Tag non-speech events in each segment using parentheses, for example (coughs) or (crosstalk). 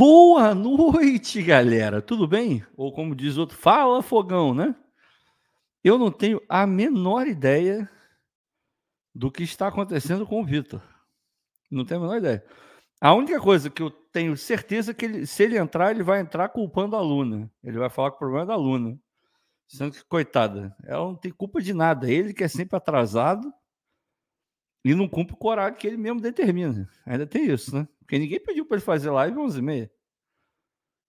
Boa noite, galera. Tudo bem? Ou como diz outro, fala fogão, né? Eu não tenho a menor ideia do que está acontecendo com o Vitor. Não tenho a menor ideia. A única coisa que eu tenho certeza é que ele, se ele entrar, ele vai entrar culpando a Luna. Ele vai falar que o problema é da Luna. Sendo que, coitada, ela não tem culpa de nada. Ele que é sempre atrasado e não cumpre o horário que ele mesmo determina. Ainda tem isso, né? Porque ninguém pediu para ele fazer live às 11h30.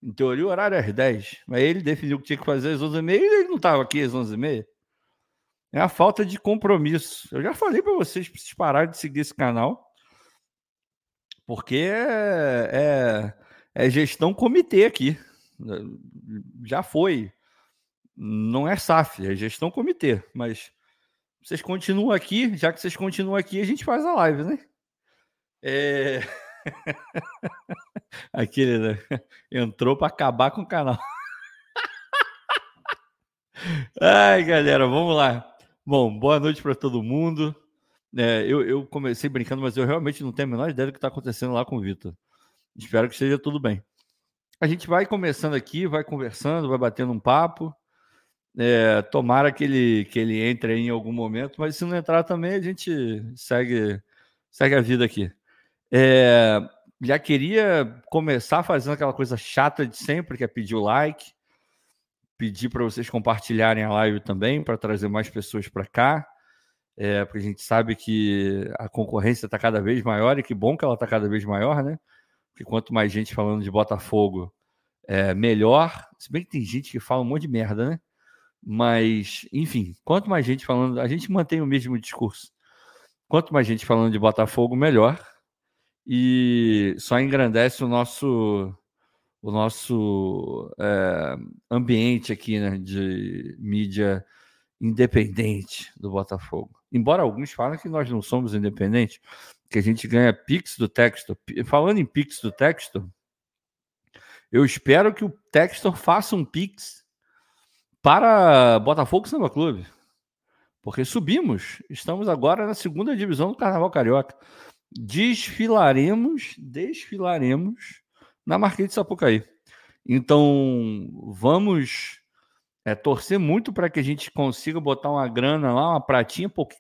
Em teoria, o horário é às 10. Mas ele definiu que tinha que fazer às 11h30 e ele não estava aqui às 11h30. É a falta de compromisso. Eu já falei para vocês para vocês pararem de seguir esse canal. Porque é, é, é gestão comitê aqui. Já foi. Não é SAF, é gestão comitê. Mas vocês continuam aqui, já que vocês continuam aqui, a gente faz a live, né? É... (laughs) Aquele né? entrou para acabar com o canal. (laughs) Ai, galera, vamos lá. Bom, boa noite para todo mundo. É, eu, eu, comecei brincando, mas eu realmente não tenho a menor ideia do que está acontecendo lá com o Vitor. Espero que esteja tudo bem. A gente vai começando aqui, vai conversando, vai batendo um papo. É, tomara que ele, que ele entre em algum momento, mas se não entrar também, a gente segue, segue a vida aqui. É, já queria começar fazendo aquela coisa chata de sempre, que é pedir o like, pedir para vocês compartilharem a live também, para trazer mais pessoas para cá, é, porque a gente sabe que a concorrência está cada vez maior e que bom que ela está cada vez maior, né? Porque quanto mais gente falando de Botafogo, é, melhor. Se bem que tem gente que fala um monte de merda, né? Mas, enfim, quanto mais gente falando, a gente mantém o mesmo discurso. Quanto mais gente falando de Botafogo, melhor. E só engrandece o nosso o nosso é, ambiente aqui né, de mídia independente do Botafogo. Embora alguns falem que nós não somos independentes, que a gente ganha Pix do Textor. Falando em Pix do Textor, eu espero que o Textor faça um Pix para Botafogo Samba Clube. Porque subimos, estamos agora na segunda divisão do Carnaval Carioca. Desfilaremos, desfilaremos na Marquês de Sapucaí. Então, vamos é, torcer muito para que a gente consiga botar uma grana lá, uma pratinha, porque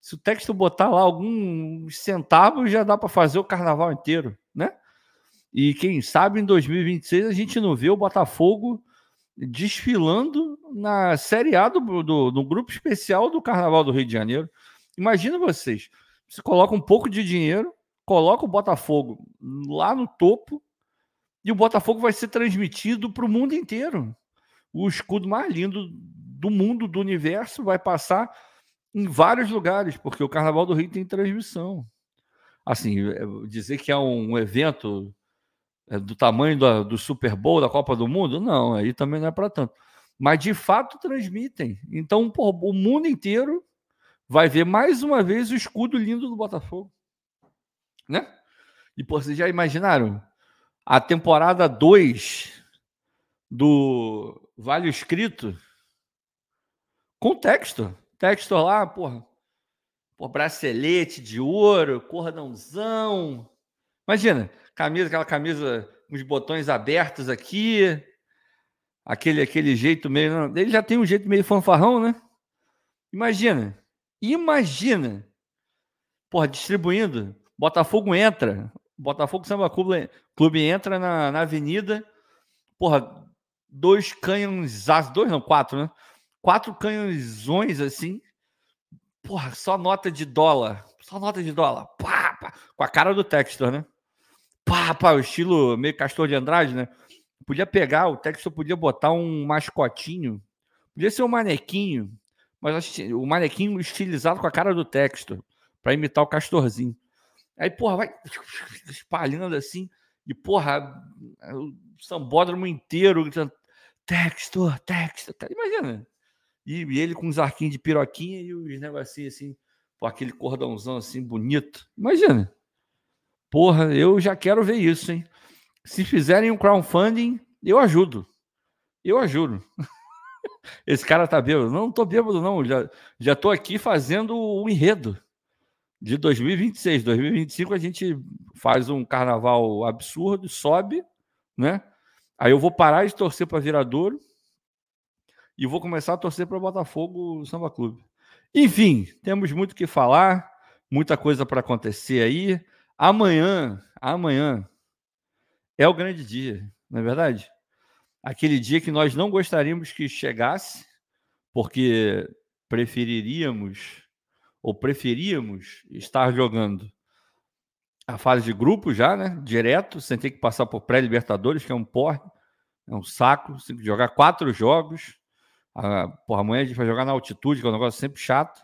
se o texto botar lá alguns centavos, já dá para fazer o carnaval inteiro, né? E quem sabe em 2026 a gente não vê o Botafogo desfilando na Série A do, do, do, grupo especial do Carnaval do Rio de Janeiro. Imagina vocês, você coloca um pouco de dinheiro, coloca o Botafogo lá no topo e o Botafogo vai ser transmitido para o mundo inteiro. O escudo mais lindo do mundo, do universo, vai passar em vários lugares, porque o Carnaval do Rio tem transmissão. Assim, é, dizer que é um evento do tamanho do, Super Bowl, da Copa do Mundo? Não, aí também não é para tanto. Mas de fato transmitem. Então, pô, o mundo inteiro vai ver mais uma vez o escudo lindo do Botafogo. Né? E pô, vocês já imaginaram? A temporada 2 do Vale Escrito com texto. Texto lá, porra. Por bracelete de ouro, cordãozão. Imagina, camisa, aquela camisa com os botões abertos aqui, aquele aquele jeito meio, ele já tem um jeito meio fanfarrão, né? Imagina, imagina, porra, distribuindo, Botafogo entra, Botafogo Samba Clube, Clube entra na, na avenida, porra, dois canhões, dois não, quatro, né? Quatro canhões assim, porra, só nota de dólar, só nota de dólar, pá, pá, com a cara do Textor, né? Pá, pá, o estilo meio Castor de Andrade, né? Podia pegar, o Textor podia botar um mascotinho, podia ser um manequinho, mas o manequinho estilizado com a cara do Textor, para imitar o Castorzinho. Aí, porra, vai (laughs) espalhando assim, e porra, o sambódromo inteiro gritando: Textor, Textor, imagina. E, e, ele com uns arquinhos de piroquinha e os negocinhos assim, com aquele cordãozão assim bonito. Imagina. Porra, eu já quero ver isso, hein? Se fizerem um crowdfunding, eu ajudo. Eu ajudo. (laughs) Esse cara tá bêbado. Não, não tô bêbado, não. Já, já tô aqui fazendo o enredo. de 2026. 2025 a gente faz um carnaval absurdo, sobe, né? Aí eu vou parar de torcer para Viradouro e vou começar a torcer para Botafogo Samba Clube. Enfim, temos muito que falar, muita coisa para acontecer aí. Amanhã, amanhã é o grande dia, não é verdade? Aquele dia que nós não gostaríamos que chegasse, porque preferiríamos ou preferíamos estar jogando a fase de grupo já, né? Direto, sem ter que passar por pré-libertadores, que é um porre, é um saco, tem que jogar quatro jogos. Porra, amanhã a gente vai jogar na altitude, que é um negócio sempre chato.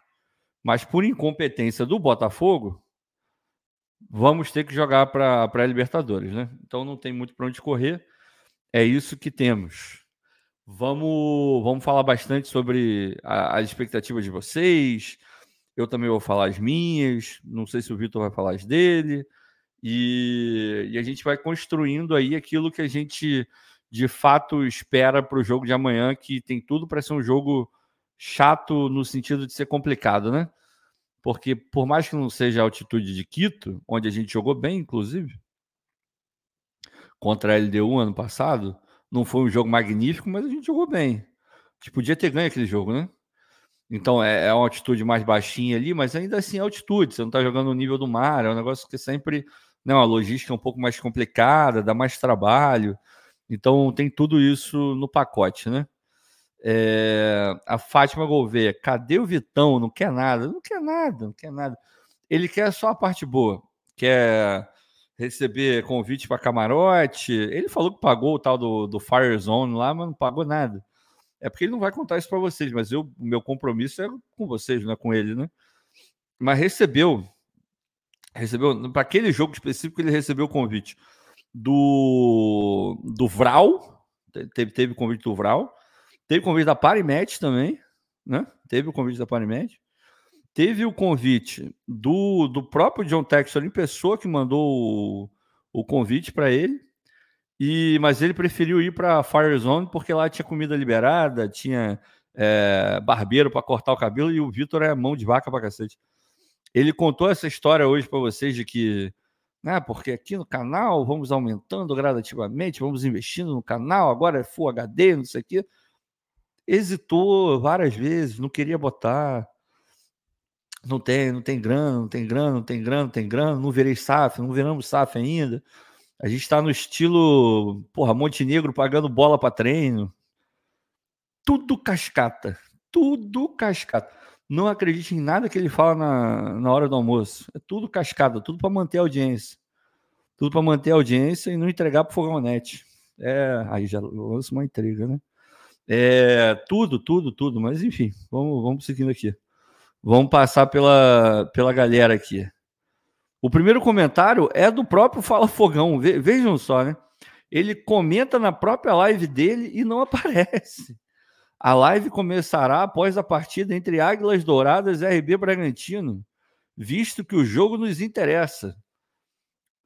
Mas por incompetência do Botafogo, vamos ter que jogar para pré-libertadores, né? Então não tem muito para onde correr. É isso que temos. Vamos, vamos falar bastante sobre a, as expectativas de vocês, eu também vou falar as minhas, não sei se o Vitor vai falar as dele, e, e, a gente vai construindo aí aquilo que a gente de fato espera para o jogo de amanhã, que tem tudo para ser um jogo chato no sentido de ser complicado, né? Porque por mais que não seja a altitude de Quito, onde a gente jogou bem, inclusive, contra a LDU ano passado, não foi um jogo magnífico, mas a gente jogou bem. A gente podia ter ganho aquele jogo, né? Então é, é uma altitude mais baixinha ali, mas ainda assim é altitude. Você não está jogando no nível do mar, é um negócio que sempre. Né, uma logística um pouco mais complicada, dá mais trabalho. Então tem tudo isso no pacote, né? É, a Fátima Gouveia, cadê o Vitão? Não quer nada, não quer nada, não quer nada. Ele quer só a parte boa, quer receber convite para camarote. Ele falou que pagou o tal do, do Fire Zone lá, mas não pagou nada. É porque ele não vai contar isso para vocês, mas o meu compromisso é com vocês, não é com ele, né? Mas recebeu, recebeu para aquele jogo específico ele recebeu o convite do do Vral, teve teve convite do Vral, teve convite da Parimet também, né? Teve o convite da Parimet. Teve o convite do, do próprio John Textor em pessoa que mandou o, o convite para ele. E, mas ele preferiu ir para Fire Zone porque lá tinha comida liberada, tinha é, barbeiro para cortar o cabelo e o Vitor é mão de vaca para cacete. Ele contou essa história hoje para vocês de que, né, porque aqui no canal vamos aumentando gradativamente, vamos investindo no canal, agora é Full HD, não sei o quê. Hesitou várias vezes, não queria botar. Não tem, não tem grana, não tem grana, não tem grana, não tem grana, não virei SAF, não viramos SAF ainda. A gente está no estilo, porra, Montenegro pagando bola para treino. Tudo cascata. Tudo cascata. Não acredite em nada que ele fala na, na hora do almoço. É tudo cascata, tudo para manter a audiência. Tudo para manter a audiência e não entregar para o Fogonete. É, aí já lança uma intriga, né? É, tudo, tudo, tudo. Mas enfim, vamos, vamos seguindo aqui. Vamos passar pela, pela galera aqui. O primeiro comentário é do próprio Fala Fogão. Vejam só, né? Ele comenta na própria live dele e não (laughs) aparece. A live começará após a partida entre Águilas Douradas e RB Bragantino, visto que o jogo nos interessa.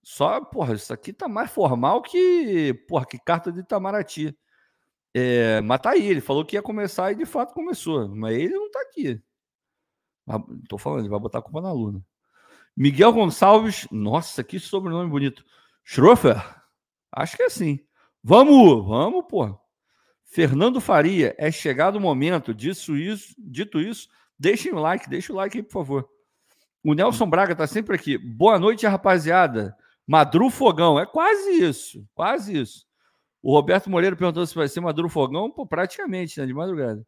Só, porra, isso aqui tá mais formal que, porra, que carta de Itamaraty. É, mas tá aí, ele falou que ia começar e de fato começou, mas ele não tá aqui. Tô falando, ele vai botar a culpa na Luna. Miguel Gonçalves, nossa, que sobrenome bonito. Schrofer, acho que é assim. Vamos, vamos, pô. Fernando Faria, é chegado o momento. Disso isso, dito isso, deixem o like, deixa o like aí, por favor. O Nelson Braga tá sempre aqui. Boa noite, rapaziada. Madru Fogão, é quase isso, quase isso. O Roberto Moreira perguntou se vai ser Madru Fogão, pô, praticamente, né, de madrugada.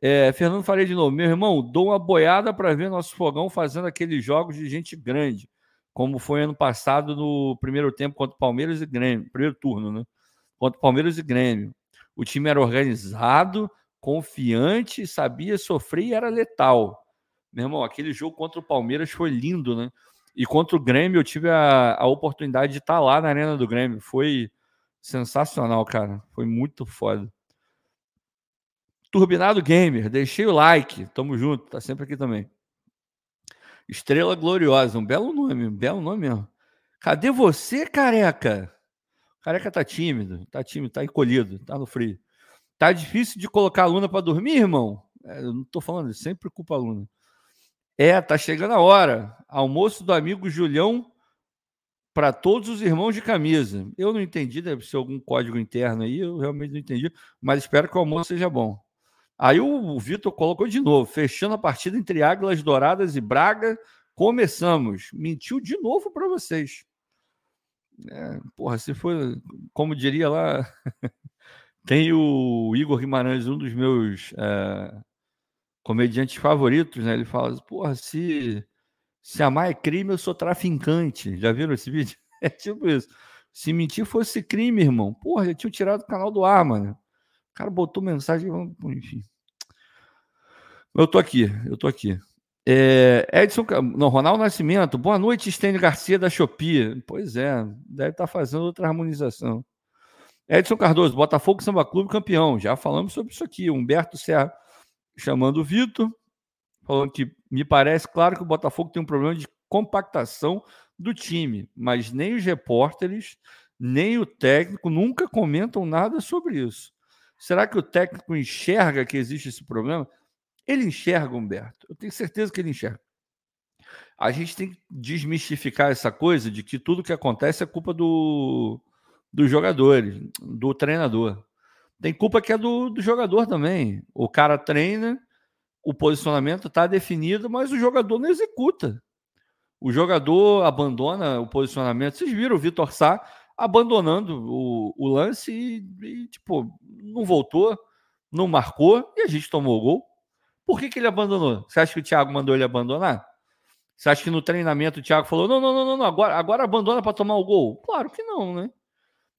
É, Fernando Faria de novo. Meu irmão, dou uma boiada para ver nosso fogão fazendo aqueles jogos de gente grande, como foi ano passado no primeiro tempo contra o Palmeiras e Grêmio, primeiro turno, né? Contra o Palmeiras e Grêmio. O time era organizado, confiante, sabia sofrer e era letal. Meu irmão, aquele jogo contra o Palmeiras foi lindo, né? E contra o Grêmio eu tive a, a oportunidade de estar lá na Arena do Grêmio. Foi sensacional, cara. Foi muito foda. Turbinado Gamer, deixei o like, tamo junto, tá sempre aqui também. Estrela Gloriosa, um belo nome, um belo nome mesmo. Cadê você, careca? Careca tá tímido, tá tímido, tá encolhido, tá no frio. Tá difícil de colocar a Luna para dormir, irmão? É, eu não tô falando, sempre culpa a Luna. É, tá chegando a hora. Almoço do amigo Julião para todos os irmãos de camisa. Eu não entendi, deve ser algum código interno aí, eu realmente não entendi, mas espero que o almoço seja bom. Aí o Vitor colocou de novo, fechando a partida entre Águilas Douradas e Braga, começamos. Mentiu de novo para vocês. É, porra, se for, como diria lá, (laughs) tem o Igor Guimarães, um dos meus é, comediantes favoritos, né? Ele fala, porra, se se amar é crime, eu sou traficante. Já viram esse (laughs) vídeo? É tipo isso. Se mentir fosse crime, irmão, porra, já tinha tirado o canal do ar, mano. O cara botou mensagem, enfim. Eu tô aqui, eu tô aqui. É, Edson, não, Ronaldo Nascimento, boa noite, Stênio Garcia da Shopee. Pois é, deve estar tá fazendo outra harmonização. Edson Cardoso, Botafogo Samba Clube campeão. Já falamos sobre isso aqui. Humberto Serra chamando o Vitor falando que me parece claro que o Botafogo tem um problema de compactação do time, mas nem os repórteres, nem o técnico nunca comentam nada sobre isso. Será que o técnico enxerga que existe esse problema? Ele enxerga, Humberto. Eu tenho certeza que ele enxerga. A gente tem que desmistificar essa coisa de que tudo que acontece é culpa do, dos jogadores, do treinador. Tem culpa que é do, do jogador também. O cara treina, o posicionamento está definido, mas o jogador não executa. O jogador abandona o posicionamento. Vocês viram o Vitor Sá abandonando o, o lance e, e, tipo, não voltou, não marcou e a gente tomou o gol. Por que, que ele abandonou? Você acha que o Thiago mandou ele abandonar? Você acha que no treinamento o Thiago falou: não, não, não, não, agora, agora abandona para tomar o gol? Claro que não, né?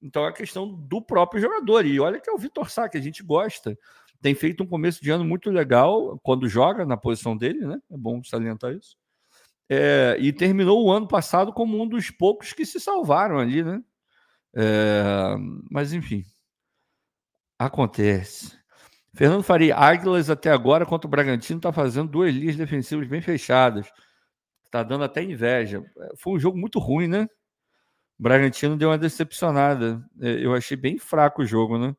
Então é a questão do próprio jogador. E olha que é o Vitor Sá, que a gente gosta tem feito um começo de ano muito legal quando joga na posição dele, né? É bom salientar isso. É, e terminou o ano passado como um dos poucos que se salvaram ali, né? É, mas enfim, acontece. Fernando Faria, Águilas até agora contra o Bragantino está fazendo duas linhas defensivas bem fechadas. Está dando até inveja. Foi um jogo muito ruim, né? O Bragantino deu uma decepcionada. É, eu achei bem fraco o jogo, né?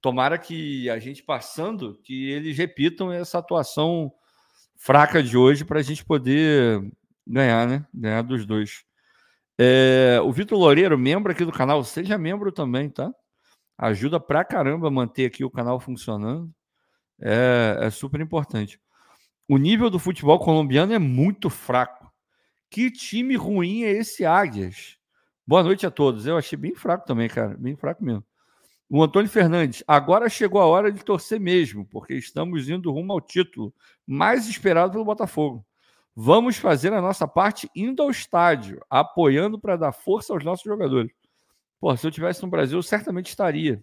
Tomara que a gente passando, que eles repitam essa atuação fraca de hoje para a gente poder ganhar, né? Ganhar dos dois. É, o Vitor Loureiro, membro aqui do canal, seja membro também, tá? Ajuda pra caramba manter aqui o canal funcionando. É, é super importante. O nível do futebol colombiano é muito fraco. Que time ruim é esse Águias? Boa noite a todos. Eu achei bem fraco também, cara. Bem fraco mesmo. O Antônio Fernandes, agora chegou a hora de torcer mesmo, porque estamos indo rumo ao título mais esperado pelo Botafogo. Vamos fazer a nossa parte indo ao estádio, apoiando para dar força aos nossos jogadores. Pô, se eu tivesse no Brasil, eu certamente estaria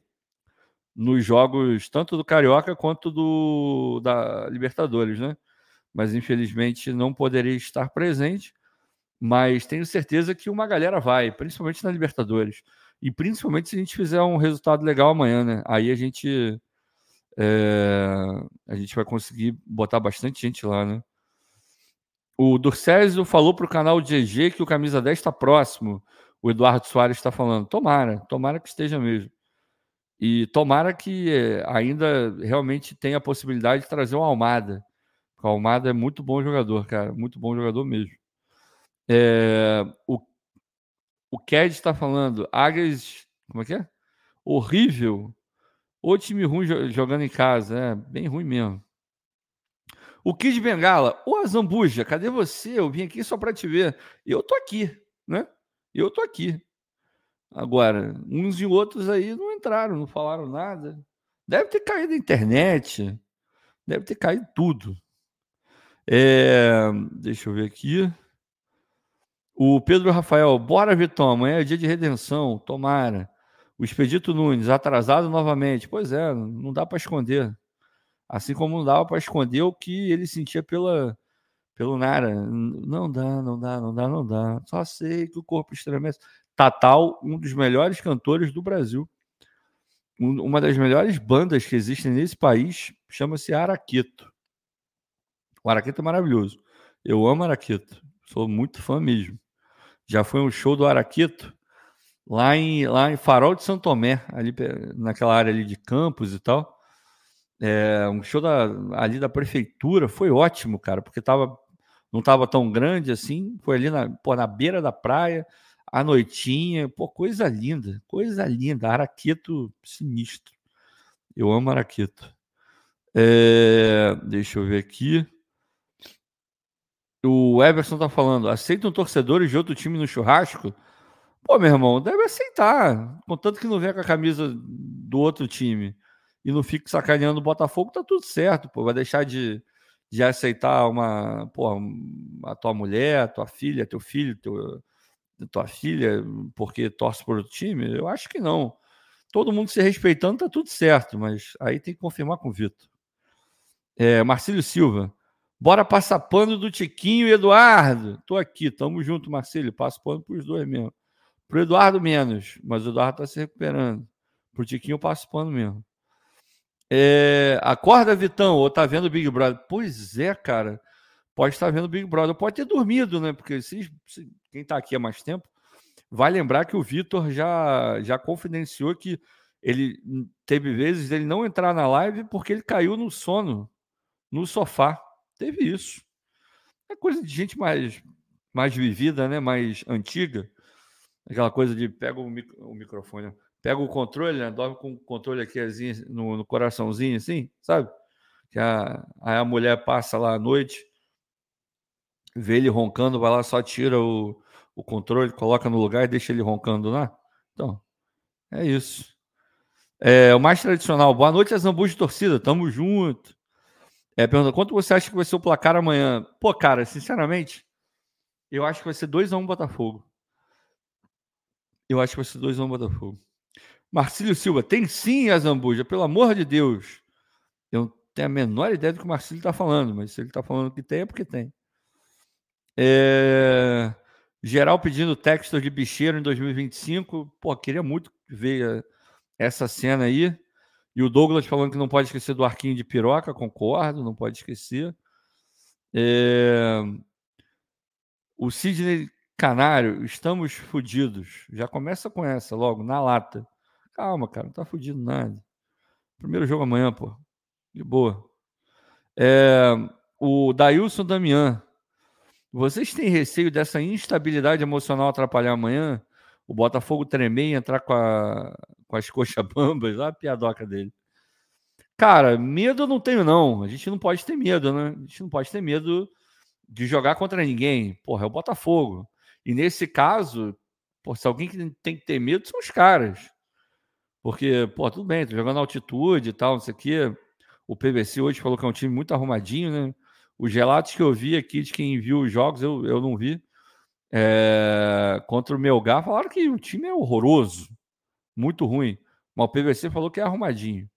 nos jogos tanto do Carioca quanto do da Libertadores, né? Mas infelizmente não poderia estar presente, mas tenho certeza que uma galera vai, principalmente na Libertadores. E principalmente se a gente fizer um resultado legal amanhã, né? Aí a gente é, a gente vai conseguir botar bastante gente lá, né? O Durcésio falou para o canal GG que o camisa 10 está próximo. O Eduardo Soares está falando. Tomara, tomara que esteja mesmo. E tomara que é, ainda realmente tenha a possibilidade de trazer o Almada. O Almada é muito bom jogador, cara. Muito bom jogador mesmo. É, o o Ked está falando, Águias, como é que é? Horrível. O time ruim jogando em casa, é bem ruim mesmo. O Kid Bengala, ô Azambuja, cadê você? Eu vim aqui só para te ver. Eu tô aqui, né? Eu tô aqui. Agora, uns e outros aí não entraram, não falaram nada. Deve ter caído a internet, deve ter caído tudo. É, deixa eu ver aqui. O Pedro Rafael, bora Vitão, amanhã é dia de redenção, tomara. O Expedito Nunes, atrasado novamente. Pois é, não dá para esconder. Assim como não dava para esconder o que ele sentia pela, pelo Nara. Não dá, não dá, não dá, não dá. Só sei que o corpo estremece. Tatal, um dos melhores cantores do Brasil. uma das melhores bandas que existem nesse país chama-se Araqueto. O Araqueto é maravilhoso. Eu amo Araqueto. Sou muito fã mesmo já foi um show do Araquito lá em, lá em Farol de São Tomé, ali naquela área ali de Campos e tal. É, um show da, ali da prefeitura foi ótimo, cara, porque tava, não estava tão grande assim. Foi ali na, pô, na beira da praia, à noitinha. Pô, coisa linda, coisa linda. Araqueto sinistro. Eu amo Araqueto. É, deixa eu ver aqui. O Everson tá falando: aceitam torcedores de outro time no churrasco? Pô, meu irmão, deve aceitar. Contanto que não venha com a camisa do outro time e não fique sacaneando o Botafogo, tá tudo certo, pô. Vai deixar de, de aceitar uma, pô, a tua mulher, a tua filha, teu filho, teu, tua filha, porque torce por outro time? Eu acho que não. Todo mundo se respeitando, tá tudo certo, mas aí tem que confirmar com o Vitor. É, Marcílio Silva. Bora passar pano do Tiquinho e Eduardo. Tô aqui, tamo junto, Marcílio. Passo pano pros dois mesmo. Pro Eduardo menos, mas o Eduardo tá se recuperando. Pro Tiquinho eu passo pano mesmo. É, acorda, Vitão, ou tá vendo Big Brother? Pois é, cara. Pode estar vendo o Big Brother. Pode ter dormido, né? Porque se, se, quem tá aqui há mais tempo vai lembrar que o Vitor já, já confidenciou que ele teve vezes dele não entrar na live porque ele caiu no sono, no sofá. Teve isso. É coisa de gente mais, mais vivida, né? Mais antiga. Aquela coisa de pega o, micro, o microfone, pega o controle, né? dorme com o controle aqui assim, no, no coraçãozinho, assim, sabe? Que a, aí a mulher passa lá à noite, vê ele roncando, vai lá, só tira o, o controle, coloca no lugar e deixa ele roncando lá. Então, é isso. É, o mais tradicional. Boa noite, Azambu de torcida. Tamo junto. É, pergunta, quanto você acha que vai ser o placar amanhã? Pô, cara, sinceramente, eu acho que vai ser 2x1 um Botafogo. Eu acho que vai ser 2x1 um Botafogo. Marcílio Silva, tem sim a Zambuja, pelo amor de Deus. Eu não tenho a menor ideia do que o Marcílio está falando, mas se ele está falando que tem, é porque tem. É... Geral pedindo texto de bicheiro em 2025. Pô, queria muito ver eh, essa cena aí. E o Douglas falando que não pode esquecer do arquinho de piroca, concordo, não pode esquecer. É... O Sidney Canário, estamos fodidos. Já começa com essa logo, na lata. Calma, cara, não tá fudido nada. Primeiro jogo amanhã, pô. De boa. É... O Dailson Damian. Vocês têm receio dessa instabilidade emocional atrapalhar amanhã? O Botafogo tremer e entrar com, a... com as (laughs) coxas bambas? Olha a piadoca dele. Cara, medo eu não tenho, não. A gente não pode ter medo, né? A gente não pode ter medo de jogar contra ninguém. Porra, é o Botafogo. E nesse caso, pô, se alguém que tem que ter medo são os caras. Porque, pô, tudo bem, tô jogando altitude e tal, não sei o quê. O PVC hoje falou que é um time muito arrumadinho, né? Os relatos que eu vi aqui de quem viu os jogos, eu, eu não vi. É... Contra o Melgar, falaram que o time é horroroso, muito ruim. Mas o PVC falou que é arrumadinho.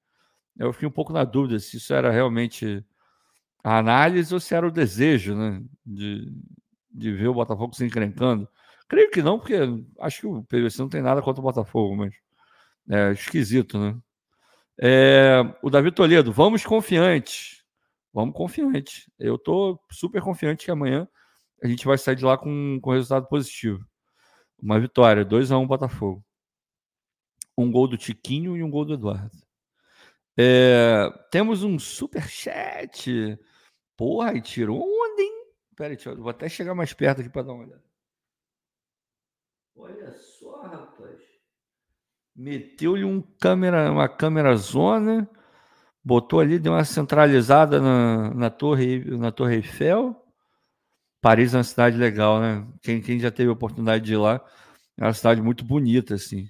Eu fiquei um pouco na dúvida se isso era realmente a análise ou se era o desejo, né? De, de ver o Botafogo se encrencando. Creio que não, porque acho que o PVC não tem nada contra o Botafogo, mas é esquisito, né? É, o Davi Toledo, vamos confiantes. Vamos confiante. Eu tô super confiante que amanhã a gente vai sair de lá com, com resultado positivo. Uma vitória, 2 a 1 um Botafogo. Um gol do Tiquinho e um gol do Eduardo. É, temos um super chat. Porra, e tirou onde, hein? Pera aí, vou até chegar mais perto aqui para dar uma olhada. Olha só, rapaz. Meteu-lhe um câmera, uma câmera zona, botou ali, deu uma centralizada na, na, torre, na Torre Eiffel. Paris é uma cidade legal, né? Quem, quem já teve a oportunidade de ir lá, é uma cidade muito bonita, assim.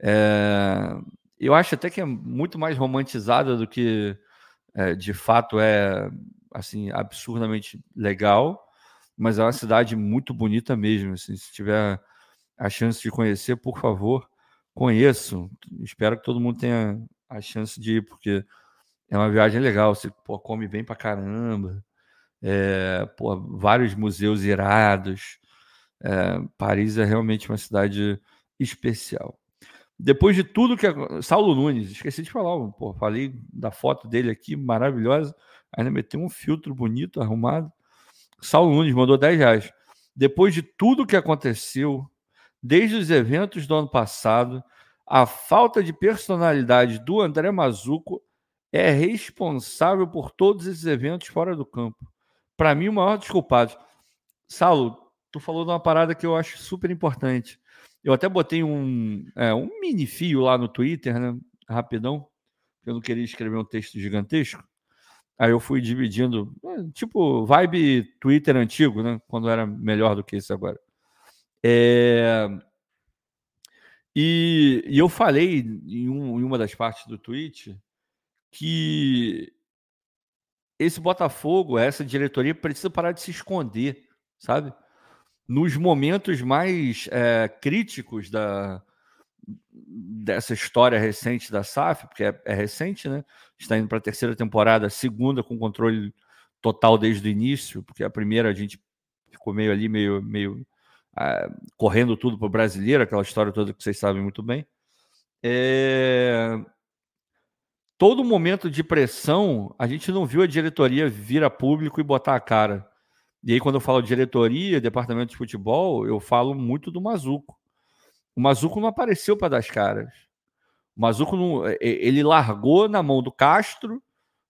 É, eu acho até que é muito mais romantizada do que é, de fato é assim, absurdamente legal, mas é uma cidade muito bonita mesmo. Assim, se tiver a chance de conhecer, por favor, conheçam. Espero que todo mundo tenha a chance de ir, porque é uma viagem legal. Você pô, come bem pra caramba. É, pô, vários museus irados. É, Paris é realmente uma cidade especial. Depois de tudo que. Saulo Nunes, esqueci de falar, pô, falei da foto dele aqui, maravilhosa. Ainda meteu um filtro bonito, arrumado. Saulo Nunes mandou 10 reais. Depois de tudo que aconteceu, desde os eventos do ano passado, a falta de personalidade do André Mazuco é responsável por todos esses eventos fora do campo. Para mim, o maior desculpado. Saulo, tu falou de uma parada que eu acho super importante. Eu até botei um, é, um mini fio lá no Twitter, né? Rapidão, eu não queria escrever um texto gigantesco. Aí eu fui dividindo, é, tipo, vibe Twitter antigo, né? Quando era melhor do que esse agora. É... E, e, eu falei em, um, em, uma das partes do tweet que esse Botafogo, essa diretoria, precisa parar de se esconder, sabe? Nos momentos mais é, críticos da, dessa história recente da SAF, porque é, é recente, né? Está indo para a terceira temporada, segunda com controle total desde o início, porque a primeira a gente ficou meio ali, meio, meio uh, correndo tudo para o brasileiro, aquela história toda que vocês sabem muito bem. É... Todo momento de pressão, a gente não viu a diretoria vir a público e botar a cara. E aí, quando eu falo diretoria, departamento de futebol, eu falo muito do Mazuco. O Mazuco não apareceu para dar as caras. O Mazuco não, ele largou na mão do Castro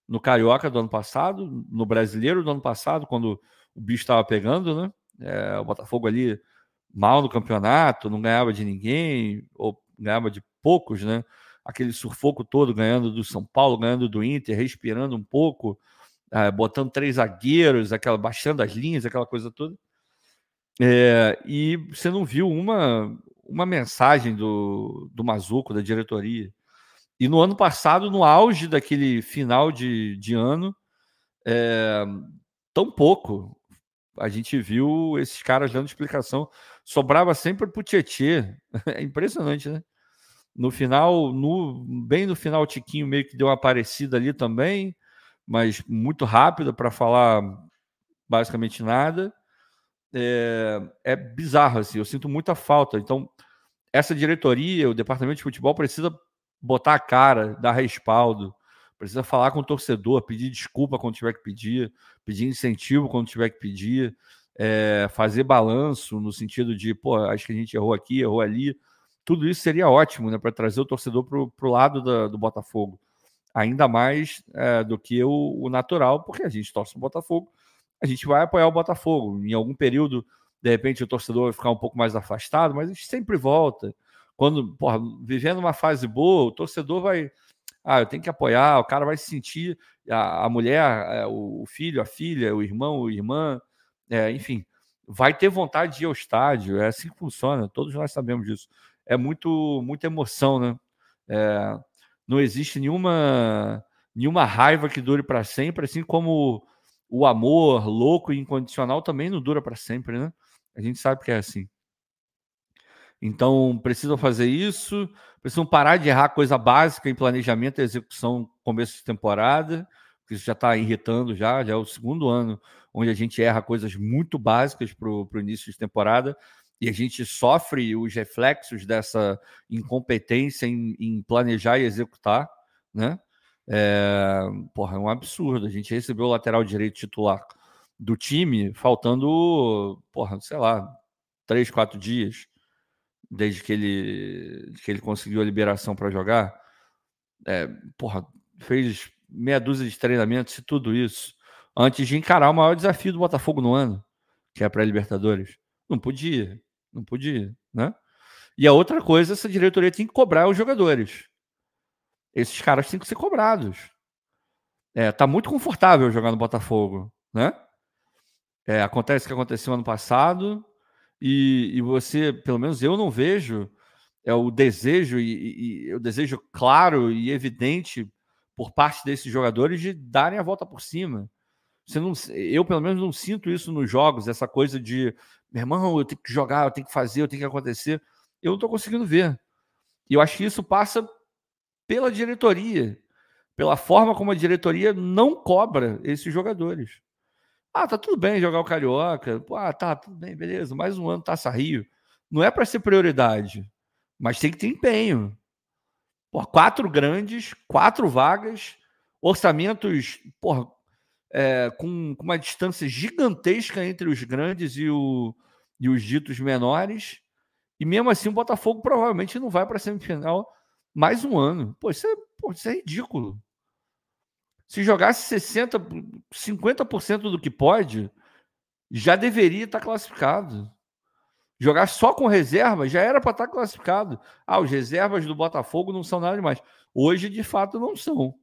no Carioca do ano passado, no Brasileiro do ano passado, quando o bicho estava pegando, né? É, o Botafogo ali mal no campeonato, não ganhava de ninguém, ou ganhava de poucos, né? Aquele surfoco todo ganhando do São Paulo, ganhando do Inter, respirando um pouco, é, botando três zagueiros, aquela, baixando as linhas, aquela coisa toda. É, e você não viu uma, uma mensagem do, do Mazuco, da diretoria. E no ano passado, no auge daquele final de, de ano, é, tão pouco a gente viu esses caras dando explicação. Sobrava sempre para o Tietê. (laughs) É impressionante, né? No final, no, bem no final, o Tiquinho meio que deu uma parecida ali também, mas muito rápida para falar basicamente nada. É, é bizarro, assim, eu sinto muita falta. Então, essa diretoria, o departamento de futebol precisa botar a cara, dar respaldo, precisa falar com o torcedor, pedir desculpa quando tiver que pedir, pedir incentivo quando tiver que pedir, é, fazer balanço no sentido de, pô, acho que a gente errou aqui, errou ali. Tudo isso seria ótimo, né, para trazer o torcedor para o lado da, do Botafogo. Ainda mais é, do que o, o, natural, porque a gente torce o Botafogo, a gente vai apoiar o Botafogo. Em algum período, de repente, o torcedor vai ficar um pouco mais afastado, mas a gente sempre volta. Quando, porra, vivendo uma fase boa, o torcedor vai ah, eu tenho que apoiar, o cara vai se sentir, a, a mulher, é, o, o, filho, a filha, o irmão, a irmã, é, enfim, vai ter vontade de ir ao estádio, é assim que funciona, todos nós sabemos disso. É muito, muita emoção, né? É, não existe nenhuma, nenhuma raiva que dure para sempre, assim como o amor louco e incondicional também não dura para sempre, né? A gente sabe que é assim. Então, precisam fazer isso, precisam parar de errar coisa básica em planejamento e execução começo de temporada, porque isso já está irritando já, já é o segundo ano onde a gente erra coisas muito básicas para o início de temporada e a gente sofre os reflexos dessa incompetência em, em planejar e executar, né? É, porra, é um absurdo. A gente recebeu o lateral direito titular do time faltando, porra, sei lá, três, quatro dias desde que ele, que ele conseguiu a liberação para jogar. É, porra, fez meia dúzia de treinamentos e tudo isso antes de encarar o maior desafio do Botafogo no ano, que é a pré-Libertadores. Não podia, não podia, né? E a outra coisa, essa diretoria tem que cobrar os jogadores. Esses caras têm que ser cobrados. É, tá muito confortável jogar no Botafogo, né? É, acontece o que aconteceu ano passado, e, e você, pelo menos eu não vejo é o desejo e, e, o desejo claro e evidente por parte desses jogadores de darem a volta por cima. Você não, eu pelo menos não sinto isso nos jogos, essa coisa de, meu irmão, eu tenho que jogar, eu tenho que fazer, eu tenho que acontecer. Eu não estou conseguindo ver. E eu acho que isso passa pela diretoria, pela forma como a diretoria não cobra esses jogadores. Ah, tá tudo bem jogar o Carioca. Ah, tá, tudo bem, beleza. Mais um ano Taça Rio. Não é para ser prioridade, mas tem que ter empenho. Pô, quatro grandes, quatro vagas, orçamentos porra, é, com, com, uma distância gigantesca entre os grandes e, o, e os ditos menores. E mesmo assim o Botafogo provavelmente não vai para a semifinal mais um ano. Pô, isso é, pô, isso é ridículo. Se jogasse 60, 50% do que pode, já deveria estar classificado. Jogar só com reserva já era para estar classificado. Ah, os reservas do Botafogo não são nada demais. Hoje, de fato, não são.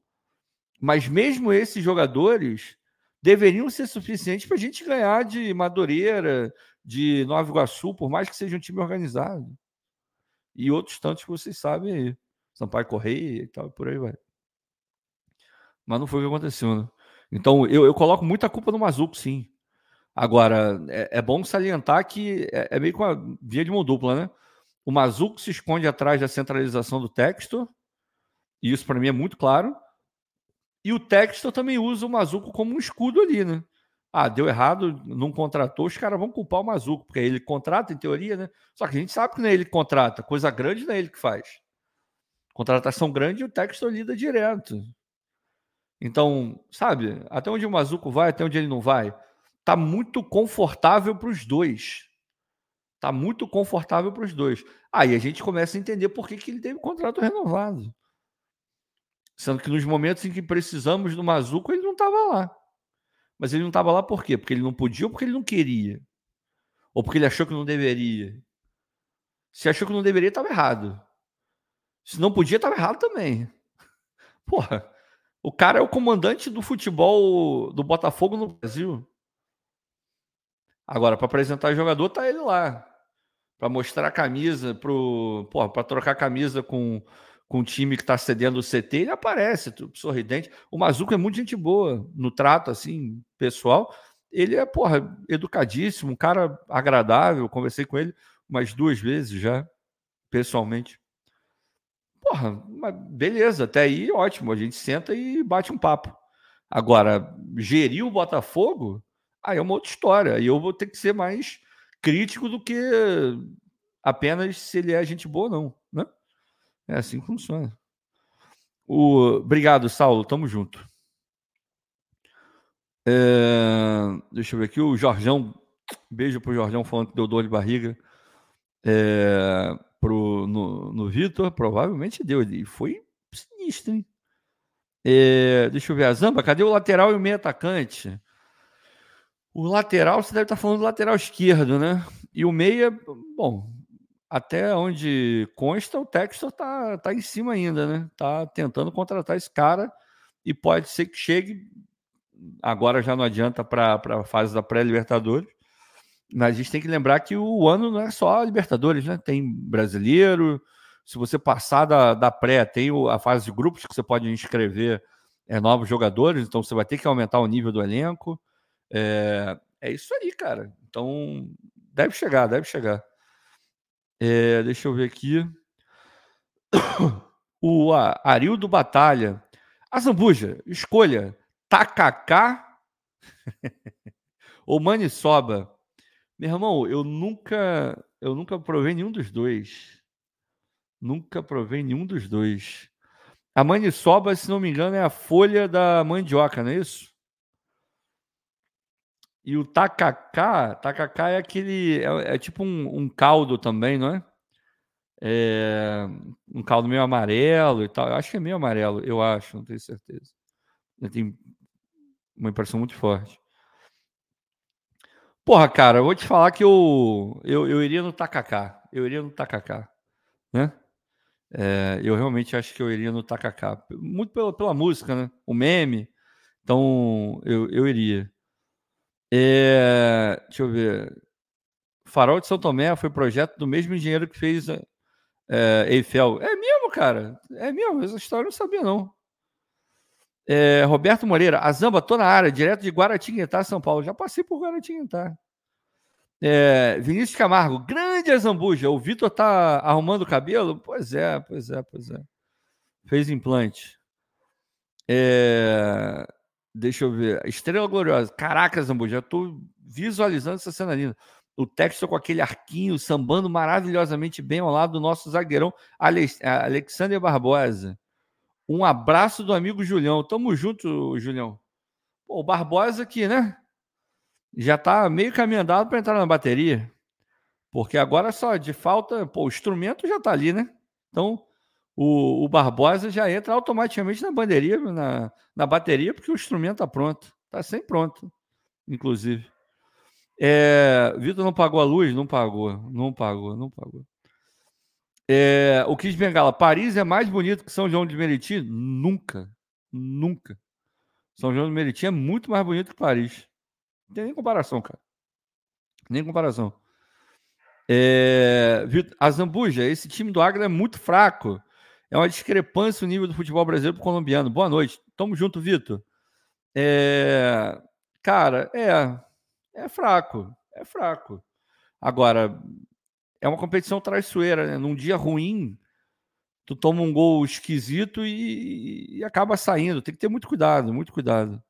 Mas mesmo esses jogadores deveriam ser suficientes para a gente ganhar de Madureira, de Nova Iguaçu, por mais que seja um time organizado. E outros tantos que vocês sabem aí. Sampaio Correia e tal, por aí vai. Mas não foi o que aconteceu, né? Então, eu, eu coloco muita culpa no Mazuco, sim. Agora, é, é bom salientar que é, é, meio com a via de mão dupla, né? O Mazuco se esconde atrás da centralização do texto, e isso para mim é muito claro. E o Textor também usa o Mazuco como um escudo ali, né? Ah, deu errado, não contratou, os caras vão culpar o Mazuco, porque ele contrata, em teoria, né? Só que a gente sabe que não é ele que contrata, coisa grande não é ele que faz. Contratação grande, o Textor lida direto. Então, sabe, até onde o Mazuco vai, até onde ele não vai, tá muito confortável para os dois. Tá muito confortável para os dois. Aí a gente começa a entender por que, que ele teve o contrato renovado. Sendo que nos momentos em que precisamos do Mazuco, ele não estava lá. Mas ele não estava lá por quê? Porque ele não podia ou porque ele não queria? Ou porque ele achou que não deveria? Se achou que não deveria, estava errado. Se não podia, estava errado também. (laughs) Porra, o cara é o comandante do futebol do Botafogo no Brasil. Agora, para apresentar jogador, tá ele lá. Para mostrar a camisa, para trocar a camisa com com o time que está cedendo o CT, ele aparece, sorridente. O Mazuco é muito gente boa no trato, assim, pessoal. Ele é, porra, educadíssimo, um cara agradável. Conversei com ele umas duas vezes já, pessoalmente. Porra, beleza, até aí ótimo. A gente senta e bate um papo. Agora, gerir o Botafogo, aí é uma outra história. Aí eu vou ter que ser mais crítico do que apenas se ele é gente boa ou não? É assim que funciona. O... Obrigado, Saulo. Tamo junto. É... Deixa eu ver aqui. O Jorjão. Beijo pro Jorjão falando que deu dor de barriga. É... Pro... No, no Vitor. Provavelmente deu. E foi sinistro, hein? É... Deixa eu ver. A Zamba, cadê o lateral e o meio atacante? O lateral, você deve estar falando do lateral esquerdo, né? E o meia, bom, até onde consta, o Textor tá, tá em cima ainda, né? Tá tentando contratar esse cara e pode ser que chegue. Agora já não adianta para a fase da pré-Libertadores. Mas a gente tem que lembrar que o ano não é só Libertadores, né? Tem brasileiro. Se você passar da, da pré, tem a fase de grupos que você pode inscrever é, novos jogadores, então você vai ter que aumentar o nível do elenco. É, é isso aí, cara. Então, deve chegar, deve chegar. É, deixa eu ver aqui. O Arildo Batalha. A Zambuja, escolha Takaká (laughs) ou Manisoba. Meu irmão, eu nunca, eu nunca provei nenhum dos dois. Nunca provei nenhum dos dois. A maniçoba, se não me engano, é a folha da mandioca, não é isso? E o tacacá, tacacá é aquele. É, é tipo um, um, caldo também, não é? é? Um caldo meio amarelo e tal. Eu acho que é meio amarelo, eu acho, não tenho certeza. Eu tenho uma impressão muito forte. Porra, cara, eu vou te falar que eu, eu, eu iria no tacacá. Eu iria no tacacá, né? É, eu realmente acho que eu iria no tacacá. Muito pela, pela música, né? O meme. Então, eu, eu iria. É, deixa eu ver. Farol de São Tomé foi projeto do mesmo engenheiro que fez é, Eiffel. É mesmo, cara? É mesmo? Essa história eu não sabia, não. É, Roberto Moreira, a Zamba, tô na área, direto de Guaratinguetá, São Paulo. Já passei por Guaratinguetá. É, Vinícius Camargo, grande Azambuja. O Vitor tá arrumando o cabelo? Pois é, pois é, pois é. Fez implante. É, Deixa eu ver. Estrela Gloriosa. Caraca, Zambu, já estou visualizando essa cena linda. O texto com aquele arquinho sambando maravilhosamente bem ao lado do nosso zagueirão Alexander Barbosa. Um abraço do amigo Julião. Tamo junto, Julião. Pô, o Barbosa aqui, né? Já tá meio caminho andado para entrar na bateria. Porque agora só de falta, pô, o instrumento já tá ali, né? Então, o, o Barbosa já entra automaticamente na bandeirinha, na, na bateria, porque o instrumento está pronto. Está sempre pronto, inclusive. É, Vitor não pagou a luz? Não pagou, não pagou, não pagou. É, o Kis Bengala, Paris é mais bonito que São João de Meriti? Nunca, nunca. São João de Meriti é muito mais bonito que Paris. Não tem nem comparação, cara. Nem comparação. É, a Zambuja, esse time do Águia é muito fraco. É uma discrepância o nível do futebol brasileiro para o colombiano. Boa noite. Tamo junto, Vitor. É, cara, é. É fraco. É fraco. Agora, é uma competição traiçoeira, né? Num dia ruim, tu toma um gol esquisito e, e acaba saindo. Tem que ter muito cuidado, muito cuidado.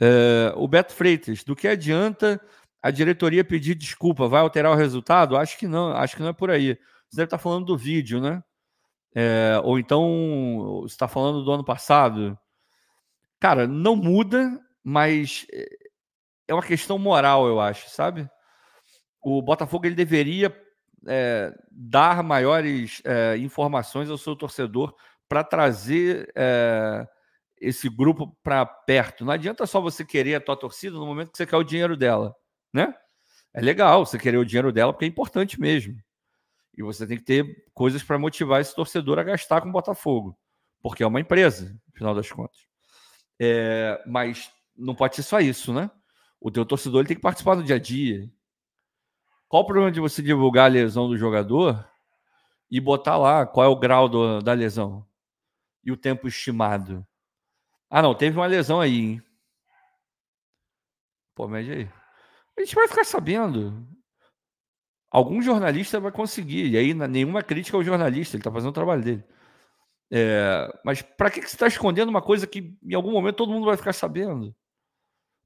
É, o Beto Freitas, do que adianta a diretoria pedir desculpa? Vai alterar o resultado? Acho que não, acho que não é por aí. Você deve estar falando do vídeo, né? É, ou então está falando do ano passado. Cara, não muda, mas é uma questão moral, eu acho, sabe? O Botafogo ele deveria é, dar maiores é, informações ao seu torcedor para trazer é, esse grupo para perto. Não adianta só você querer a tua torcida no momento que você quer o dinheiro dela, né? É legal você querer o dinheiro dela porque é importante mesmo. E você tem que ter coisas para motivar esse torcedor a gastar com o Botafogo, porque é uma empresa, no final das contas. É, mas não pode ser só isso, né? O teu torcedor ele tem que participar do dia a dia. Qual o problema de você divulgar a lesão do jogador e botar lá qual é o grau do, da lesão e o tempo estimado? Ah, não, teve uma lesão aí, hein? Pô, mede aí. A gente vai ficar sabendo. Algum jornalista vai conseguir. E aí, nenhuma crítica ao jornalista, ele está fazendo o trabalho dele. É, mas para que, que você está escondendo uma coisa que em algum momento todo mundo vai ficar sabendo?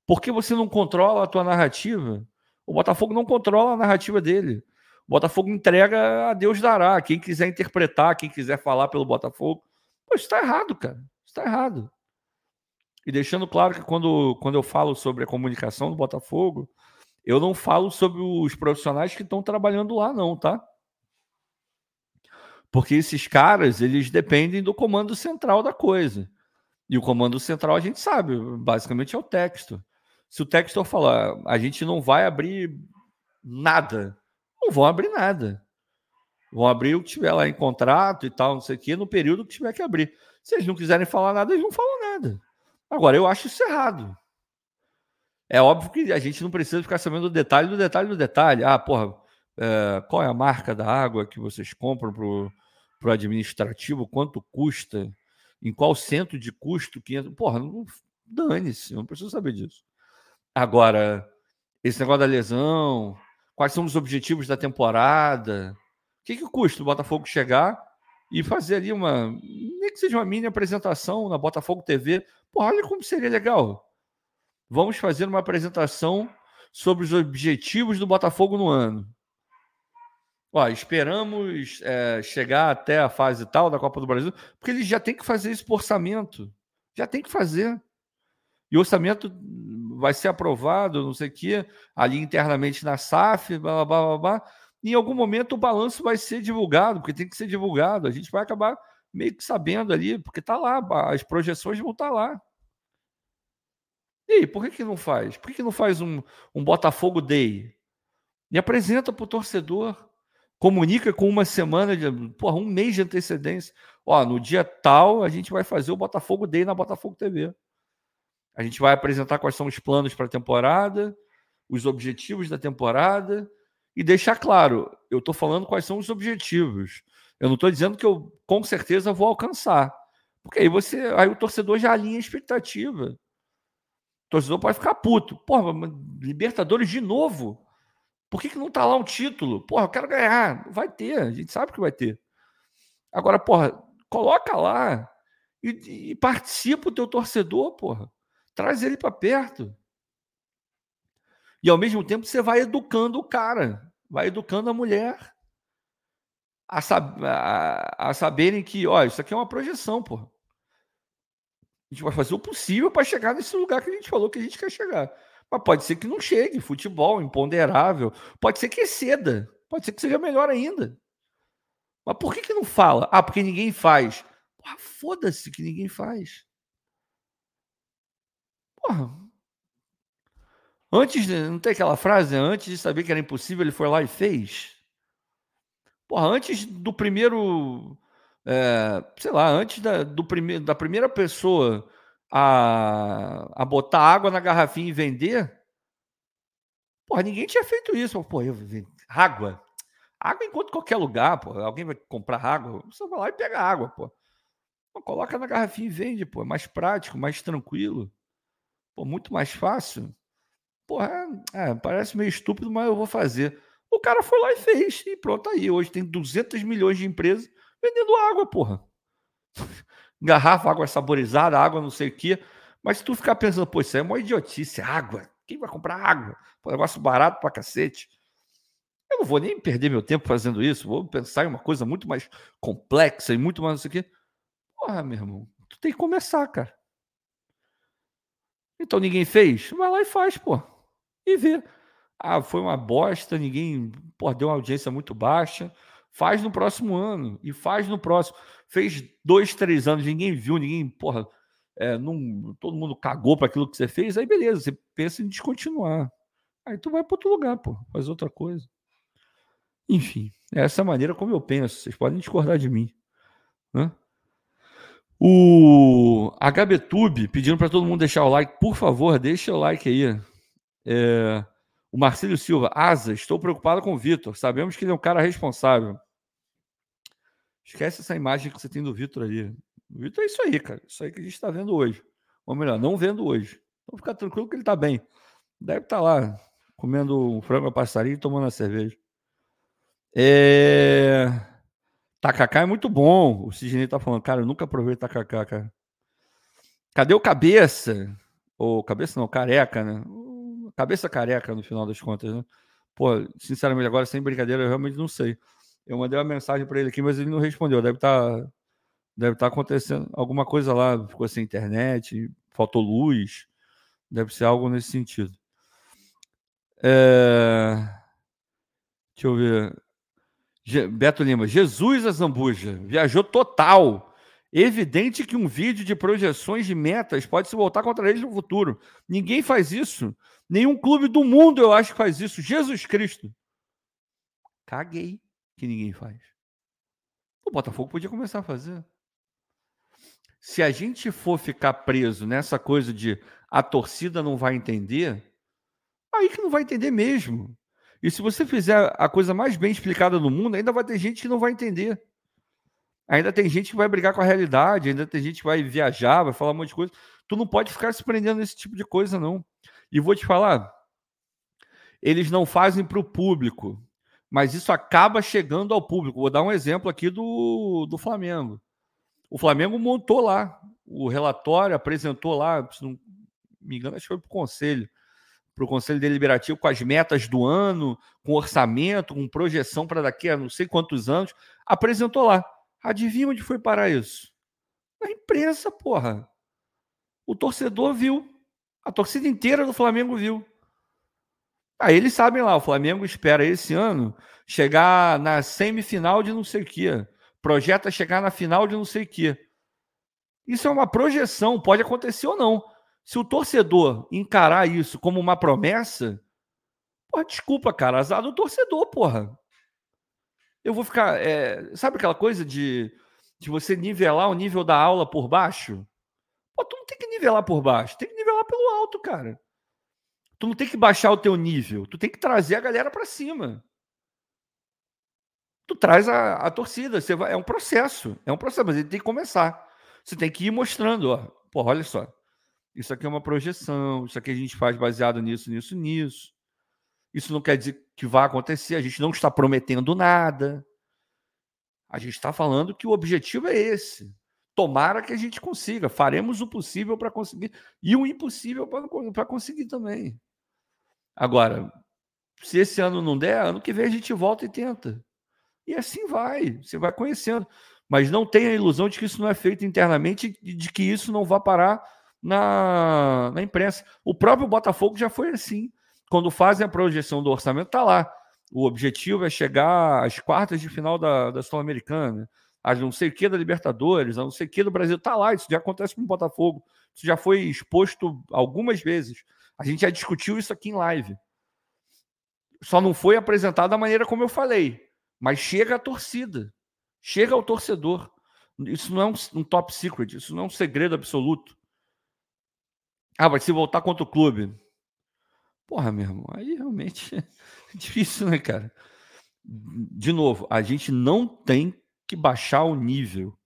Por que você não controla a tua narrativa? O Botafogo não controla a narrativa dele. O Botafogo entrega a Deus dará. Quem quiser interpretar, quem quiser falar pelo Botafogo. Pô, isso está errado, cara. Isso está errado. E deixando claro que quando, quando eu falo sobre a comunicação do Botafogo, eu não falo sobre os profissionais que estão trabalhando lá, não, tá? Porque esses caras, eles dependem do comando central da coisa. E o comando central a gente sabe, basicamente é o texto. Se o texto falar, a gente não vai abrir nada, não vão abrir nada. Vão abrir o que tiver lá em contrato e tal, não sei o quê, no período que tiver que abrir. Se eles não quiserem falar nada, eles não falam nada. Agora, eu acho isso errado. É óbvio que a gente não precisa ficar sabendo do detalhe do detalhe do detalhe. Ah, porra, é, qual é a marca da água que vocês compram para o administrativo? Quanto custa? Em qual centro de custo que entra? Porra, não, dane-se, não preciso saber disso. Agora, esse negócio da lesão, quais são os objetivos da temporada? O que, que custa o Botafogo chegar e fazer ali uma, nem que seja uma mini apresentação na Botafogo TV? Porra, olha como seria legal vamos fazer uma apresentação sobre os objetivos do Botafogo no ano. Ó, esperamos é, chegar até a fase tal da Copa do Brasil, porque eles já têm que fazer isso por orçamento. Já tem que fazer. E o orçamento vai ser aprovado, não sei o quê, ali internamente na SAF, blá, blá, blá, blá. Em algum momento o balanço vai ser divulgado, porque tem que ser divulgado. A gente vai acabar meio que sabendo ali, porque está lá, as projeções vão estar tá lá. E aí, por que, que não faz? Por que, que não faz um, um Botafogo Day? E apresenta para o torcedor. Comunica com uma semana, de, porra, um mês de antecedência. Ó, no dia tal, a gente vai fazer o Botafogo Day na Botafogo TV. A gente vai apresentar quais são os planos para a temporada, os objetivos da temporada e deixar claro, eu estou falando quais são os objetivos. Eu não estou dizendo que eu com certeza vou alcançar. Porque aí você, aí o torcedor já alinha a expectativa torcedor pode ficar puto. Porra, Libertadores de novo. Por que, que não tá lá um título? Porra, eu quero ganhar. Vai ter, a gente sabe que vai ter. Agora, porra, coloca lá e, e participa o teu torcedor, porra. Traz ele para perto. E ao mesmo tempo você vai educando o cara, vai educando a mulher a, sab a, a saberem que, ó, isso aqui é uma projeção, porra. A gente vai fazer o possível para chegar nesse lugar que a gente falou que a gente quer chegar. Mas pode ser que não chegue. Futebol, imponderável. Pode ser que exceda. Pode ser que seja melhor ainda. Mas por que, que não fala? Ah, porque ninguém faz. Porra, foda-se que ninguém faz. Porra. Antes, não tem aquela frase, antes de saber que era impossível, ele foi lá e fez. Porra, antes do primeiro, é, sei lá, antes da, do primeiro, da primeira pessoa a, a botar água na garrafinha e vender, porra, ninguém tinha feito isso. Porra, eu, água? Água enquanto qualquer lugar, pô. Alguém vai comprar água, você vai lá e pega água, pô. pô. Coloca na garrafinha e vende, pô. É mais prático, mais tranquilo. Pô, muito mais fácil. Porra, é, é, parece meio estúpido, mas eu vou fazer. O cara foi lá e fez. E pronto, aí. Hoje tem 200 milhões de empresas vendendo água, porra. (laughs) Garrafa, água saborizada, água não sei o quê. Mas se tu ficar pensando, pô, isso é uma idiotice, água. Quem vai comprar água? Pô, negócio barato pra cacete. Eu não vou nem perder meu tempo fazendo isso, vou pensar em uma coisa muito mais complexa e muito mais não sei o quê. Porra, meu irmão, tu tem que começar, cara. Então ninguém fez? Vai lá e faz, pô. E vê. Ah, foi uma bosta, ninguém pô, deu uma audiência muito baixa. Faz no próximo ano e faz no próximo. Fez dois, três anos, ninguém viu, ninguém, porra, é, não, todo mundo cagou para aquilo que você fez. Aí beleza, você pensa em descontinuar. Aí tu vai para outro lugar, pô, faz outra coisa. Enfim, é essa maneira como eu penso. Vocês podem discordar de mim. Né? O HBTube pedindo para todo mundo deixar o like. Por favor, deixa o like aí. É... O Marcelo Silva, Asa, estou preocupado com o Vitor. Sabemos que ele é um cara responsável. Esquece essa imagem que você tem do Vitor ali. O Vitor é isso aí, cara. Isso aí que a gente está vendo hoje. Ou melhor, não vendo hoje. Então fica tranquilo que ele está bem. Deve estar tá lá comendo um frango a passarinho e tomando a cerveja. É... Tacacá é muito bom. O Sidney tá falando, cara, eu nunca provei tacacá, cara. Cadê o cabeça? Ou cabeça não, careca, né? Cabeça careca, no final das contas, né? Pô, sinceramente, agora, sem brincadeira, eu realmente não sei. Eu mandei uma mensagem para ele aqui, mas ele não respondeu. Deve estar tá, deve tá acontecendo alguma coisa lá. Ficou sem internet, faltou luz. Deve ser algo nesse sentido. É... Deixa eu ver. Beto Lima, Jesus a Zambuja, viajou total. Evidente que um vídeo de projeções de metas pode se voltar contra eles no futuro. Ninguém faz isso. Nenhum clube do mundo, eu acho, faz isso. Jesus Cristo. Caguei que ninguém faz. O Botafogo podia começar a fazer. Se a gente for ficar preso nessa coisa de a torcida não vai entender, aí que não vai entender mesmo. E se você fizer a coisa mais bem explicada do mundo, ainda vai ter gente que não vai entender. Ainda tem gente que vai brigar com a realidade, ainda tem gente que vai viajar, vai falar um monte de coisa. Tu não pode ficar se prendendo nesse tipo de coisa, não. E vou te falar, eles não fazem para o público, mas isso acaba chegando ao público. Vou dar um exemplo aqui do, do Flamengo. O Flamengo montou lá o relatório, apresentou lá, se não me engano, acho que foi para o conselho para o Conselho Deliberativo com as metas do ano, com orçamento, com projeção para daqui a não sei quantos anos, apresentou lá. Adivinha onde foi parar isso? Na imprensa, porra. O torcedor viu. A torcida inteira do Flamengo viu. Aí eles sabem lá, o Flamengo espera esse ano chegar na semifinal de não sei o quê. Projeta chegar na final de não sei o quê. Isso é uma projeção, pode acontecer ou não. Se o torcedor encarar isso como uma promessa, porra, desculpa, cara, azar do torcedor, porra. Eu vou ficar. É, sabe aquela coisa de, de você nivelar o nível da aula por baixo? Pô, tu não tem que nivelar por baixo, tem que nivelar pelo alto, cara. Tu não tem que baixar o teu nível, tu tem que trazer a galera para cima. Tu traz a, a torcida, você vai, é um processo, é um processo, mas ele tem que começar. Você tem que ir mostrando, ó, porra, olha só. Isso aqui é uma projeção, isso aqui a gente faz baseado nisso, nisso, nisso. Isso não quer dizer que vai acontecer, a gente não está prometendo nada. A gente está falando que o objetivo é esse. Tomara que a gente consiga, faremos o possível para conseguir e o impossível para conseguir também. Agora, se esse ano não der, ano que vem a gente volta e tenta. E assim vai, você vai conhecendo. Mas não tenha a ilusão de que isso não é feito internamente e de que isso não vai parar na, na imprensa. O próprio Botafogo já foi assim. Quando fazem a projeção do orçamento, está lá. o objetivo é chegar às quartas de final da, da Sul-Americana, a não sei o que da Libertadores, a não sei o que do Brasil. Tá lá, isso já acontece com o Botafogo. Isso já foi exposto algumas vezes. A gente já discutiu isso aqui em live. Só não foi apresentado da maneira como eu falei. Mas chega a torcida. Chega ao torcedor. Isso não é um, um top secret, isso não é um segredo absoluto. Ah, vai se voltar contra o clube. Porra, meu irmão, aí realmente é (laughs) difícil, né, cara? De novo, a gente não tem que baixar o nível.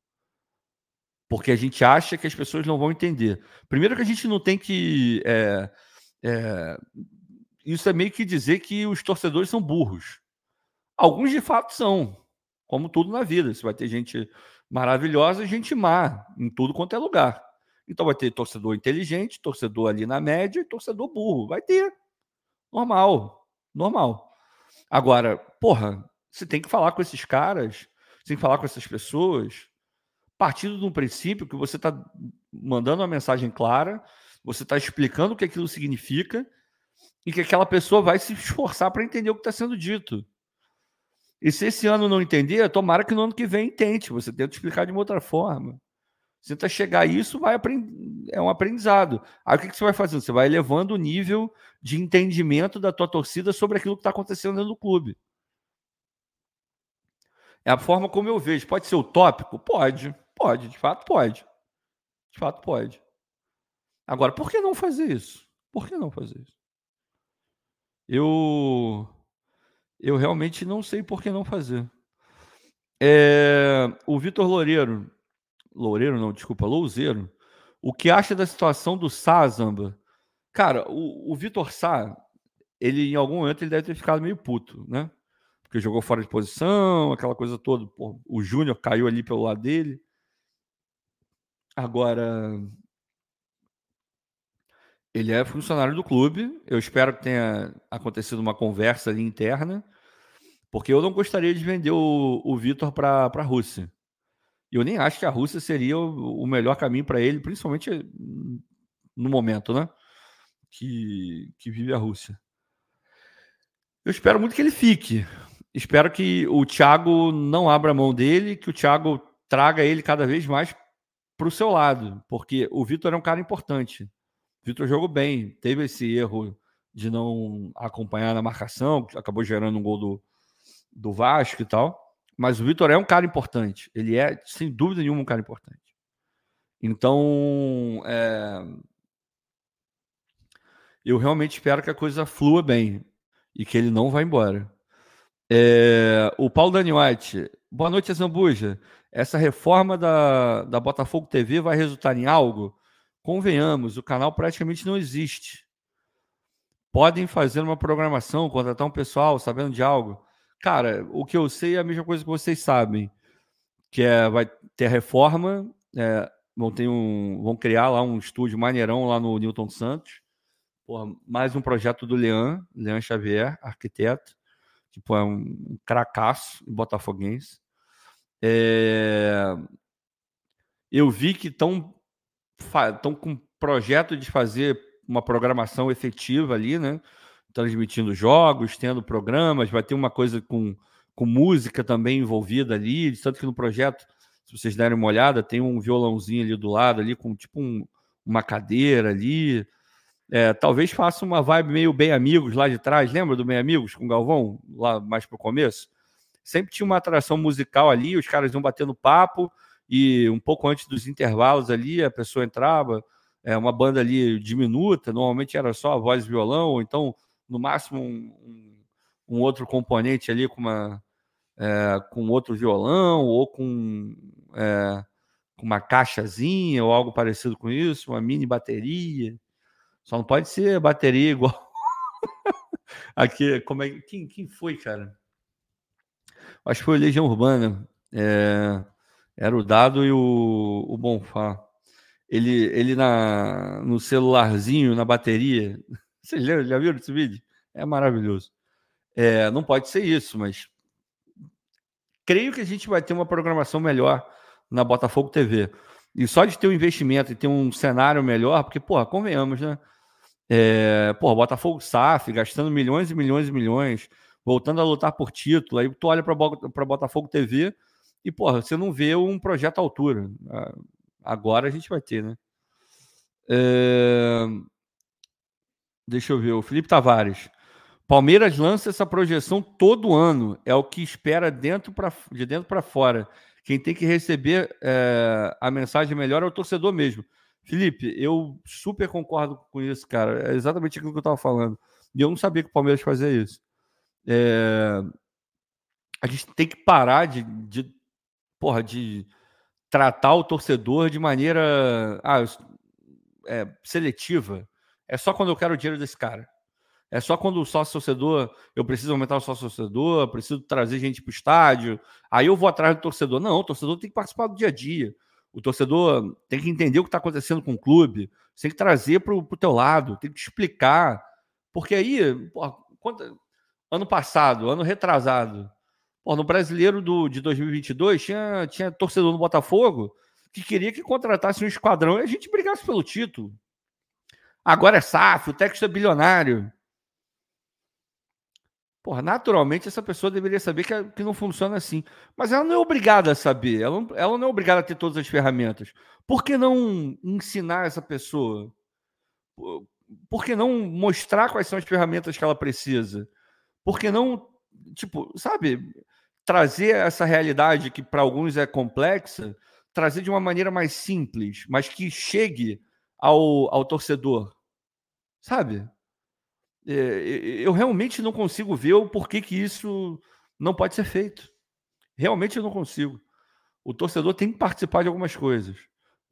Porque a gente acha que as pessoas não vão entender. Primeiro que a gente não tem que. É, é, isso é meio que dizer que os torcedores são burros. Alguns de fato são, como tudo na vida. Você vai ter gente maravilhosa e gente má em tudo quanto é lugar. Então vai ter torcedor inteligente, torcedor ali na média e torcedor burro. Vai ter. Normal. Normal. Agora, porra, você tem que falar com esses caras, você tem que falar com essas pessoas, partindo de um princípio que você está mandando uma mensagem clara, você está explicando o que aquilo significa e que aquela pessoa vai se esforçar para entender o que está sendo dito. E se esse ano não entender, tomara que no ano que vem tente. Você tenta explicar de uma outra forma. Você tenta chegar a isso, vai é um aprendizado. Aí o que, que você vai fazendo? Você vai elevando o nível de entendimento da tua torcida sobre aquilo que está acontecendo dentro do clube. É a forma como eu vejo. Pode ser utópico? Pode. Pode, de fato pode. De fato pode. Agora, por que não fazer isso? Por que não fazer isso? Eu eu realmente não sei por que não fazer. É, o Vitor Loureiro, Loureiro não, desculpa, Louzeiro, o que acha da situação do Sá, Zamba? Cara, o, o Vitor Sá, ele em algum momento ele deve ter ficado meio puto, né? Porque jogou fora de posição, aquela coisa toda. O Júnior caiu ali pelo lado dele. Agora, ele é funcionário do clube. Eu espero que tenha acontecido uma conversa ali interna, porque eu não gostaria de vender o, o Vitor para a Rússia. Eu nem acho que a Rússia seria o, o melhor caminho para ele, principalmente no momento, né? Que, que vive a Rússia. Eu espero muito que ele fique. Espero que o Thiago não abra mão dele, que o Thiago traga ele cada vez mais para o seu lado, porque o Vitor é um cara importante. Vitor jogou bem, teve esse erro de não acompanhar na marcação, que acabou gerando um gol do, do Vasco e tal. Mas o Vitor é um cara importante. Ele é, sem dúvida nenhuma, um cara importante. Então, é... eu realmente espero que a coisa flua bem e que ele não vá embora. É... O Paulo Dani White, boa noite, Zambuja. Essa reforma da, da Botafogo TV vai resultar em algo? Convenhamos, o canal praticamente não existe. Podem fazer uma programação, contratar um pessoal sabendo de algo. Cara, o que eu sei é a mesma coisa que vocês sabem, que é vai ter reforma, é, vão ter um, vão criar lá um estúdio maneirão lá no Newton Santos. Porra, mais um projeto do Leão, Leão Xavier, arquiteto, que é um cracaço botafoguense. É... Eu vi que estão estão com projeto de fazer uma programação efetiva ali, né? Transmitindo jogos, tendo programas, vai ter uma coisa com, com música também envolvida ali, tanto que no projeto, se vocês derem uma olhada, tem um violãozinho ali do lado, ali, com tipo um, uma cadeira ali. É, talvez faça uma vibe meio bem amigos lá de trás, lembra do Bem Amigos com o Galvão, lá mais pro começo? Sempre tinha uma atração musical ali, os caras iam batendo papo, e um pouco antes dos intervalos ali, a pessoa entrava, é, uma banda ali diminuta, normalmente era só a voz e violão, ou então, no máximo, um, um outro componente ali com uma é, com outro violão, ou com, é, uma caixazinha, ou algo parecido com isso, uma mini bateria. Só não pode ser bateria (laughs) igual. Aqui, como é quem, quem foi, cara? Acho que foi Legião Urbana. É, era o Dado e o, o Bonfá. Ele, ele na, no celularzinho, na bateria. (laughs) Vocês já, já viram esse vídeo? É maravilhoso. É, não pode ser isso, mas creio que a gente vai ter uma programação melhor na Botafogo TV. E só de ter um investimento e ter um cenário melhor, porque, porra, convenhamos, né? É, porra, Botafogo SAF, gastando milhões e milhões e milhões. voltando a lutar por título. Aí tu olha para Botafogo TV e, porra, você não vê um projeto à altura. Ah, agora a gente vai ter, né? É... Deixa eu ver, o Felipe Tavares. Palmeiras lança essa projeção todo ano. É o que espera dentro pra, de dentro para fora. Quem tem que receber é, a mensagem melhor é o torcedor mesmo. Felipe, eu super concordo com isso, cara. É exatamente aquilo que eu estava falando. E eu não sabia que o Palmeiras fazia isso. É... A gente tem que parar de, de, porra, de tratar o torcedor de maneira ah, é, seletiva. É só quando eu quero o dinheiro desse cara. É só quando o sócio torcedor, eu preciso aumentar o sócio torcedor, preciso trazer gente para o estádio, aí eu vou atrás do torcedor. Não, o torcedor tem que participar do dia a dia. O torcedor tem que entender o que está acontecendo com o clube, você tem que trazer para o teu lado, tem que te explicar. Porque aí, porra, ano passado, ano retrasado, porra, no brasileiro do, de 2022, tinha, tinha torcedor no Botafogo que queria que contratasse um esquadrão e a gente brigasse pelo título. Agora é SAF, o texto é bilionário. Porra, naturalmente essa pessoa deveria saber que, que não funciona assim. Mas ela não é obrigada a saber, ela, não, ela não é obrigada a ter todas as ferramentas. Por que não ensinar essa pessoa? Por que não mostrar quais são as ferramentas que ela precisa? Por que não, tipo, sabe, trazer essa realidade que para alguns é complexa, trazer de uma maneira mais simples, mas que chegue ao, ao torcedor, sabe? É, eu realmente não consigo ver o porquê que isso não pode ser feito. Realmente eu não consigo. O torcedor tem que participar de algumas coisas,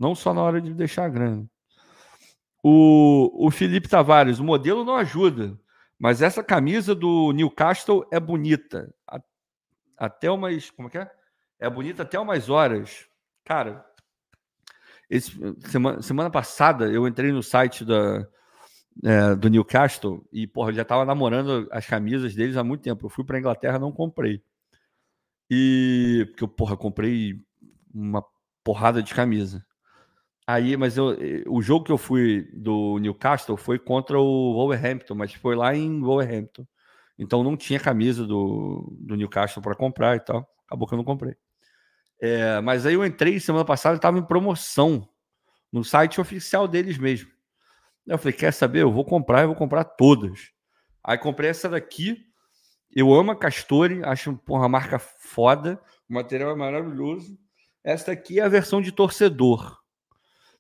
não só na hora de deixar a grana. O, o Felipe Tavares, o modelo não ajuda, mas essa camisa do Newcastle é bonita. Até umas. Como é que é? É bonita até umas horas. Cara, esse, semana, semana passada eu entrei no site da, é, do Newcastle e, porra, já estava namorando as camisas deles há muito tempo. Eu fui para Inglaterra não comprei. E, porque eu, porra, comprei uma porrada de camisa. Aí, mas eu, o jogo que eu fui do Newcastle foi contra o Wolverhampton, mas foi lá em Wolverhampton. Então não tinha camisa do, do Newcastle para comprar e tal. Acabou que eu não comprei. É, mas aí eu entrei semana passada estava em promoção no site oficial deles mesmo. Eu falei, quer saber? Eu vou comprar, eu vou comprar todas. Aí comprei essa daqui. Eu amo a Castore, acho uma marca foda. O material é maravilhoso. Essa daqui é a versão de torcedor.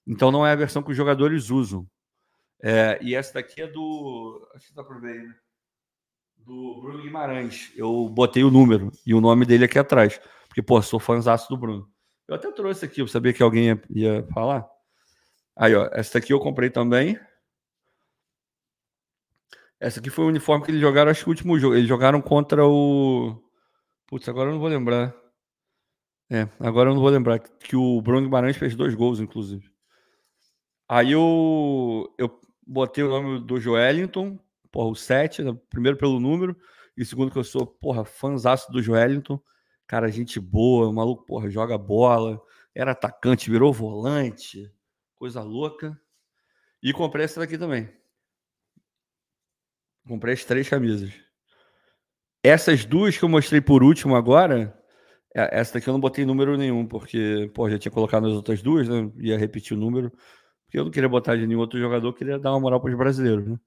Então não é a versão que os jogadores usam. É, e essa daqui é do. Acho que dá para ver aí, né? Do Bruno Guimarães. Eu botei o número e o nome dele aqui atrás. Porque, pô, sou fãzaço do Bruno. Eu até trouxe aqui, eu sabia que alguém ia, ia falar. Aí, ó, essa daqui eu comprei também. Essa aqui foi o uniforme que eles jogaram, acho que o último jogo. Eles jogaram contra o. Putz, agora eu não vou lembrar. É, agora eu não vou lembrar. Que o Bruno Guimarães fez dois gols, inclusive. Aí eu, eu botei o nome do Joelinton, porra, o 7, né, primeiro pelo número, e segundo que eu sou, porra, fãzaço do Joelinton. Cara, gente boa, o maluco, porra, joga bola, era atacante, virou volante, coisa louca. E comprei essa daqui também. Comprei as três camisas. Essas duas que eu mostrei por último agora, é, essa daqui eu não botei número nenhum, porque, pô, já tinha colocado nas outras duas, né? Ia repetir o número. Porque eu não queria botar de nenhum outro jogador, queria dar uma moral para os brasileiros, né?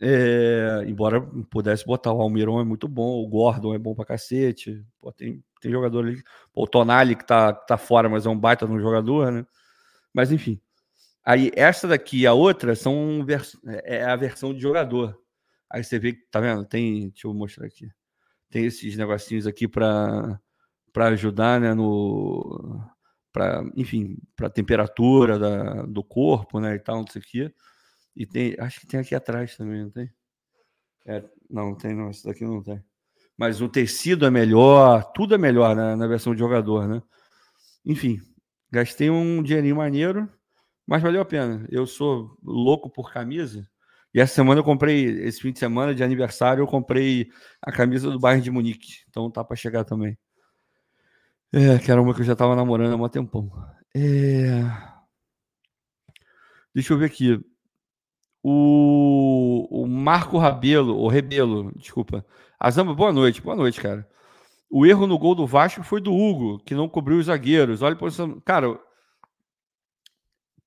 É, embora pudesse botar o Almiron é muito bom, o Gordon é bom pra cacete. Pô, tem, tem jogador ali. O Tonali que tá, tá fora, mas é um baita no jogador, né? Mas enfim. Aí essa daqui e a outra são é, é a versão de jogador. Aí você vê que, tá vendo? Tem, deixa eu mostrar aqui. Tem esses negocinhos aqui para para ajudar, né, no para, enfim, para temperatura da, do corpo, né, e tal, não sei o quê. E tem, acho que tem aqui atrás também, não tem? É, não, tem não, esse daqui não tem. Mas o tecido é melhor, tudo é melhor né, na versão de jogador, né? Enfim, gastei um dinheirinho maneiro, mas valeu a pena. Eu sou louco por camisa. E essa semana eu comprei, esse fim de semana de aniversário, eu comprei a camisa do Bayern de Munique. Então tá para chegar também. É, que era uma que eu já tava namorando há um tempão. É... Deixa eu ver aqui. O, o Marco Rabelo, o Rebelo, desculpa. Azamba, boa noite, boa noite, cara. O erro no gol do Vasco foi do Hugo, que não cobriu os zagueiros. Olha a posição. Cara,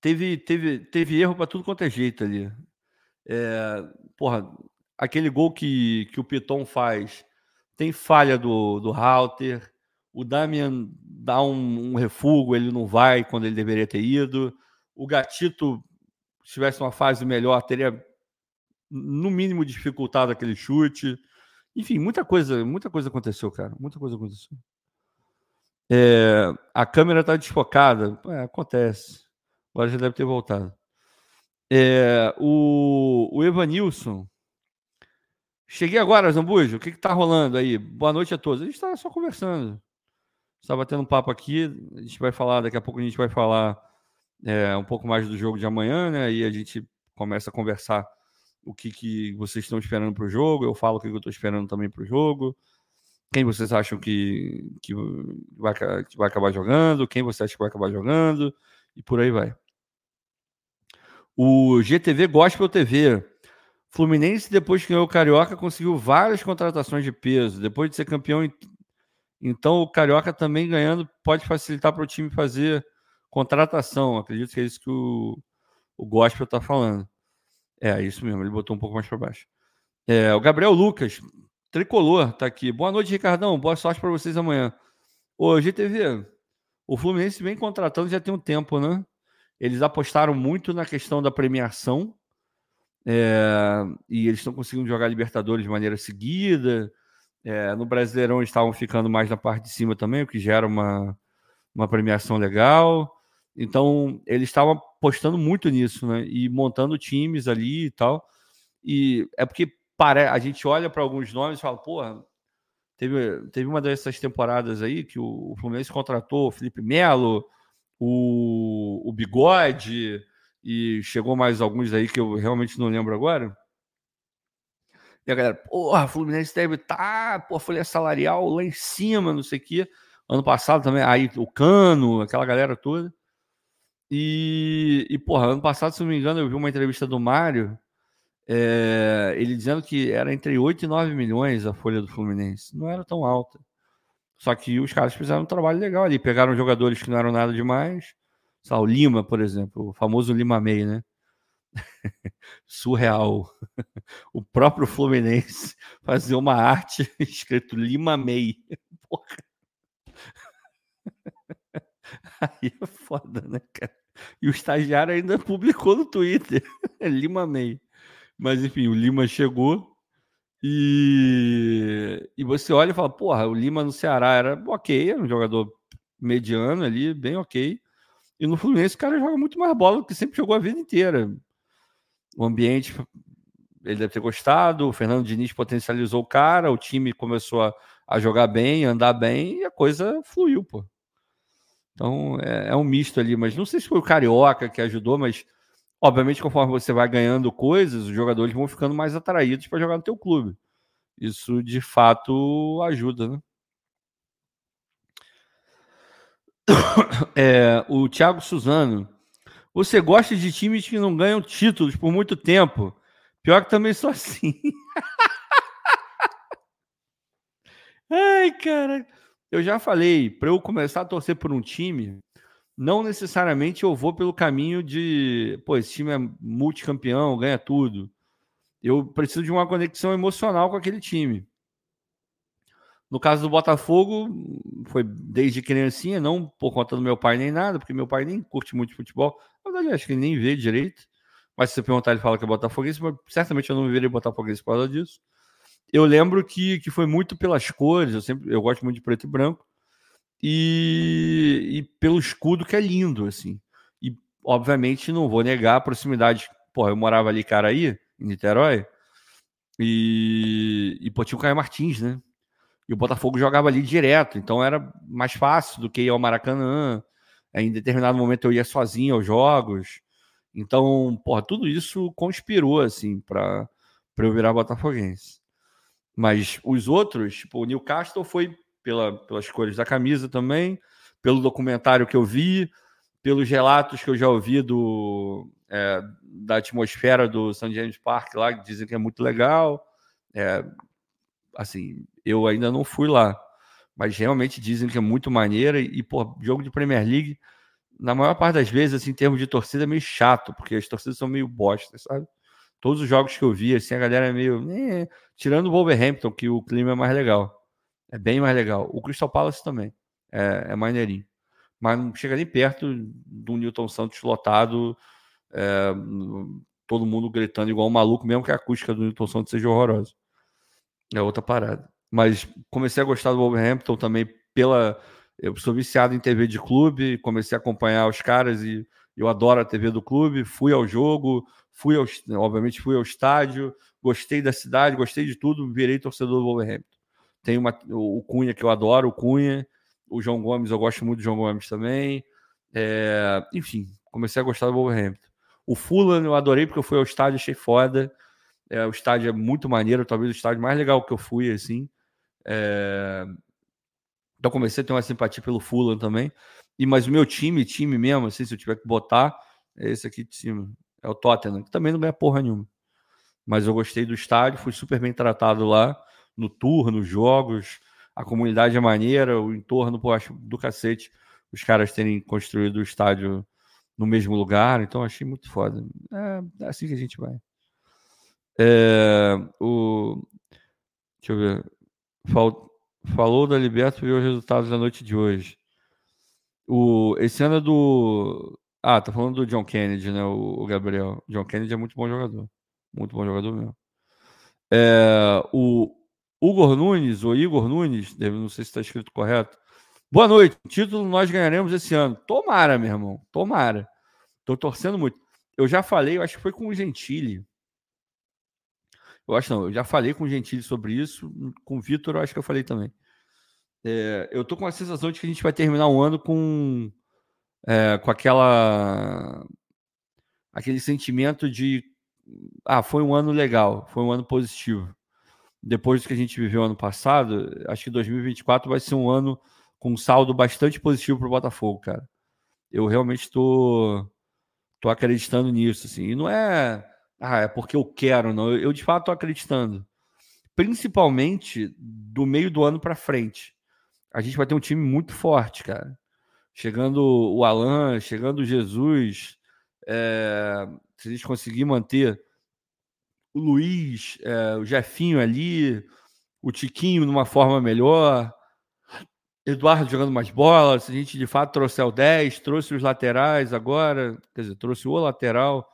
teve, teve, teve erro para tudo quanto é jeito ali. É, porra, aquele gol que, que o Piton faz, tem falha do, do Halter. O Damian dá um, um refúgio, ele não vai quando ele deveria ter ido. O Gatito, tivesse uma fase melhor, teria no mínimo dificultado aquele chute. Enfim, muita coisa, muita coisa aconteceu, cara. Muita coisa aconteceu. É, a câmera está desfocada. É, acontece. Agora já deve ter voltado. É, o, o Evanilson. Cheguei agora, Zambujo. O que está rolando aí? Boa noite a todos. A gente está só conversando. Está batendo um papo aqui. A gente vai falar, daqui a pouco a gente vai falar é, um pouco mais do jogo de amanhã, né? Aí a gente começa a conversar o que, que vocês estão esperando para o jogo. Eu falo o que eu estou esperando também para o jogo. Quem vocês acham que, que, vai, que vai acabar jogando? Quem você acha que vai acabar jogando? E por aí vai. O GTV Gospel TV. Fluminense, depois que ganhou o Carioca, conseguiu várias contratações de peso. Depois de ser campeão, então o Carioca também ganhando pode facilitar para o time fazer contratação. Acredito que é isso que o, o Gospel está falando. É, isso mesmo, ele botou um pouco mais para baixo. É, o Gabriel Lucas, tricolor, tá aqui. Boa noite, Ricardão. Boa sorte para vocês amanhã. Ô, GTV, o Fluminense vem contratando já tem um tempo, né? Eles apostaram muito na questão da premiação é, e eles estão conseguindo jogar Libertadores de maneira seguida. É, no Brasileirão eles estavam ficando mais na parte de cima também, o que gera uma, uma premiação legal. Então, eles estavam apostando muito nisso, né? E montando times ali e tal. E é porque pare... a gente olha para alguns nomes e fala, porra, teve, teve uma dessas temporadas aí que o Fluminense contratou o Felipe Melo, o, o Bigode, e chegou mais alguns aí que eu realmente não lembro agora. E a galera, porra, Fluminense deve estar, tá, pô, folha salarial lá em cima, não sei o quê. Ano passado também, aí o Cano, aquela galera toda. E, e, porra, ano passado, se não me engano, eu vi uma entrevista do Mário, é, ele dizendo que era entre 8 e 9 milhões a folha do Fluminense. Não era tão alta. Só que os caras fizeram um trabalho legal ali. Pegaram jogadores que não eram nada demais. Só, o Lima, por exemplo, o famoso Lima May, né? (laughs) Surreal. (laughs) O próprio Fluminense (laughs) fazer uma arte escrito Lima May. Porra. Aí é foda, né, cara? E o estagiário ainda (laughs) publicou no Twitter. Lima May. Mas enfim, o Lima chegou e, e você olha e fala, porra, o Lima no Ceará era ok, era um jogador mediano ali, bem ok. E no Fluminense o cara joga muito mais bola do que sempre jogou a vida inteira. O ambiente, ele deve ter gostado, o Fernando Diniz potencializou o cara, o time começou a, a jogar bem, andar bem, e a coisa fluiu, pô. Então é, é, um misto ali, mas não sei se foi o Carioca que ajudou, mas obviamente conforme você vai ganhando coisas, os jogadores vão ficando mais atraídos para jogar no teu clube. Isso de fato ajuda, né? (coughs) É, o Thiago Suzano. Você gosta de times que não ganham títulos por muito tempo? Pior que também sou assim. (laughs) Ai, cara. Eu já falei, para eu começar a torcer por um time, não necessariamente eu vou pelo caminho de, pô, esse time é multicampeão, ganha tudo. Eu preciso de uma conexão emocional com aquele time. No caso do Botafogo, foi desde criancinha, não por conta do meu pai nem nada, porque meu pai nem curte muito futebol. Na verdade, acho que ele nem vê direito. Mas se você perguntar, ele fala que é Botafoguense, mas certamente eu não me virei Botafoguense por causa disso. Eu lembro que, que foi muito pelas cores, eu sempre eu gosto muito de preto e branco, e, e pelo escudo que é lindo, assim. E, obviamente, não vou negar a proximidade. Porra, eu morava ali, cara, aí, em Niterói, e, e pô, tinha o Caio Martins, né? E o Botafogo jogava ali direto, então era mais fácil do que ir ao Maracanã. Em determinado momento eu ia sozinho aos jogos. Então, porra, tudo isso conspirou, assim, para eu virar botafoguense. Mas os outros, tipo, o Newcastle foi pela, pelas cores da camisa também, pelo documentário que eu vi, pelos relatos que eu já ouvi do, é, da atmosfera do St. James Park lá, que dizem que é muito legal. É, assim, eu ainda não fui lá, mas realmente dizem que é muito maneira. E, pô, jogo de Premier League, na maior parte das vezes, assim, em termos de torcida, é meio chato, porque as torcidas são meio bosta, sabe? Todos os jogos que eu vi, assim, a galera é meio. Eh, tirando o Wolverhampton, que o clima é mais legal. É bem mais legal. O Crystal Palace também. É, é maneirinho. Mas não chega nem perto do Newton Santos lotado, é, todo mundo gritando igual um maluco, mesmo que a acústica do Newton Santos seja horrorosa. É outra parada. Mas comecei a gostar do Wolverhampton também pela. Eu sou viciado em TV de clube, comecei a acompanhar os caras e eu adoro a TV do clube. Fui ao jogo, fui ao, obviamente fui ao estádio, gostei da cidade, gostei de tudo, virei torcedor do Wolverhampton. Tem uma, o Cunha que eu adoro, o Cunha, o João Gomes, eu gosto muito do João Gomes também. É, enfim, comecei a gostar do Wolverhampton. O Fulham eu adorei porque eu fui ao estádio, achei foda. É, o estádio é muito maneiro, talvez o estádio mais legal que eu fui, assim. É... Então comecei a ter uma simpatia pelo Fulham também. E mas o meu time, time mesmo, assim, se eu tiver que botar, é esse aqui de cima. É o Tottenham, que também não ganha porra nenhuma. Mas eu gostei do estádio, fui super bem tratado lá, no tour, nos jogos. A comunidade é maneira, o entorno, pô, acho do cacete os caras terem construído o estádio no mesmo lugar, então achei muito foda. É, é assim que a gente vai. É, o, deixa eu ver. Fal, falou da Liberto e os resultados da noite de hoje. O, esse ano é do. Ah, tá falando do John Kennedy, né? O, o Gabriel. John Kennedy é muito bom jogador. Muito bom jogador mesmo. É, o Igor Nunes, ou Igor Nunes, não sei se está escrito correto. Boa noite. Título nós ganharemos esse ano. Tomara, meu irmão. Tomara. Tô torcendo muito. Eu já falei, eu acho que foi com o Gentili. Eu acho não, eu já falei com o Gentili sobre isso, com o Vitor, eu acho que eu falei também. É, eu tô com a sensação de que a gente vai terminar o ano com, é, com aquela aquele sentimento de ah, foi um ano legal, foi um ano positivo. Depois do que a gente viveu ano passado, acho que 2024 vai ser um ano com um saldo bastante positivo para o Botafogo, cara. Eu realmente estou tô, tô acreditando nisso, assim. E não é ah, é porque eu quero, não. Eu, eu de fato estou acreditando. Principalmente do meio do ano para frente. A gente vai ter um time muito forte, cara. Chegando o Alan, chegando o Jesus. É, se a gente conseguir manter o Luiz, é, o Jefinho ali, o Tiquinho numa forma melhor, Eduardo jogando mais bola, se a gente de fato trouxer o 10, trouxe os laterais agora, quer dizer, trouxe o lateral,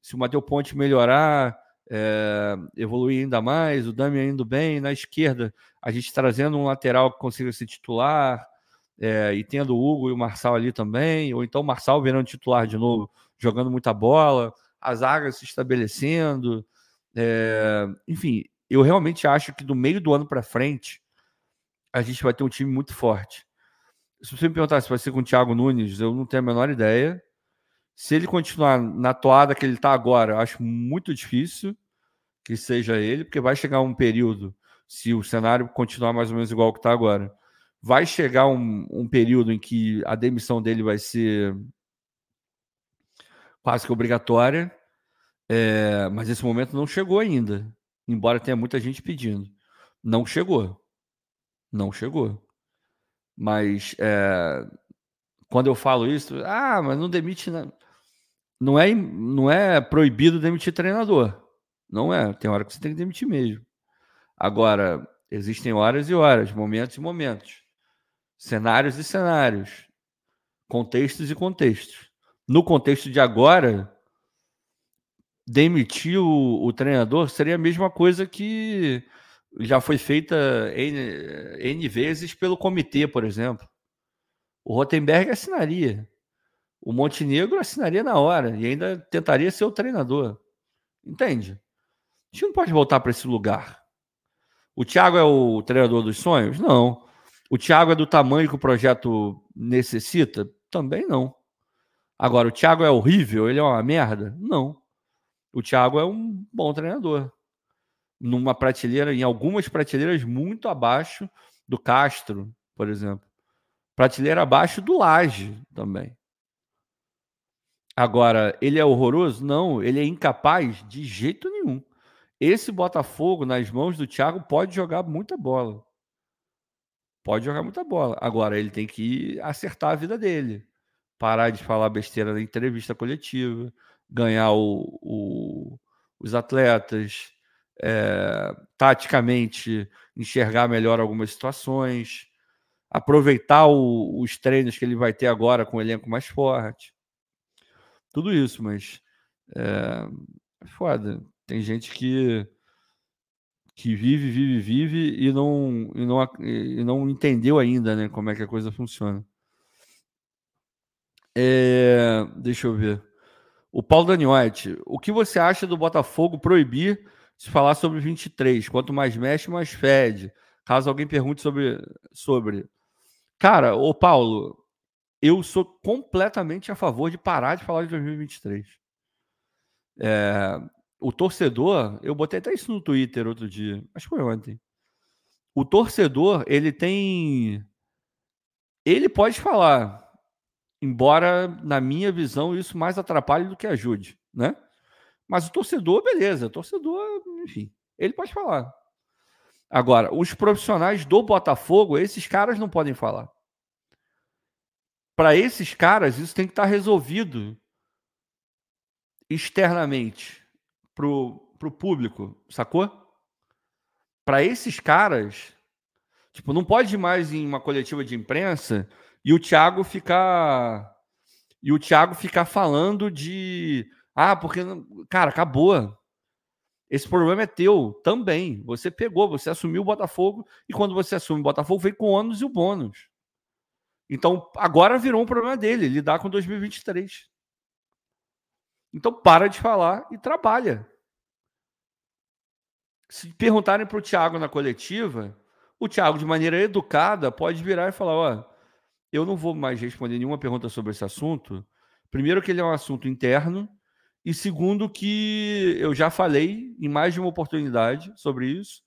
se o Matheus Ponte melhorar, é, evoluir ainda mais, o Dami indo bem, na esquerda, a gente trazendo um lateral que consiga ser titular, é, e tendo o Hugo e o Marçal ali também, ou então o Marçal virando titular de novo, jogando muita bola, as zaga se estabelecendo, é, enfim, eu realmente acho que do meio do ano para frente a gente vai ter um time muito forte. Se você me perguntar se vai ser com o Thiago Nunes, eu não tenho a menor ideia. Se ele continuar na toada que ele está agora, eu acho muito difícil que seja ele, porque vai chegar um período, se o cenário continuar mais ou menos igual que está agora, vai chegar um, um período em que a demissão dele vai ser quase que obrigatória, é, mas esse momento não chegou ainda, embora tenha muita gente pedindo. Não chegou. Não chegou. Mas é, quando eu falo isso, ah, mas não demite. Não não é, não é proibido demitir treinador. Não é. Tem hora que você tem que demitir mesmo. Agora, existem horas e horas, momentos e momentos, cenários e cenários, contextos e contextos. No contexto de agora, demitir o, o treinador seria a mesma coisa que já foi feita N, N vezes pelo comitê, por exemplo. O Rotenberg assinaria. O Montenegro assinaria na hora e ainda tentaria ser o treinador. Entende? A gente não pode voltar para esse lugar. O Thiago é o treinador dos sonhos? Não. O Thiago é do tamanho que o projeto necessita? Também não. Agora, o Thiago é horrível? Ele é uma merda? Não. O Thiago é um bom treinador. Numa prateleira, em algumas prateleiras muito abaixo do Castro, por exemplo. Prateleira abaixo do Laje também. Agora, ele é horroroso? Não, ele é incapaz de jeito nenhum. Esse Botafogo, nas mãos do Thiago, pode jogar muita bola. Pode jogar muita bola. Agora, ele tem que acertar a vida dele. Parar de falar besteira na entrevista coletiva, ganhar o, o, os atletas, é, taticamente enxergar melhor algumas situações, aproveitar o, os treinos que ele vai ter agora com o elenco mais forte. Tudo isso, mas é, é foda. Tem gente que que vive, vive, vive e não, e não, e não entendeu ainda né, como é que a coisa funciona. É, deixa eu ver. O Paulo Daniotti, o que você acha do Botafogo proibir de falar sobre 23? Quanto mais mexe, mais fede. Caso alguém pergunte sobre. sobre. Cara, o Paulo, eu sou completamente a favor de parar de falar de 2023. É, o torcedor, eu botei até isso no Twitter outro dia, acho que foi ontem. O torcedor, ele tem. Ele pode falar, embora, na minha visão, isso mais atrapalhe do que ajude, né? Mas o torcedor, beleza, o torcedor, enfim, ele pode falar. Agora, os profissionais do Botafogo, esses caras não podem falar. Para esses caras, isso tem que estar resolvido externamente pro, pro público, sacou? Para esses caras, tipo, não pode mais em uma coletiva de imprensa e o Thiago ficar e o Thiago ficar falando de ah, porque cara, acabou. Esse problema é teu também. Você pegou, você assumiu o Botafogo e quando você assume o Botafogo vem com o ônus e o bônus. Então, agora virou um problema dele, lidar com 2023. Então para de falar e trabalha. Se perguntarem para o Thiago na coletiva, o Thiago, de maneira educada, pode virar e falar: Ó, eu não vou mais responder nenhuma pergunta sobre esse assunto. Primeiro, que ele é um assunto interno, e segundo, que eu já falei em mais de uma oportunidade sobre isso,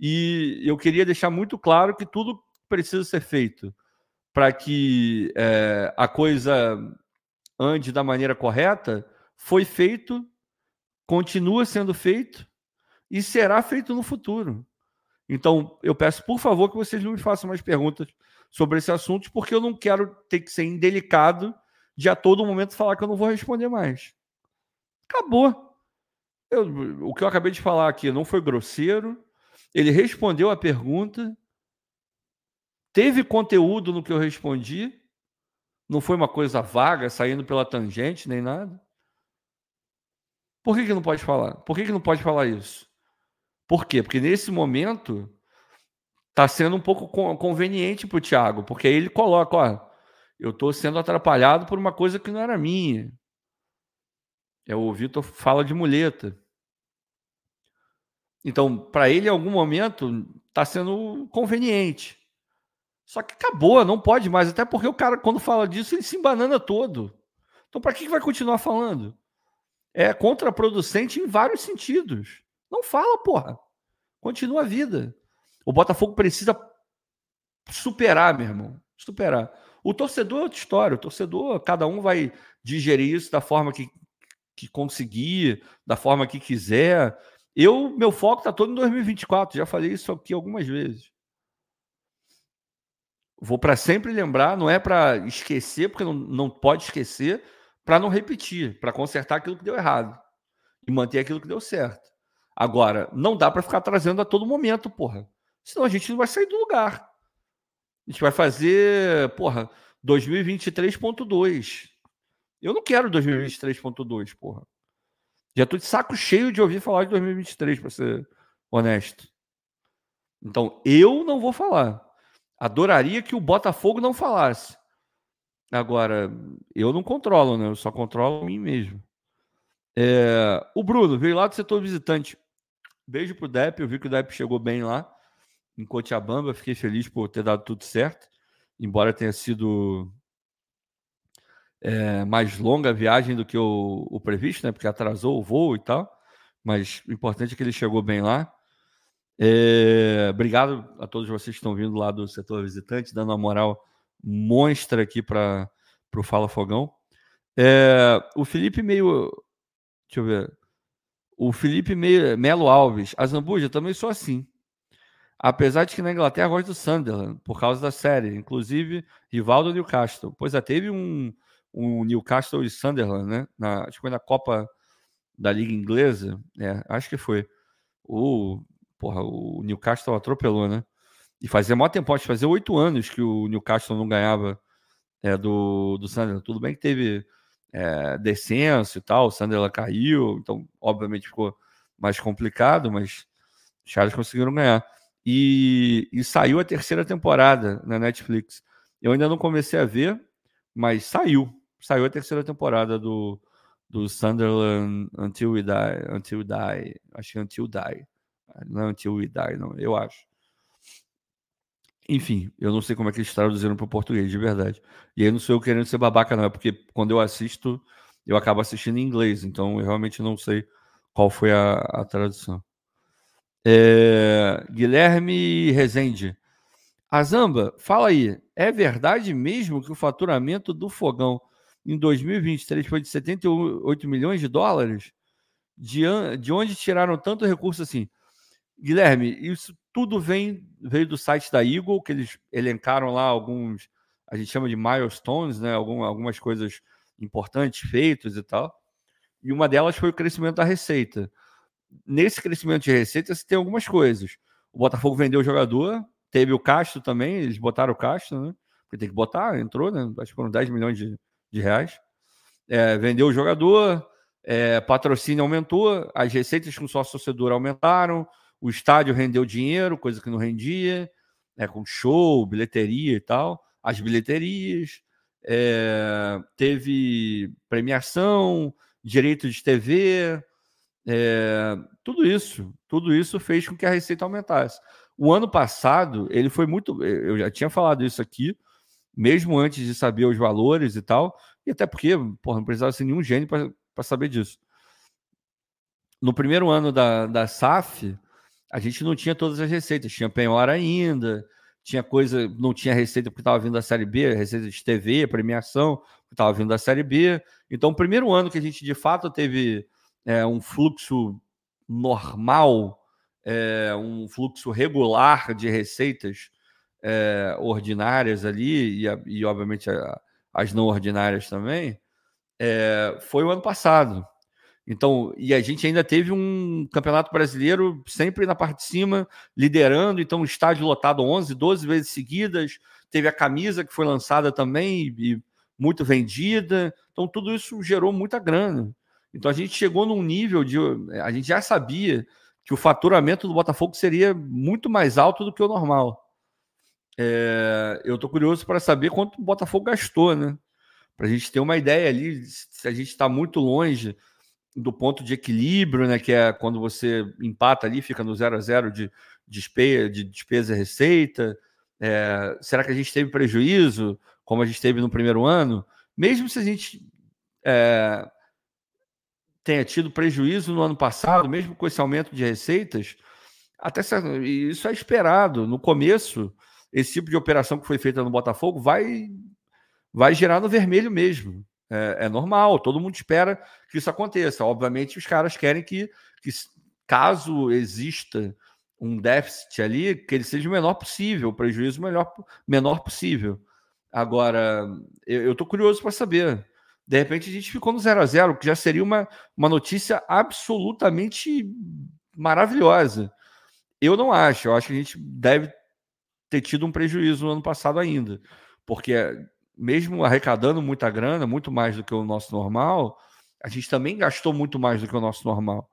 e eu queria deixar muito claro que tudo precisa ser feito para que é, a coisa ande da maneira correta foi feito, continua sendo feito e será feito no futuro. Então, eu peço, por favor, que vocês não me façam mais perguntas sobre esse assunto, porque eu não quero ter que ser indelicado de a todo momento falar que eu não vou responder mais. Acabou. Eu, o que eu acabei de falar aqui não foi grosseiro. Ele respondeu a pergunta. Teve conteúdo no que eu respondi. Não foi uma coisa vaga, saindo pela tangente, nem nada. Por que, que não pode falar? Por que, que não pode falar isso? Por quê? Porque nesse momento está sendo um pouco conveniente para o Thiago, porque aí ele coloca, ó, eu estou sendo atrapalhado por uma coisa que não era minha. É o Vitor fala de muleta. Então, para ele, em algum momento, está sendo conveniente. Só que acabou, não pode mais. Até porque o cara, quando fala disso, ele se embanana todo. Então, para que vai continuar falando? é contraproducente em vários sentidos. Não fala, porra. Continua a vida. O Botafogo precisa superar, meu irmão. Superar. O torcedor é outra história. O torcedor, cada um vai digerir isso da forma que, que conseguir, da forma que quiser. Eu, meu foco está todo em 2024. Já falei isso aqui algumas vezes. Vou para sempre lembrar, não é para esquecer, porque não, não pode esquecer, para não repetir, para consertar aquilo que deu errado e manter aquilo que deu certo. Agora, não dá para ficar trazendo a todo momento, porra. Senão a gente não vai sair do lugar. A gente vai fazer, porra, 2023.2. Eu não quero 2023.2, porra. Já tô de saco cheio de ouvir falar de 2023, para ser honesto. Então, eu não vou falar. Adoraria que o Botafogo não falasse. Agora, eu não controlo, né? Eu só controlo mim mesmo. É, o Bruno veio lá do setor visitante. Beijo pro Dep. Eu vi que o Dep chegou bem lá em Cochabamba. Fiquei feliz por ter dado tudo certo, embora tenha sido é, mais longa a viagem do que o, o, previsto, né? Porque atrasou o voo e tal. Mas o importante é que ele chegou bem lá. É, obrigado a todos vocês que estão vindo lá do setor visitante, dando uma moral monstra aqui para o Fala Fogão. É, o Felipe meio. Deixa eu ver. O Felipe meio, Melo Alves. A Zambuja também sou assim. Apesar de que na Inglaterra gosto do Sunderland, por causa da série. Inclusive, rival do Newcastle. Pois é, teve um, um Newcastle e Sunderland, né? Na, acho que foi na Copa da Liga Inglesa. É, acho que foi. O, porra, o Newcastle atropelou, né? E fazia maior tempo, que fazia oito anos que o Newcastle não ganhava é, do, do Sunderland. Tudo bem que teve é, descenso e tal, o Sunderland caiu, então obviamente ficou mais complicado, mas os caras conseguiram ganhar. E, e saiu a terceira temporada na Netflix. Eu ainda não comecei a ver, mas saiu. Saiu a terceira temporada do, do Sunderland Until We Die. Until We Die. Acho que é Until Die. Não é Until We Die, não. Eu acho. Enfim, eu não sei como é que eles traduziram para o português, de verdade. E aí não sou eu querendo ser babaca, não. É porque quando eu assisto, eu acabo assistindo em inglês. Então eu realmente não sei qual foi a, a tradução. É, Guilherme Rezende. Azamba, fala aí. É verdade mesmo que o faturamento do fogão em 2023 foi de 78 milhões de dólares? De, de onde tiraram tanto recurso assim? Guilherme, isso tudo vem veio do site da Eagle, que eles elencaram lá alguns, a gente chama de milestones, né? Algum, algumas coisas importantes feitas e tal. E uma delas foi o crescimento da receita. Nesse crescimento de receita, você tem algumas coisas. O Botafogo vendeu o jogador, teve o Castro também, eles botaram o Castro, né? Porque tem que botar, entrou, né? Acho que foram 10 milhões de, de reais. É, vendeu o jogador, é, patrocínio aumentou, as receitas com sócio torcedor aumentaram, o estádio rendeu dinheiro, coisa que não rendia, né, com show, bilheteria e tal. As bilheterias, é, teve premiação, direito de TV, é, tudo isso, tudo isso fez com que a receita aumentasse. O ano passado, ele foi muito. Eu já tinha falado isso aqui, mesmo antes de saber os valores e tal, e até porque, porra, não precisava ser nenhum gênio para saber disso. No primeiro ano da, da SAF, a gente não tinha todas as receitas, tinha penhora ainda, tinha coisa, não tinha receita porque estava vindo da Série B, receita de TV, premiação, porque estava vindo da Série B. Então, o primeiro ano que a gente de fato teve é, um fluxo normal, é, um fluxo regular de receitas é, ordinárias ali, e, e obviamente a, as não ordinárias também, é, foi o ano passado. Então, e a gente ainda teve um campeonato brasileiro sempre na parte de cima, liderando, então estádio lotado 11, 12 vezes seguidas, teve a camisa que foi lançada também e muito vendida. Então, tudo isso gerou muita grana. Então, a gente chegou num nível de. A gente já sabia que o faturamento do Botafogo seria muito mais alto do que o normal. É, eu estou curioso para saber quanto o Botafogo gastou, né? Para a gente ter uma ideia ali, se a gente está muito longe do ponto de equilíbrio, né, que é quando você empata ali, fica no zero a zero de, despesa, de despesa e receita. É, será que a gente teve prejuízo, como a gente teve no primeiro ano? Mesmo se a gente é, tenha tido prejuízo no ano passado, mesmo com esse aumento de receitas, até isso é esperado. No começo, esse tipo de operação que foi feita no Botafogo vai, vai gerar no vermelho mesmo. É, é, normal, todo mundo espera que isso aconteça. Obviamente, os caras querem que, que, caso exista um déficit ali, que ele seja o menor possível, o prejuízo melhor, menor possível. Agora, eu estou curioso para saber. De repente, a gente ficou no 0 a 0 que já seria uma, uma notícia absolutamente maravilhosa. Eu não acho, eu acho que a gente deve ter tido um prejuízo no ano passado ainda, porque mesmo arrecadando muita grana, muito mais do que o nosso normal, a gente também gastou muito mais do que o nosso normal.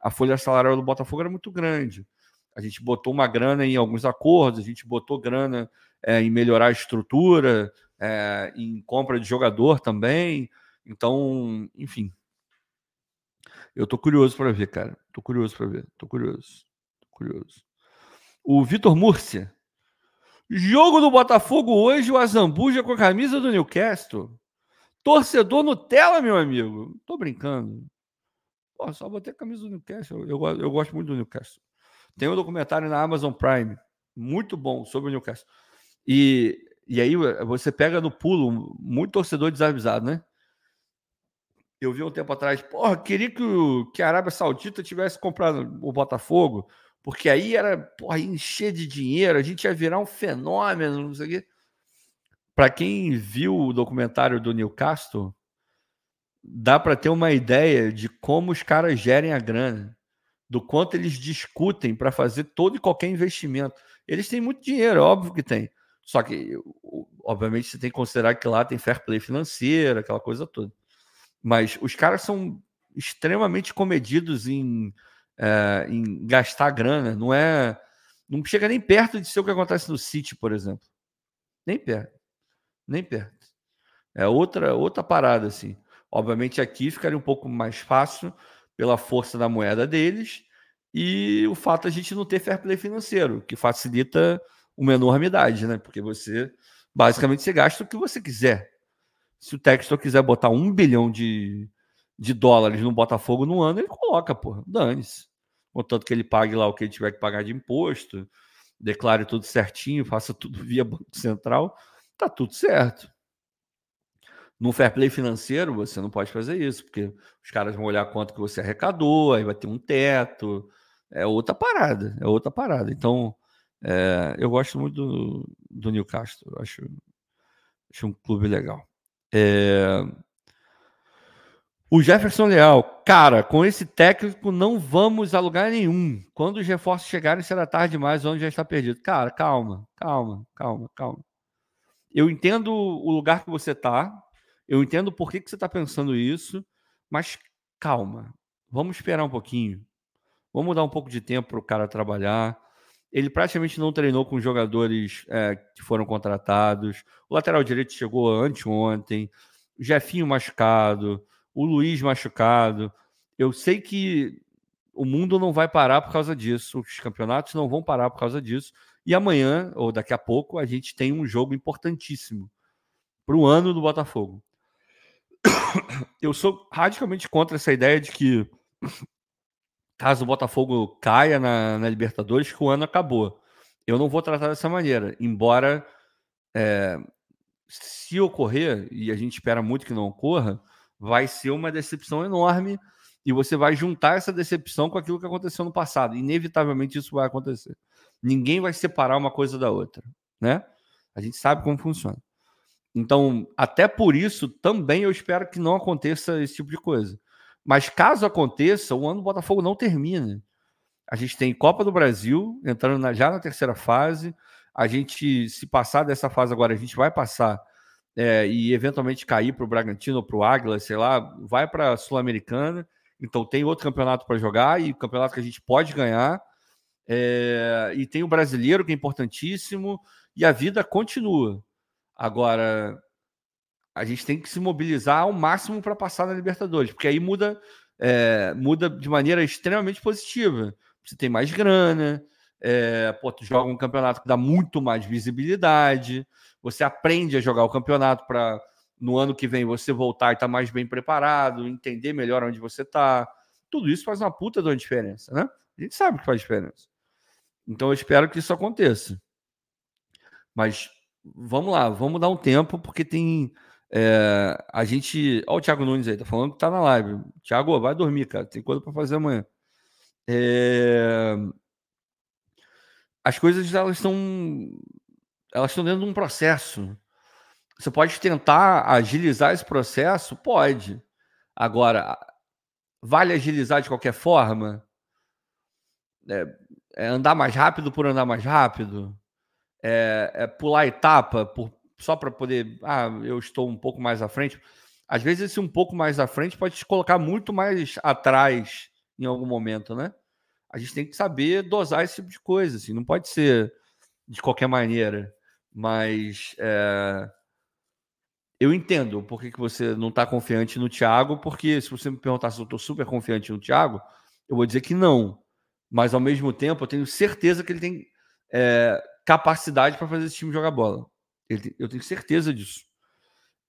A folha salarial do Botafogo era muito grande. A gente botou uma grana em alguns acordos, a gente botou grana é, em melhorar a estrutura, é, em compra de jogador também. Então, enfim. Eu tô curioso para ver, cara. Tô curioso para ver. Tô curioso. Tô curioso. O Vitor Múrcia Jogo do Botafogo hoje, o Azambuja com a camisa do Newcastle. Torcedor Nutella, meu amigo. Tô brincando. Pô, só botei a camisa do Newcastle. Eu, eu gosto muito do Newcastle. Tem um documentário na Amazon Prime, muito bom, sobre o Newcastle. E, e aí você pega no pulo muito torcedor desavisado, né? Eu vi um tempo atrás, porra, queria que, o, que a Arábia Saudita tivesse comprado o Botafogo, porque aí era, porra, encher de dinheiro, a gente ia virar um fenômeno, não sei o quê. Para quem viu o documentário do Newcastle, dá para ter uma ideia de como os caras gerem a grana, do quanto eles discutem para fazer todo e qualquer investimento. Eles têm muito dinheiro, óbvio que tem. Só que, obviamente, você tem que considerar que lá tem fair play financeiro, aquela coisa toda. Mas os caras são extremamente comedidos em, é, em gastar grana. Não é. Não chega nem perto de ser o que acontece no City, por exemplo. Nem perto. Nem perto. É outra, outra parada, assim. Obviamente aqui ficaria um pouco mais fácil pela força da moeda deles e o fato de a gente não ter fair play financeiro, que facilita uma enormidade, né? Porque você basicamente você gasta o que você quiser. Se o Textor quiser botar um bilhão de, de dólares no Botafogo no ano, ele coloca, pô, dane-se. Contanto que ele pague lá o que ele tiver que pagar de imposto, declare tudo certinho, faça tudo (laughs) via Banco Central, tá tudo certo. No fair play financeiro, você não pode fazer isso, porque os caras vão olhar quanto que você arrecadou, aí vai ter um teto. É outra parada, é outra parada. Então, é, eu gosto muito do, do Newcastle, acho, acho um clube legal. É... O Jefferson Leal, cara, com esse técnico não vamos a lugar nenhum. Quando os reforços chegarem, será tarde demais, onde já está perdido. Cara, calma, calma, calma, calma. Eu entendo o lugar que você está, eu entendo por que, que você está pensando isso, mas calma, vamos esperar um pouquinho. Vamos dar um pouco de tempo para o cara trabalhar. Ele praticamente não treinou com jogadores é, que foram contratados. O lateral direito chegou anteontem. O Jefinho machucado. O Luiz machucado. Eu sei que o mundo não vai parar por causa disso. Os campeonatos não vão parar por causa disso. E amanhã, ou daqui a pouco, a gente tem um jogo importantíssimo para o ano do Botafogo eu sou radicalmente contra essa ideia de que caso o Botafogo caia na, na Libertadores, que o ano acabou. Eu não vou tratar dessa maneira, embora é, se ocorrer, e a gente espera muito que não ocorra, vai ser uma decepção enorme e você vai juntar essa decepção com aquilo que aconteceu no passado. Inevitavelmente isso vai acontecer. Ninguém vai separar uma coisa da outra, né? A gente sabe como funciona. Então, até por isso, também eu espero que não aconteça esse tipo de coisa. Mas caso aconteça, o ano do Botafogo não termina. A gente tem Copa do Brasil entrando na, já na terceira fase. A gente, se passar dessa fase agora, a gente vai passar é, e eventualmente cair para o Bragantino ou para o Águila, sei lá, vai para a Sul-Americana. Então tem outro campeonato para jogar e campeonato que a gente pode ganhar. É, e tem o brasileiro, que é importantíssimo, e a vida continua. Agora, a gente tem que se mobilizar ao máximo para passar na Libertadores, porque aí muda, é, muda de maneira extremamente positiva. Você tem mais grana, é, pô, tu joga um campeonato que dá muito mais visibilidade, você aprende a jogar o campeonato para no ano que vem você voltar e estar tá mais bem preparado, entender melhor onde você está. Tudo isso faz uma puta de uma diferença, né? A gente sabe que faz diferença. Então eu espero que isso aconteça. Mas vamos lá, vamos dar um tempo, porque tem. É, a gente. Olha o Thiago Nunes aí, tá falando que tá na live. Thiago, vai dormir, cara. Tem coisa para fazer amanhã. É, as coisas elas estão. Elas estão dentro de um processo. Você pode tentar agilizar esse processo? Pode. Agora, vale agilizar de qualquer forma? É, é andar mais rápido por andar mais rápido? é, é pular etapa por, só para poder. Ah, eu estou um pouco mais à frente. Às vezes, esse um pouco mais à frente pode te colocar muito mais atrás em algum momento, né? A gente tem que saber dosar esse tipo de coisa, assim, não pode ser de qualquer maneira. Mas é, eu entendo por que, você não está confiante no Thiago, porque se você me perguntar se eu estou super confiante no Thiago, eu vou dizer que não. Mas ao mesmo tempo, eu tenho certeza que ele tem é, capacidade para fazer esse time jogar bola. Ele, eu tenho certeza disso.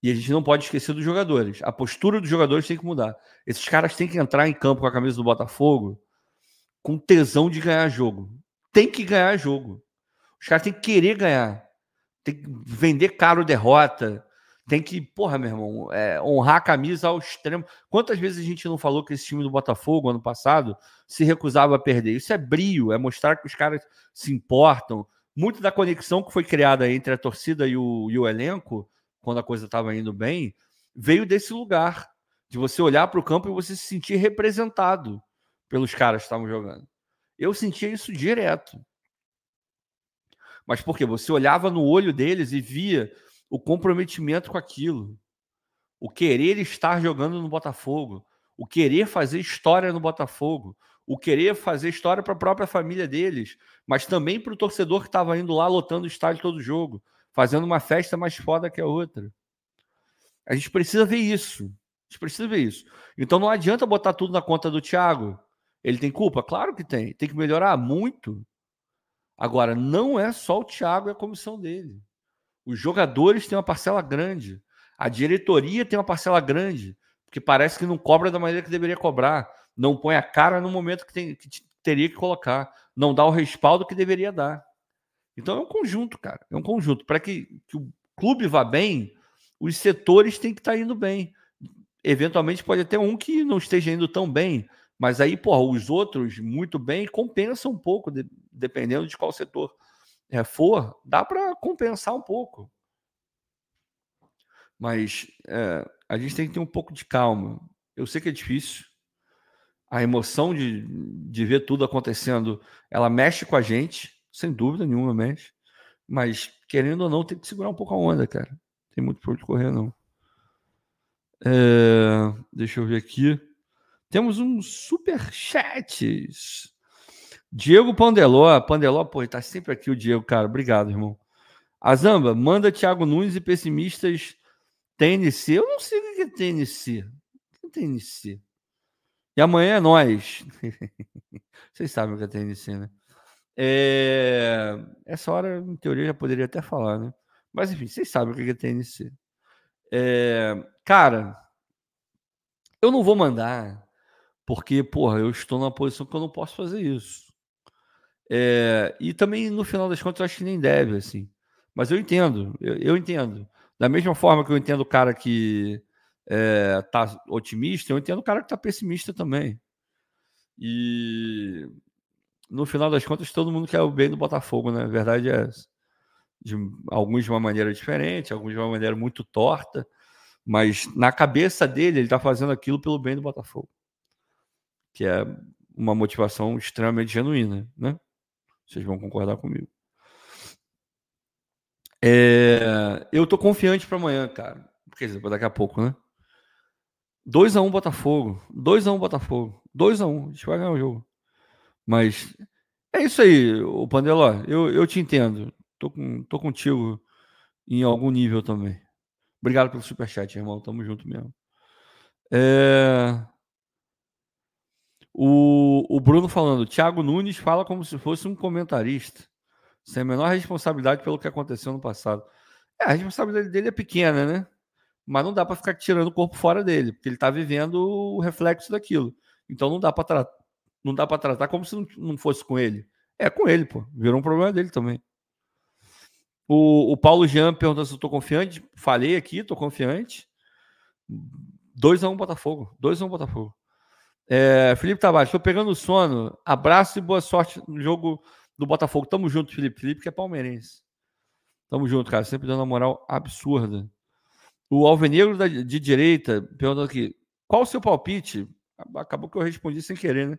E a gente não pode esquecer dos jogadores. A postura dos jogadores tem que mudar. Esses caras têm que entrar em campo com a camisa do Botafogo com tesão de ganhar jogo. Tem que ganhar jogo. Os caras têm que querer ganhar. Tem que vender caro derrota. tem que, porra, meu irmão, é, honrar a camisa ao extremo. Quantas vezes a gente não falou que esse time do Botafogo, ano passado, se recusava a perder? Isso é brio, é mostrar que os caras se importam. Muito da conexão que foi criada entre a torcida e o, e o elenco, quando a coisa estava indo bem, veio desse lugar, de você olhar para o campo e você se sentir representado pelos caras que estavam jogando. Eu sentia isso direto. Mas porque você olhava no olho deles e via o comprometimento com aquilo, o querer estar jogando no Botafogo, o querer fazer história no Botafogo, o querer fazer história para a própria família deles, mas também para o torcedor que estava indo lá lotando o estádio todo jogo, fazendo uma festa mais foda que a outra. A gente precisa ver isso. A gente precisa ver isso. Então não adianta botar tudo na conta do Thiago. Ele tem culpa? Claro que tem. Tem que melhorar muito. Agora, não é só o Thiago e a comissão dele. Os jogadores têm uma parcela grande. A diretoria tem uma parcela grande. Porque parece que não cobra da maneira que deveria cobrar. Não põe a cara no momento que, tem, que teria que colocar. Não dá o respaldo que deveria dar. Então é um conjunto, cara. É um conjunto. Para que, que, o clube vá bem, os setores têm que estar tá indo bem. Eventualmente pode ter um que não esteja indo tão bem. Mas aí, porra, os outros muito bem compensam um pouco, de, dependendo de qual setor é, for, dá para compensar um pouco. Mas é, a gente tem que ter um pouco de calma. Eu sei que é difícil. A emoção de, de ver tudo acontecendo, ela mexe com a gente, sem dúvida nenhuma mexe. Mas, querendo ou não, tem que segurar um pouco a onda, cara. Tem muito por onde correr, não. É, deixa eu ver aqui. Temos um super chat Diego Pandeló, Pandeló, pô, tá sempre aqui o Diego, cara. Obrigado, irmão. Azamba, manda Thiago Nunes e pessimistas TNC. Eu não sei o que é TNC. O que é TNC? E amanhã é nós. (laughs) Vocês sabem o que é TNC, né? É... Essa hora, em teoria, já poderia até falar, né? Mas enfim, vocês sabem o que é TNC. É... Cara, eu não vou mandar, porque, porra, eu estou numa posição que eu não posso fazer isso. É, e também, no final das contas, eu acho que nem deve, assim. Mas eu entendo, eu, eu entendo. Da mesma forma que eu entendo o cara que é, tá otimista, eu entendo o cara que tá pessimista também. E no final das contas, todo mundo quer o bem do Botafogo, né? A verdade é essa. De, alguns de uma maneira diferente, alguns de uma maneira muito torta, mas na cabeça dele, ele tá fazendo aquilo pelo bem do Botafogo. Que é uma motivação extremamente genuína, né? Vocês vão concordar comigo. É, eu tô confiante para amanhã, cara. Quer dizer, daqui a pouco, né? 2x1 um, Botafogo. 2x1 um, Botafogo. 2x1. Um. A gente vai ganhar o jogo. Mas é isso aí, o Pandeló. Eu, eu te entendo. Tô, com, tô contigo em algum nível também. Obrigado pelo superchat, irmão. Tamo junto mesmo. É... O, o Bruno falando, Thiago Nunes fala como se fosse um comentarista, sem a menor responsabilidade pelo que aconteceu no passado. É, a responsabilidade dele é pequena, né? Mas não dá para ficar tirando o corpo fora dele, porque ele está vivendo o reflexo daquilo. Então não dá para tratar, não dá para tratar como se não fosse com ele. É com ele, pô. Virou um problema dele também. O, o Paulo Jean perguntando se eu tô confiante. Falei aqui, tô confiante. 2x1 um Botafogo. 2x1 um Botafogo. É, Felipe Tavares, estou pegando sono. Abraço e boa sorte no jogo do Botafogo. Tamo junto, Felipe. Felipe que é palmeirense. Tamo junto, cara. Sempre dando uma moral absurda. O Alvenegro de direita perguntando aqui: qual o seu palpite? Acabou que eu respondi sem querer, né?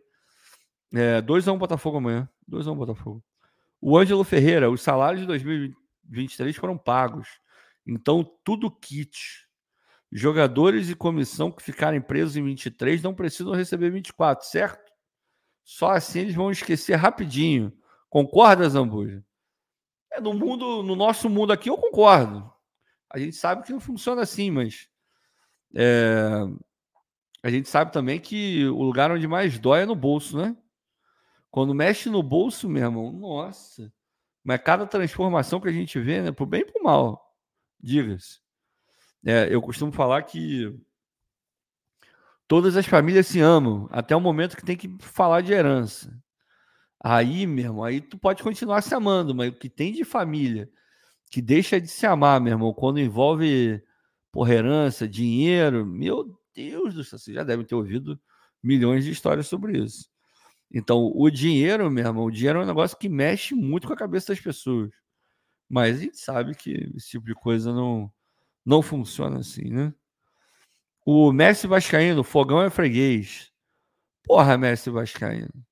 É, 2x1 um Botafogo amanhã. 2x1 um Botafogo. O Ângelo Ferreira, os salários de 2023 foram pagos. Então, tudo kit. Jogadores e comissão que ficarem presos em 23 não precisam receber 24, certo? Só assim eles vão esquecer rapidinho. Concorda, Zambuja? É, no mundo, no nosso mundo aqui, eu concordo. A gente sabe que não funciona assim, mas é, a gente sabe também que o lugar onde mais dói é no bolso, né? Quando mexe no bolso, meu irmão, nossa. Mas cada transformação que a gente vê, né, pro bem e pro mal, diga-se. É, eu costumo falar que todas as famílias se amam, até o momento que tem que falar de herança. Aí, meu irmão, aí tu pode continuar se amando, mas o que tem de família que deixa de se amar, meu irmão, quando envolve por herança, dinheiro. Meu Deus do céu, vocês já devem ter ouvido milhões de histórias sobre isso. Então, o dinheiro, meu irmão, o dinheiro é um negócio que mexe muito com a cabeça das pessoas. Mas a gente sabe que esse tipo de coisa não, não funciona assim, né? O Messi Vascaíno, fogão é freguês. Porra, Messi Vascaíno.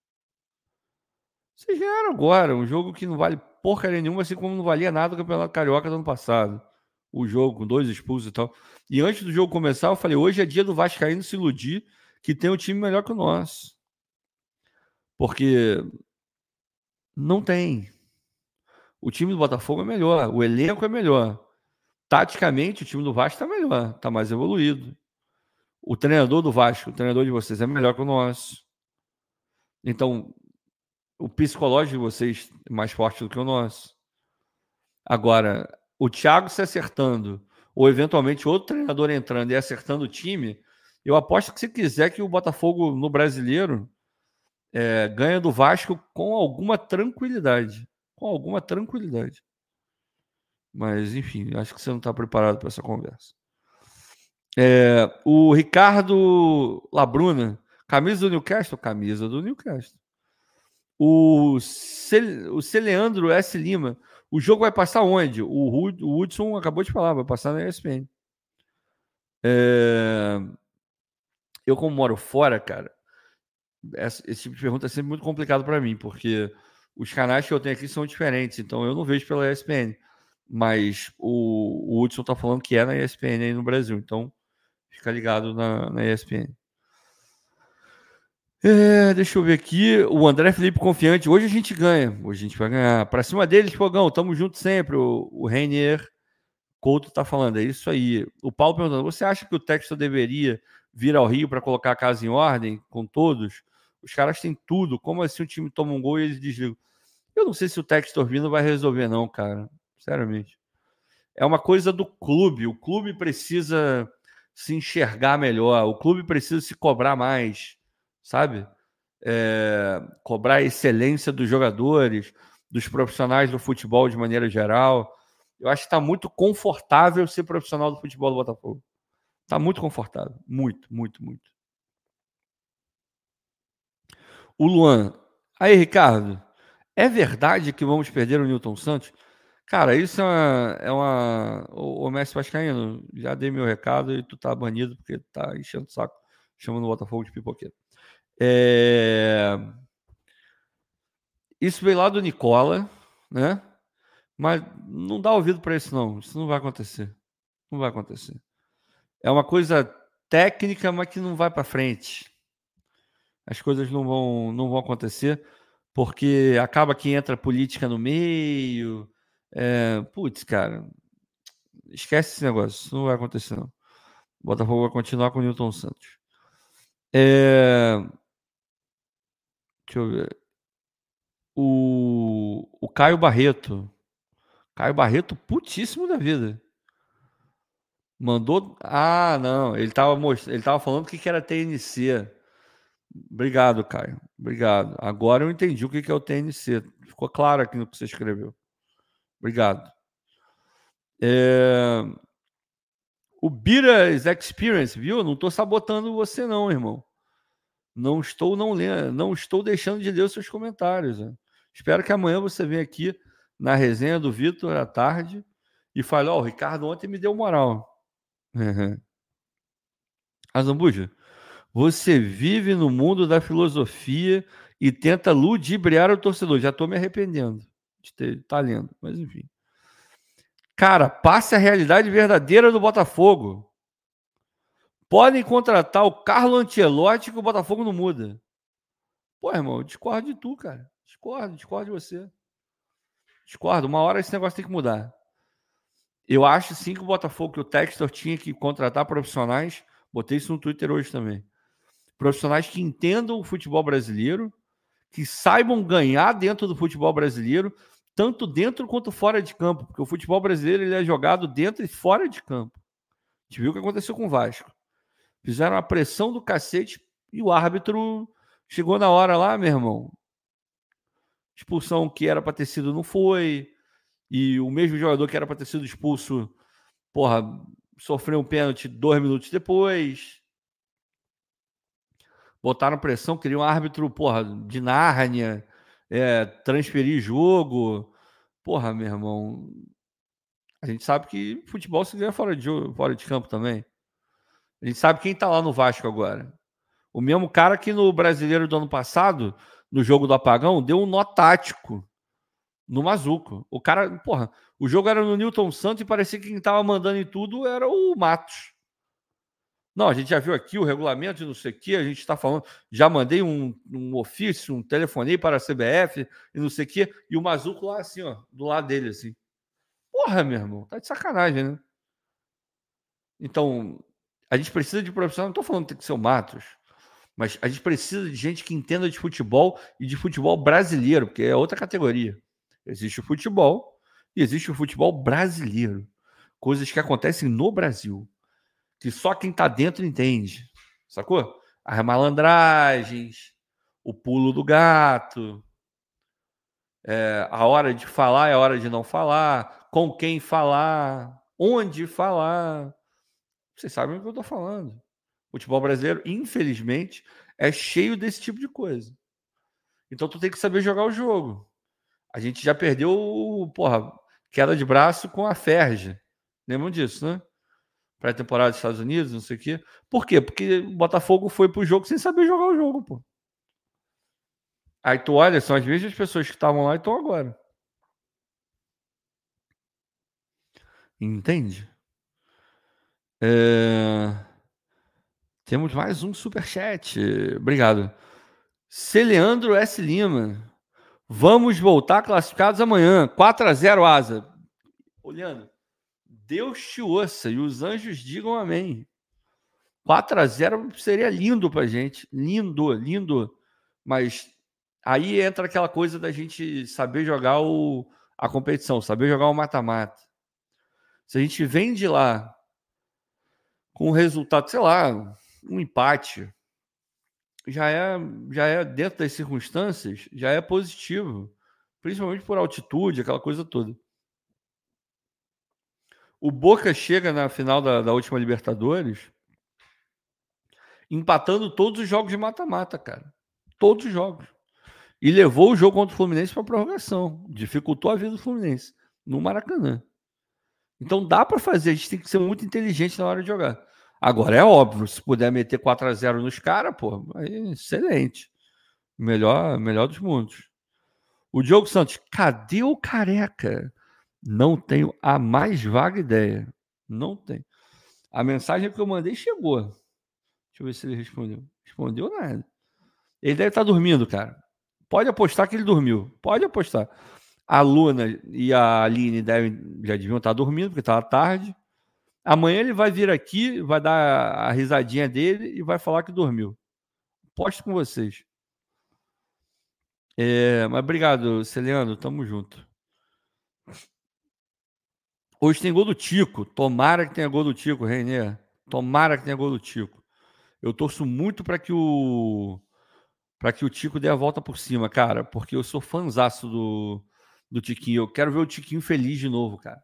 Vocês ganharam agora um jogo que não vale porcaria nenhuma, assim como não valia nada do Campeonato Carioca do ano passado. O jogo com dois expulsos e tal. E antes do jogo começar, eu falei: hoje é dia do Vascaíno se iludir que tem um time melhor que o nosso. Porque não tem. O time do Botafogo é melhor, o elenco é melhor. Taticamente, o time do Vasco está melhor, está mais evoluído. O treinador do Vasco, o treinador de vocês, é melhor que o nosso. Então, o psicológico de vocês é mais forte do que o nosso. Agora, o Thiago se acertando, ou eventualmente outro treinador entrando e acertando o time, eu aposto que se quiser que o Botafogo no brasileiro é, ganha do Vasco com alguma tranquilidade. Com alguma tranquilidade. Mas, enfim, acho que você não está preparado para essa conversa. É, o Ricardo Labruna, camisa do Newcastle? Camisa do Newcastle. O, Cel, o Celeandro S. Lima, o jogo vai passar onde? O, o Hudson acabou de falar, vai passar na ESPN. É, eu, como moro fora, cara, esse tipo de pergunta é sempre muito complicado para mim, porque os canais que eu tenho aqui são diferentes, então eu não vejo pela ESPN. Mas o, o Hudson tá falando que é na ESPN aí no Brasil, então fica ligado na, na ESPN. É, deixa eu ver aqui. O André Felipe confiante. Hoje a gente ganha. Hoje a gente vai ganhar. Para cima deles, Fogão. Tamo junto sempre. O, o Reinier Couto tá falando. É isso aí. O Paulo perguntando: você acha que o texto deveria vir ao Rio para colocar a casa em ordem com todos? Os caras têm tudo. Como assim o time toma um gol e eles desligam? Eu não sei se o Textor vindo vai resolver, não, cara. Sinceramente. É uma coisa do clube. O clube precisa se enxergar melhor. O clube precisa se cobrar mais, sabe? É, cobrar a excelência dos jogadores, dos profissionais do futebol de maneira geral. Eu acho que está muito confortável ser profissional do futebol do Botafogo. Está muito confortável. Muito, muito, muito. O Luan. Aí, Ricardo, é verdade que vamos perder o Newton Santos? Cara, isso é uma. É uma... O, o Messi Vascaíno, já dei meu recado e tu tá banido porque tá enchendo o saco, chamando o Botafogo de pipoqueiro. É... Isso veio lá do Nicola, né? Mas não dá ouvido para isso, não. Isso não vai acontecer. Não vai acontecer. É uma coisa técnica, mas que não vai para frente as coisas não vão, não vão acontecer, porque acaba que entra política no meio. É, putz, cara, esquece esse negócio, isso não vai acontecer, não. O Botafogo vai continuar com o Newton Santos. É, deixa eu ver. O, o Caio Barreto. Caio Barreto, putíssimo da vida. Mandou. Ah, não. Ele estava ele tava falando que era TNC. Obrigado, Caio. Obrigado. Agora eu entendi o que é o TNC. Ficou claro aqui no que você escreveu. Obrigado. É... O Biras Experience, viu? Não estou sabotando você, não, irmão. Não estou não lendo, não estou deixando de ler os seus comentários. Né? Espero que amanhã você venha aqui na resenha do Vitor à tarde e fale: Ó, oh, o Ricardo ontem me deu moral. (laughs) Azambuja, você vive no mundo da filosofia e tenta ludibriar o torcedor. Já estou me arrependendo de ter lendo, mas enfim. Cara, passe a realidade verdadeira do Botafogo. Podem contratar o Carlo Ancelotti que o Botafogo não muda. Pô, irmão, eu discordo de tu, cara. Discordo, discordo de você. Discordo. Uma hora esse negócio tem que mudar. Eu acho sim que o Botafogo, que o Textor tinha que contratar profissionais. Botei isso no Twitter hoje também profissionais que entendam o futebol brasileiro, que saibam ganhar dentro do futebol brasileiro, tanto dentro quanto fora de campo, porque o futebol brasileiro ele é jogado dentro e fora de campo. A gente viu o que aconteceu com o Vasco. Fizeram a pressão do cacete e o árbitro chegou na hora lá, meu irmão. Expulsão que era para ter sido não foi. E o mesmo jogador que era para ter sido expulso, porra, sofreu um pênalti dois minutos depois. Botaram pressão, queriam um árbitro, porra, de Nárnia, é, transferir jogo. Porra, meu irmão. A gente sabe que futebol se ganha fora de, fora de campo também. A gente sabe quem tá lá no Vasco agora. O mesmo cara que no brasileiro do ano passado, no jogo do apagão, deu um nó tático no Mazuco. O cara, porra, o jogo era no Newton Santos e parecia que quem tava mandando em tudo era o Matos. Não, a gente já viu aqui o regulamento de não sei o que, a gente está falando, já mandei um, um ofício, um telefonei para a CBF e não sei o que, e o Mazuco lá assim, ó, do lado dele, assim. Porra, meu irmão, tá de sacanagem, né? Então, a gente precisa de profissional, não estou falando que tem que ser o Matos, mas a gente precisa de gente que entenda de futebol e de futebol brasileiro, porque é outra categoria. Existe o futebol e existe o futebol brasileiro. Coisas que acontecem no Brasil, que só quem está dentro entende. Sacou? As malandragens, o pulo do gato, é, a hora de falar é a hora de não falar, com quem falar, onde falar. Vocês sabem o que eu estou falando. O futebol brasileiro, infelizmente, é cheio desse tipo de coisa. Então tu tem que saber jogar o jogo. A gente já perdeu, porra, queda de braço com a Ferge. Lembram disso, né? Pré-temporada dos Estados Unidos, não sei o quê. Por quê? Porque o Botafogo foi pro jogo sem saber jogar o jogo, pô. Aí tu olha, são as mesmas pessoas que estavam lá e estão agora. Entende? É... Temos mais um super chat. Obrigado. Celeandro S. Lima. Vamos voltar classificados amanhã. 4 a 0 Asa. Olhando. Deus te ouça e os anjos digam amém. 4 a 0 seria lindo pra gente. Lindo, lindo. Mas aí entra aquela coisa da gente saber jogar o, a competição, saber jogar o mata-mata. Se a gente vem de lá com o resultado, sei lá, um empate, já é, já é dentro das circunstâncias, já é positivo, principalmente por altitude, aquela coisa toda. O Boca chega na final da, da última Libertadores empatando todos os jogos de mata-mata, cara. Todos os jogos. E levou o jogo contra o Fluminense para prorrogação. Dificultou a vida do Fluminense no Maracanã. Então dá para fazer, a gente tem que ser muito inteligente na hora de jogar. Agora é óbvio, se puder meter 4 a 0 nos caras, pô, aí excelente. Melhor, melhor dos mundos. O Diogo Santos, cadê o careca? Não tenho a mais vaga ideia. Não tem. A mensagem que eu mandei chegou. Deixa eu ver se ele respondeu. Respondeu nada. Ele deve estar dormindo, cara. Pode apostar que ele dormiu. Pode apostar. A Luna e a Aline devem, já deviam estar dormindo, porque estava tarde. Amanhã ele vai vir aqui, vai dar a risadinha dele e vai falar que dormiu. Posto com vocês. É, mas obrigado, Celiano. Tamo junto. Hoje tem gol do Tico. Tomara que tenha gol do Tico, René. Tomara que tenha gol do Tico. Eu torço muito para que o para que o Tico dê a volta por cima, cara, porque eu sou fãzaço do, do Tiquinho. Eu quero ver o Tiquinho feliz de novo, cara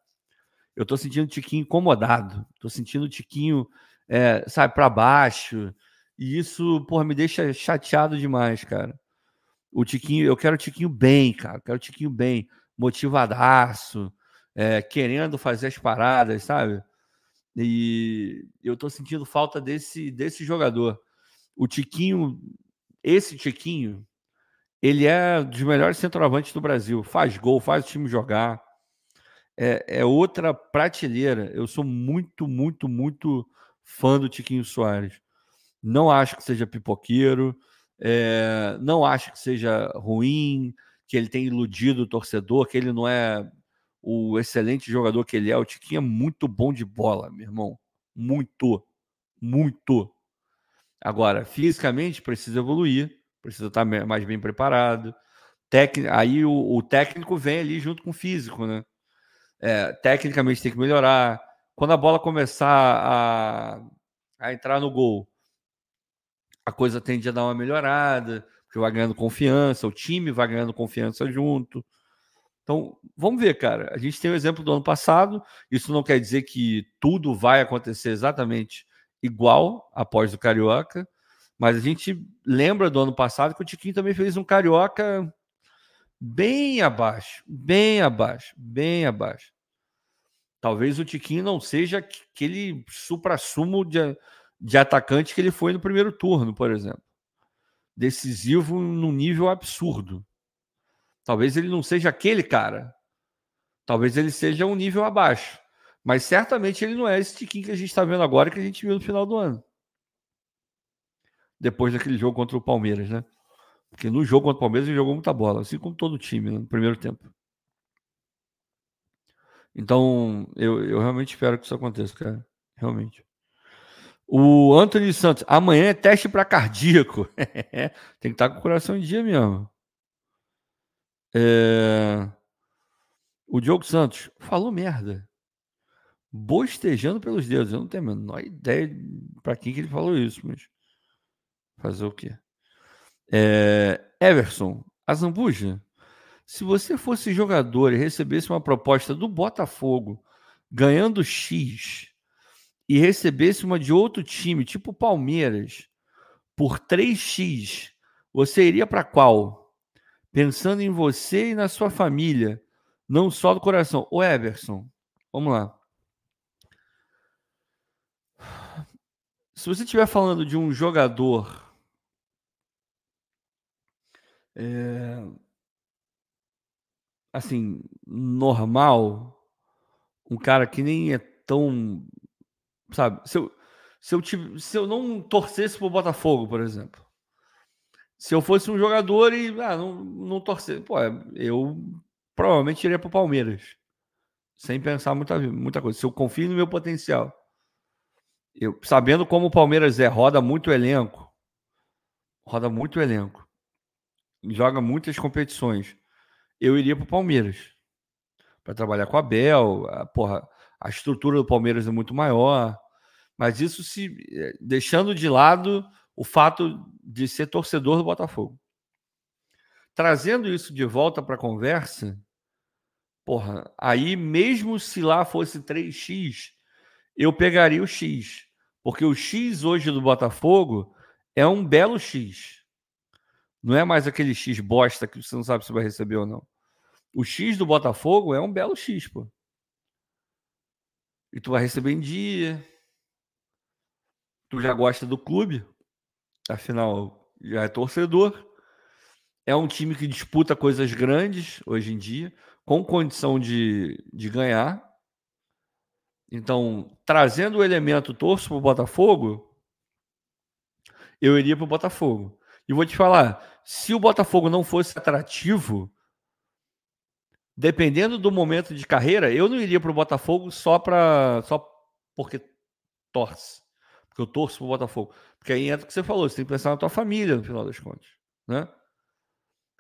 eu tô sentindo o Tiquinho incomodado, tô sentindo o Tiquinho, é, sabe, para baixo. E isso, porra, me deixa chateado demais, cara. O Tiquinho, eu quero o Tiquinho bem, cara. Eu quero o Tiquinho bem, motivadaço, é, querendo fazer as paradas, sabe? E eu tô sentindo falta desse, desse jogador. O Tiquinho, esse Tiquinho, ele é dos melhores centroavantes do Brasil. Faz gol, faz o time jogar é, é outra prateleira. Eu sou muito, muito, muito fã do Tiquinho Soares. Não acho que seja pipoqueiro, é, não acho que seja ruim, que ele tenha iludido o torcedor, que ele não é o excelente jogador que ele é. O Tiquinho é muito bom de bola, meu irmão. Muito, muito. Agora, fisicamente, precisa evoluir, precisa estar mais bem preparado. Tec... Aí o, o técnico vem ali junto com o físico, né? É, tecnicamente tem que melhorar. Quando a bola começar a, a entrar no gol, a coisa tende a dar uma melhorada, porque vai ganhando confiança, o time vai ganhando confiança junto. Então, vamos ver, cara. A gente tem o exemplo do ano passado. Isso não quer dizer que tudo vai acontecer exatamente igual após o Carioca, mas a gente lembra do ano passado que o Tiquinho também fez um Carioca bem abaixo, bem abaixo, bem abaixo. Talvez o Tiquinho não seja aquele supra-sumo de, de atacante que ele foi no primeiro turno, por exemplo. Decisivo num nível absurdo. Talvez ele não seja aquele cara. Talvez ele seja um nível abaixo. Mas certamente ele não é esse Tiquinho que a gente está vendo agora que a gente viu no final do ano. Depois daquele jogo contra o Palmeiras, né? Porque no jogo contra o Palmeiras ele jogou muita bola, assim como todo o time, né? no primeiro tempo. Então, eu, eu realmente espero que isso aconteça, cara. Realmente. O Anthony Santos, amanhã é teste para cardíaco. (laughs) Tem que estar tá com o coração em dia mesmo. É... O Diogo Santos falou merda. Bostejando pelos dedos. Eu não tenho a menor ideia para quem que ele falou isso, mas fazer o quê? É... Everson, a Zambuja, se você fosse jogador e recebesse uma proposta do Botafogo ganhando X e recebesse uma de outro time, tipo Palmeiras, por 3x, você iria para qual? Pensando em você e na sua família, não só do coração. O Everson, vamos lá. Se você estiver falando de um jogador é, assim, normal, um cara que nem é tão. Sabe? Se eu, se eu, se eu não torcesse pro Botafogo, por exemplo. Se eu fosse um jogador e ah, não, não torcer, pô, eu provavelmente iria pro Palmeiras. Sem pensar muita, muita coisa. Se eu confio no meu potencial. Eu, sabendo como o Palmeiras é, roda muito elenco. Roda muito elenco. Joga muitas competições eu iria para o Palmeiras para trabalhar com a Bel. A, porra, a estrutura do Palmeiras é muito maior, mas isso se eh, deixando de lado o fato de ser torcedor do Botafogo. Trazendo isso de volta para a conversa, porra, aí mesmo se lá fosse 3x, eu pegaria o X, porque o X hoje do Botafogo é um belo X. Não é mais aquele X bosta que você não sabe se vai receber ou não. O X do Botafogo é um belo X, pô. E tu vai receber em dia. Tu já gosta do clube. Afinal, já é torcedor. É um time que disputa coisas grandes hoje em dia, com condição de, de ganhar. Então, trazendo o elemento torço para o Botafogo, eu iria para o Botafogo. E vou te falar, se o Botafogo não fosse atrativo, dependendo do momento de carreira, eu não iria para o Botafogo só para só porque torce, porque eu torço para o Botafogo, porque aí entra o que você falou, você tem que pensar na tua família no final das contas, né?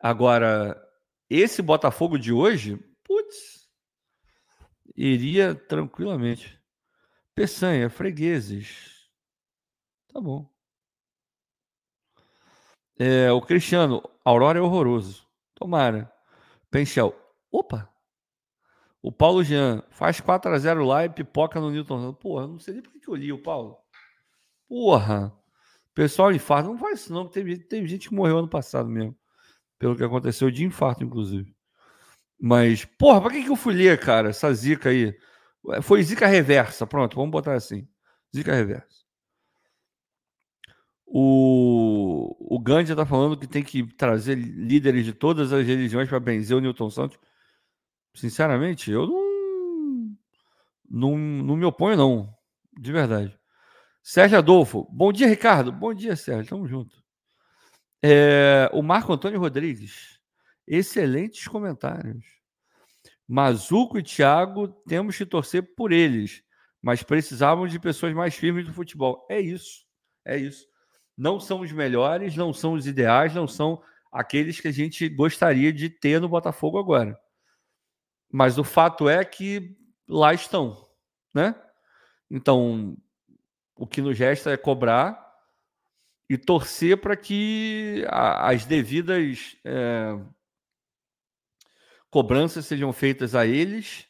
Agora, esse Botafogo de hoje, putz, iria tranquilamente. Peçanha, fregueses. Tá bom. É, o Cristiano, Aurora é horroroso. Tomara. Penchel, Opa! O Paulo Jean faz 4 a 0 lá e pipoca no Newton. Porra, não sei nem por que eu li o Paulo. Porra! Pessoal infarto. Não faz isso, não. Tem, tem gente que morreu ano passado mesmo. Pelo que aconteceu de infarto, inclusive. Mas, porra, pra que, que eu fui ler, cara, essa zica aí? Foi zica reversa. Pronto, vamos botar assim. Zica reversa. O, o Gandhi está falando que tem que trazer líderes de todas as religiões para benzer o Newton Santos. Sinceramente, eu não, não, não me oponho, não. De verdade. Sérgio Adolfo. Bom dia, Ricardo. Bom dia, Sérgio. Tamo junto. É, o Marco Antônio Rodrigues. Excelentes comentários. Mazuco e Thiago, temos que torcer por eles, mas precisávamos de pessoas mais firmes do futebol. É isso. É isso. Não são os melhores, não são os ideais, não são aqueles que a gente gostaria de ter no Botafogo agora. Mas o fato é que lá estão, né? Então, o que nos resta é cobrar e torcer para que as devidas é, cobranças sejam feitas a eles,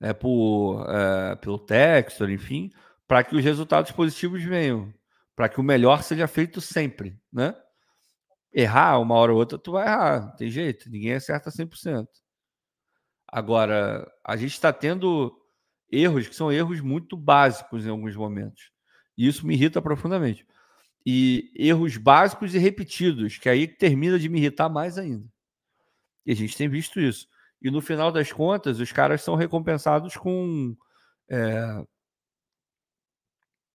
né, por, é, pelo Textor, enfim, para que os resultados positivos venham, para que o melhor seja feito sempre, né? Errar uma hora ou outra, tu vai errar, não tem jeito, ninguém acerta 100%. Agora, a gente está tendo erros que são erros muito básicos em alguns momentos. E isso me irrita profundamente. E erros básicos e repetidos, que aí termina de me irritar mais ainda. E a gente tem visto isso. E no final das contas, os caras são recompensados com é,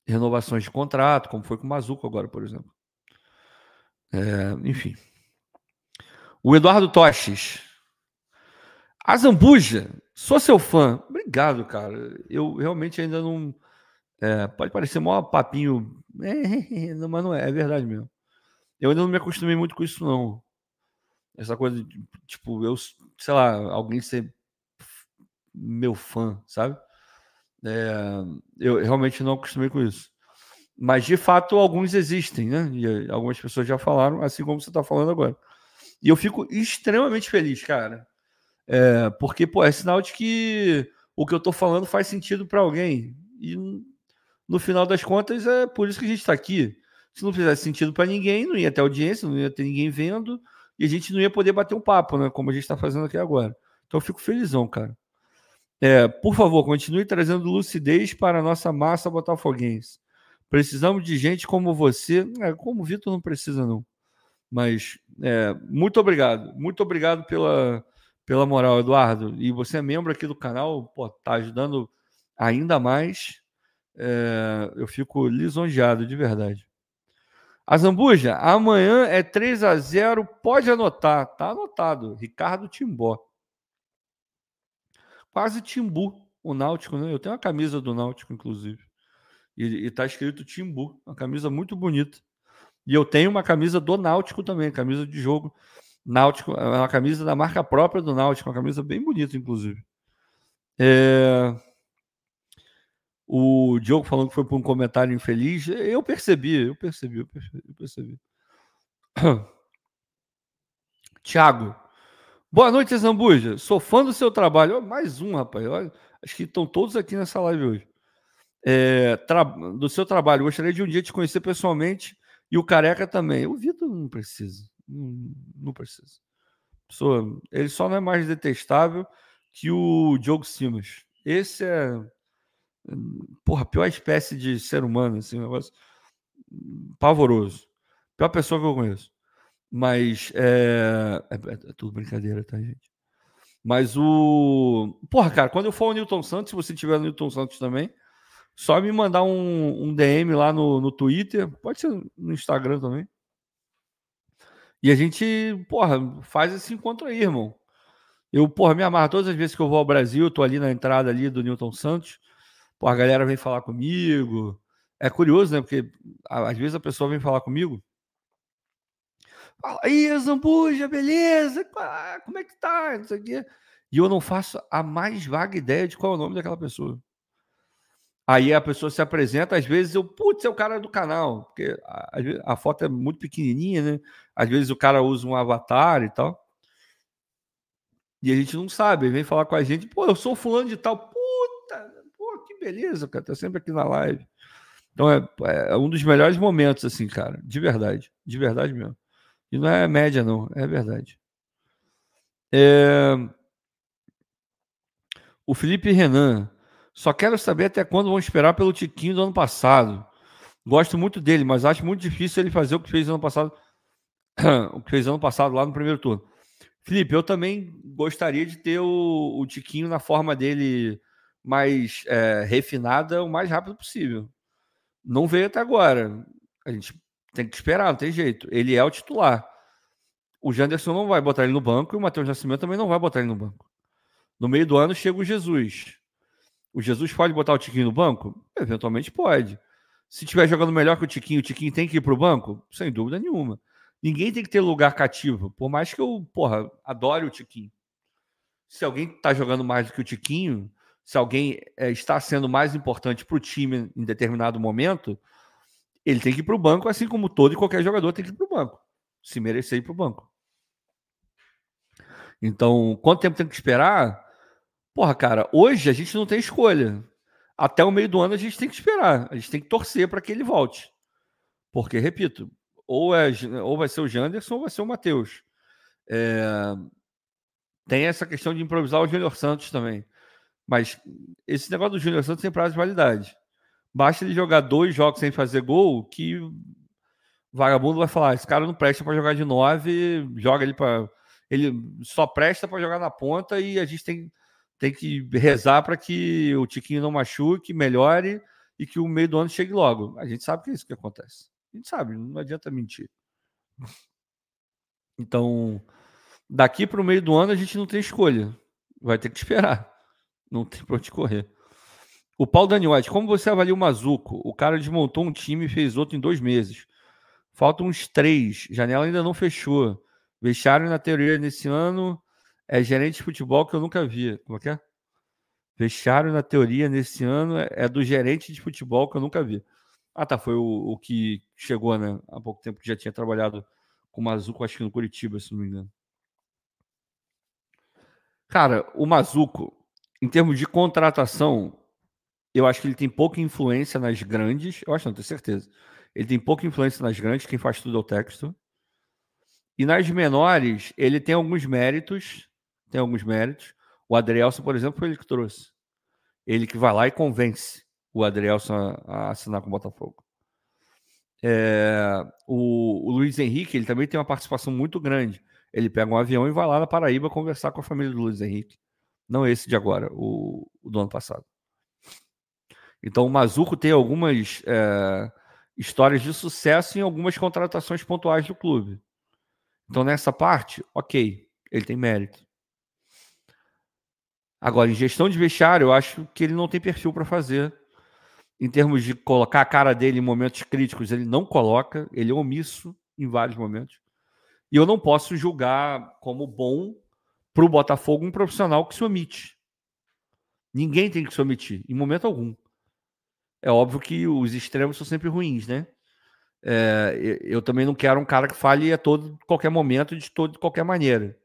renovações de contrato, como foi com o Mazuco agora, por exemplo. É, enfim. O Eduardo Toches. A Zambuja, sou seu fã. Obrigado, cara. Eu realmente ainda não. É, pode parecer maior papinho, (laughs) é, mas não é, é verdade mesmo. Eu ainda não me acostumei muito com isso, não. Essa coisa de, tipo, eu, sei lá, alguém ser meu fã, sabe? É, eu realmente não acostumei com isso. Mas, de fato, alguns existem, né? E algumas pessoas já falaram, assim como você está falando agora. E eu fico extremamente feliz, cara. É, porque, pô, é sinal de que o que eu estou falando faz sentido para alguém. E, no final das contas, é por isso que a gente está aqui. Se não fizesse sentido para ninguém, não ia ter audiência, não ia ter ninguém vendo e a gente não ia poder bater um papo, né? Como a gente está fazendo aqui agora. Então eu fico felizão, cara. É, por favor, continue trazendo lucidez para a nossa massa botafoguense. Precisamos de gente como você. É, como o Vitor não precisa, não. Mas é, muito obrigado. Muito obrigado pela, pela moral, Eduardo. E você é membro aqui do canal, pô, tá ajudando ainda mais. É, eu fico lisonjeado, de verdade. A Zambuja, amanhã é 3 a 0 pode anotar, tá anotado. Ricardo Timbó. Quase Timbu, o Náutico, né? Eu tenho uma camisa do Náutico, inclusive. E, e tá escrito Timbu, uma camisa muito bonita. E eu tenho uma camisa do Náutico também, camisa de jogo Náutico, é uma camisa da marca própria do Náutico, uma camisa bem bonita, inclusive. É... O Diogo falando que foi por um comentário infeliz. Eu percebi, eu percebi, eu percebi. Eu percebi. (clears throat) Tiago. Boa noite, Zambuja. Sou fã do seu trabalho. mais um, rapaz. Olha, acho que estão todos aqui nessa live hoje. É, tra... Do seu trabalho. Gostaria de um dia te conhecer pessoalmente e o Careca também. O Vitor não precisa. Não, não precisa. Pessoa, ele só não é mais detestável que o Diogo Simas. Esse é Porra, pior espécie de ser humano, assim, um negócio pavoroso. Pior pessoa que eu conheço. Mas é... É, é, é tudo brincadeira, tá, gente? Mas o. Porra, cara, quando eu for o Newton Santos, se você tiver o Newton Santos também, só me mandar um, um DM lá no, no Twitter, pode ser no Instagram também. E a gente, porra, faz esse encontro aí, irmão. Eu, porra, me amarro todas as vezes que eu vou ao Brasil, eu tô ali na entrada ali do Newton Santos. Pô, a galera vem falar comigo. É curioso, né? Porque às vezes a pessoa vem falar comigo. Fala aí, Zambuja, beleza? Como é que tá? Não sei o quê. E eu não faço a mais vaga ideia de qual é o nome daquela pessoa. Aí a pessoa se apresenta, às vezes eu, putz, é o cara do canal, porque a, a, foto é muito pequenininha, né? Às vezes o cara usa um avatar e tal. E a gente não sabe, vem falar com a gente, pô, eu sou fulano de tal beleza, cara, tá sempre aqui na live. Então é, é um dos melhores momentos, assim, cara, de verdade, de verdade mesmo. E não é média, não, é verdade. É... O Felipe Renan, só quero saber até quando vão esperar pelo Tiquinho do ano passado. Gosto muito dele, mas acho muito difícil ele fazer o que fez ano passado, (clears throat) o que fez ano passado lá no primeiro turno. Felipe, eu também gostaria de ter o, o Tiquinho na forma dele mais é, refinada o mais rápido possível. Não veio até agora. A gente tem que esperar, não tem jeito. Ele é o titular. O Janderson não vai botar ele no banco e o Matheus Nascimento também não vai botar ele no banco. No meio do ano chega o Jesus. O Jesus pode botar o Tiquinho no banco? Eventualmente pode. Se estiver jogando melhor que o Tiquinho, o Tiquinho tem que ir para o banco? Sem dúvida nenhuma. Ninguém tem que ter lugar cativo. Por mais que eu, porra, adore o Tiquinho. Se alguém está jogando mais do que o Tiquinho, se alguém é, está sendo mais importante para o time em determinado momento, ele tem que ir para o banco, assim como todo e qualquer jogador tem que ir para o banco, se merecer ir para o banco. Então, quanto tempo tem que esperar? Porra, cara, hoje a gente não tem escolha. Até o meio do ano a gente tem que esperar. A gente tem que torcer para que ele volte. Porque, repito, ou, é, ou vai ser o Janderson ou vai ser o Matheus. É, tem essa questão de improvisar o Júnior Santos também. Mas esse negócio do Júnior Santos tem prazo de validade. Basta ele jogar dois jogos sem fazer gol, que vagabundo vai falar: esse cara não presta para jogar de nove, joga ele para. Ele só presta para jogar na ponta e a gente tem, tem que rezar para que o Tiquinho não machuque, melhore e que o meio do ano chegue logo. A gente sabe que é isso que acontece. A gente sabe, não adianta mentir. Então, daqui para o meio do ano a gente não tem escolha. Vai ter que esperar. Não tem para onde correr. O Paulo Daniotti, como você avalia o Mazuco? O cara desmontou um time e fez outro em dois meses. Faltam uns três. Janela ainda não fechou. Vestiário na teoria nesse ano é gerente de futebol que eu nunca vi. Como é que é? Vestiário na teoria nesse ano é do gerente de futebol que eu nunca vi. Ah, tá. Foi o, o que chegou, né? Há pouco tempo que já tinha trabalhado com o Mazuco, acho que no Curitiba, se não me engano. Cara, o Mazuco, em termos de contratação, eu acho que ele tem pouca influência nas grandes. Eu acho, não tenho certeza. Ele tem pouca influência nas grandes, quem faz tudo é o texto. E nas menores, ele tem alguns méritos. Tem alguns méritos. O Adrielson, por exemplo, foi ele que trouxe. Ele que vai lá e convence o Adrielson a, a assinar com o Botafogo. É, o, o, Luiz Henrique ele também tem uma participação muito grande. Ele pega um avião e vai lá na Paraíba conversar com a família do Luiz Henrique. Não esse de agora, o, o do ano passado. Então o Mazuco tem algumas é, histórias de sucesso em algumas contratações pontuais do clube. Então nessa parte, ok, ele tem mérito. Agora, em gestão de vestiário, eu acho que ele não tem perfil para fazer em termos de colocar a cara dele em momentos críticos, ele não coloca, ele é omisso em vários momentos. E eu não posso julgar como bom para o Botafogo um profissional que se omite. Ninguém tem que se omitir, em momento algum. É óbvio que os extremos são sempre ruins, né? É, eu também não quero um cara que fale a todo qualquer momento, de todo de qualquer maneira.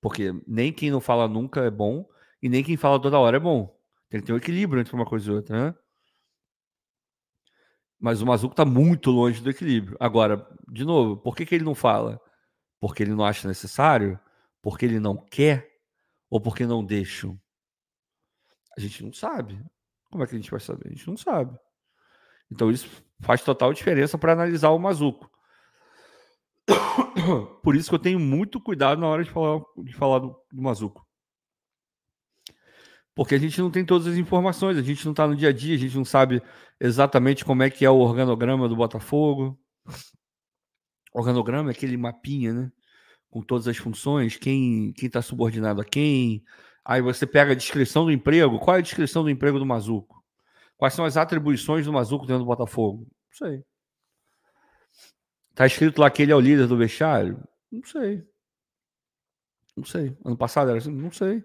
Porque nem quem não fala nunca é bom, e nem quem fala toda hora é bom. Tem que ter um equilíbrio entre uma coisa e outra, né? Mas o Mazuco está muito longe do equilíbrio. Agora, de novo, por que, que ele não fala? Porque ele não acha necessário? Porque ele não quer? Ou porque não deixam? A gente não sabe. Como é que a gente vai saber? A gente não sabe. Então isso faz total diferença para analisar o Mazuco. (coughs) Por isso que eu tenho muito cuidado na hora de falar, de falar do, do Mazuco. Porque a gente não tem todas as informações, a gente não está no dia a dia, a gente não sabe exatamente como é que é o organograma do Botafogo. O (coughs) organograma é aquele mapinha, né? Com todas as funções, quem está subordinado a quem. Aí você pega a descrição do emprego. Qual é a descrição do emprego do Mazuco? Quais são as atribuições do Mazuco dentro do Botafogo? Não sei. Tá escrito lá que ele é o líder do vestiário? Não sei. Não sei. Ano passado era assim? Não sei.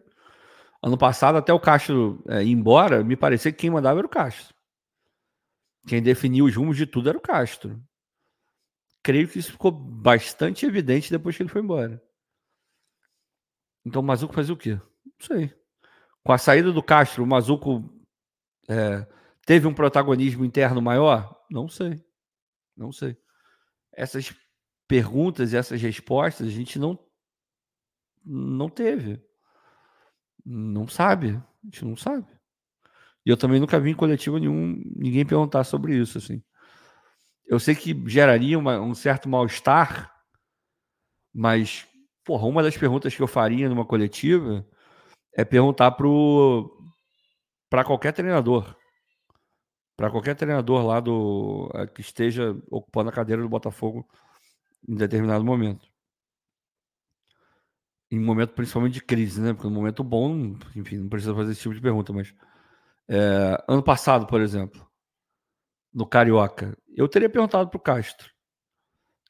Ano passado, até o Castro é, ir embora, me parecia que quem mandava era o Castro. Quem definia os rumos de tudo era o Castro. Creio que isso ficou bastante evidente depois que ele foi embora. Então o Mazuco fazia o quê? Não sei. Com a saída do Castro, o Mazuco é, teve um protagonismo interno maior? Não sei. Não sei. Essas perguntas e essas respostas a gente não, não teve. Não sabe. A gente não sabe. E eu também nunca vi em coletivo nenhum ninguém perguntar sobre isso, assim. Eu sei que geraria uma, um certo mal-estar, mas, porra, uma das perguntas que eu faria numa coletiva é perguntar para qualquer treinador. Para qualquer treinador lá do eh, que esteja ocupando a cadeira do Botafogo em determinado momento em momento principalmente de crise, né? Porque no momento bom, enfim, não precisa fazer esse tipo de pergunta, mas é, ano passado, por exemplo, no Carioca, eu teria perguntado para o Castro: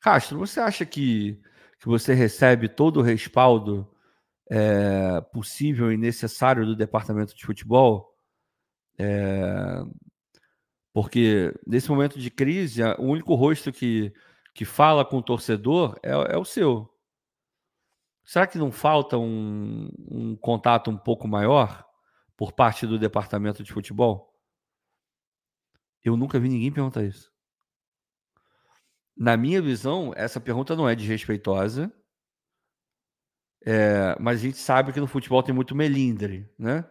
Castro, você acha que, que você recebe todo o respaldo é, possível e necessário do departamento de futebol? É, porque nesse momento de crise, o único rosto que, que fala com o torcedor é, é o seu. Será que não falta um, um contato um pouco maior por parte do departamento de futebol? Eu nunca vi ninguém perguntar isso. Na minha visão, essa pergunta não é desrespeitosa, é, mas a gente sabe que no futebol tem muito melindre, né?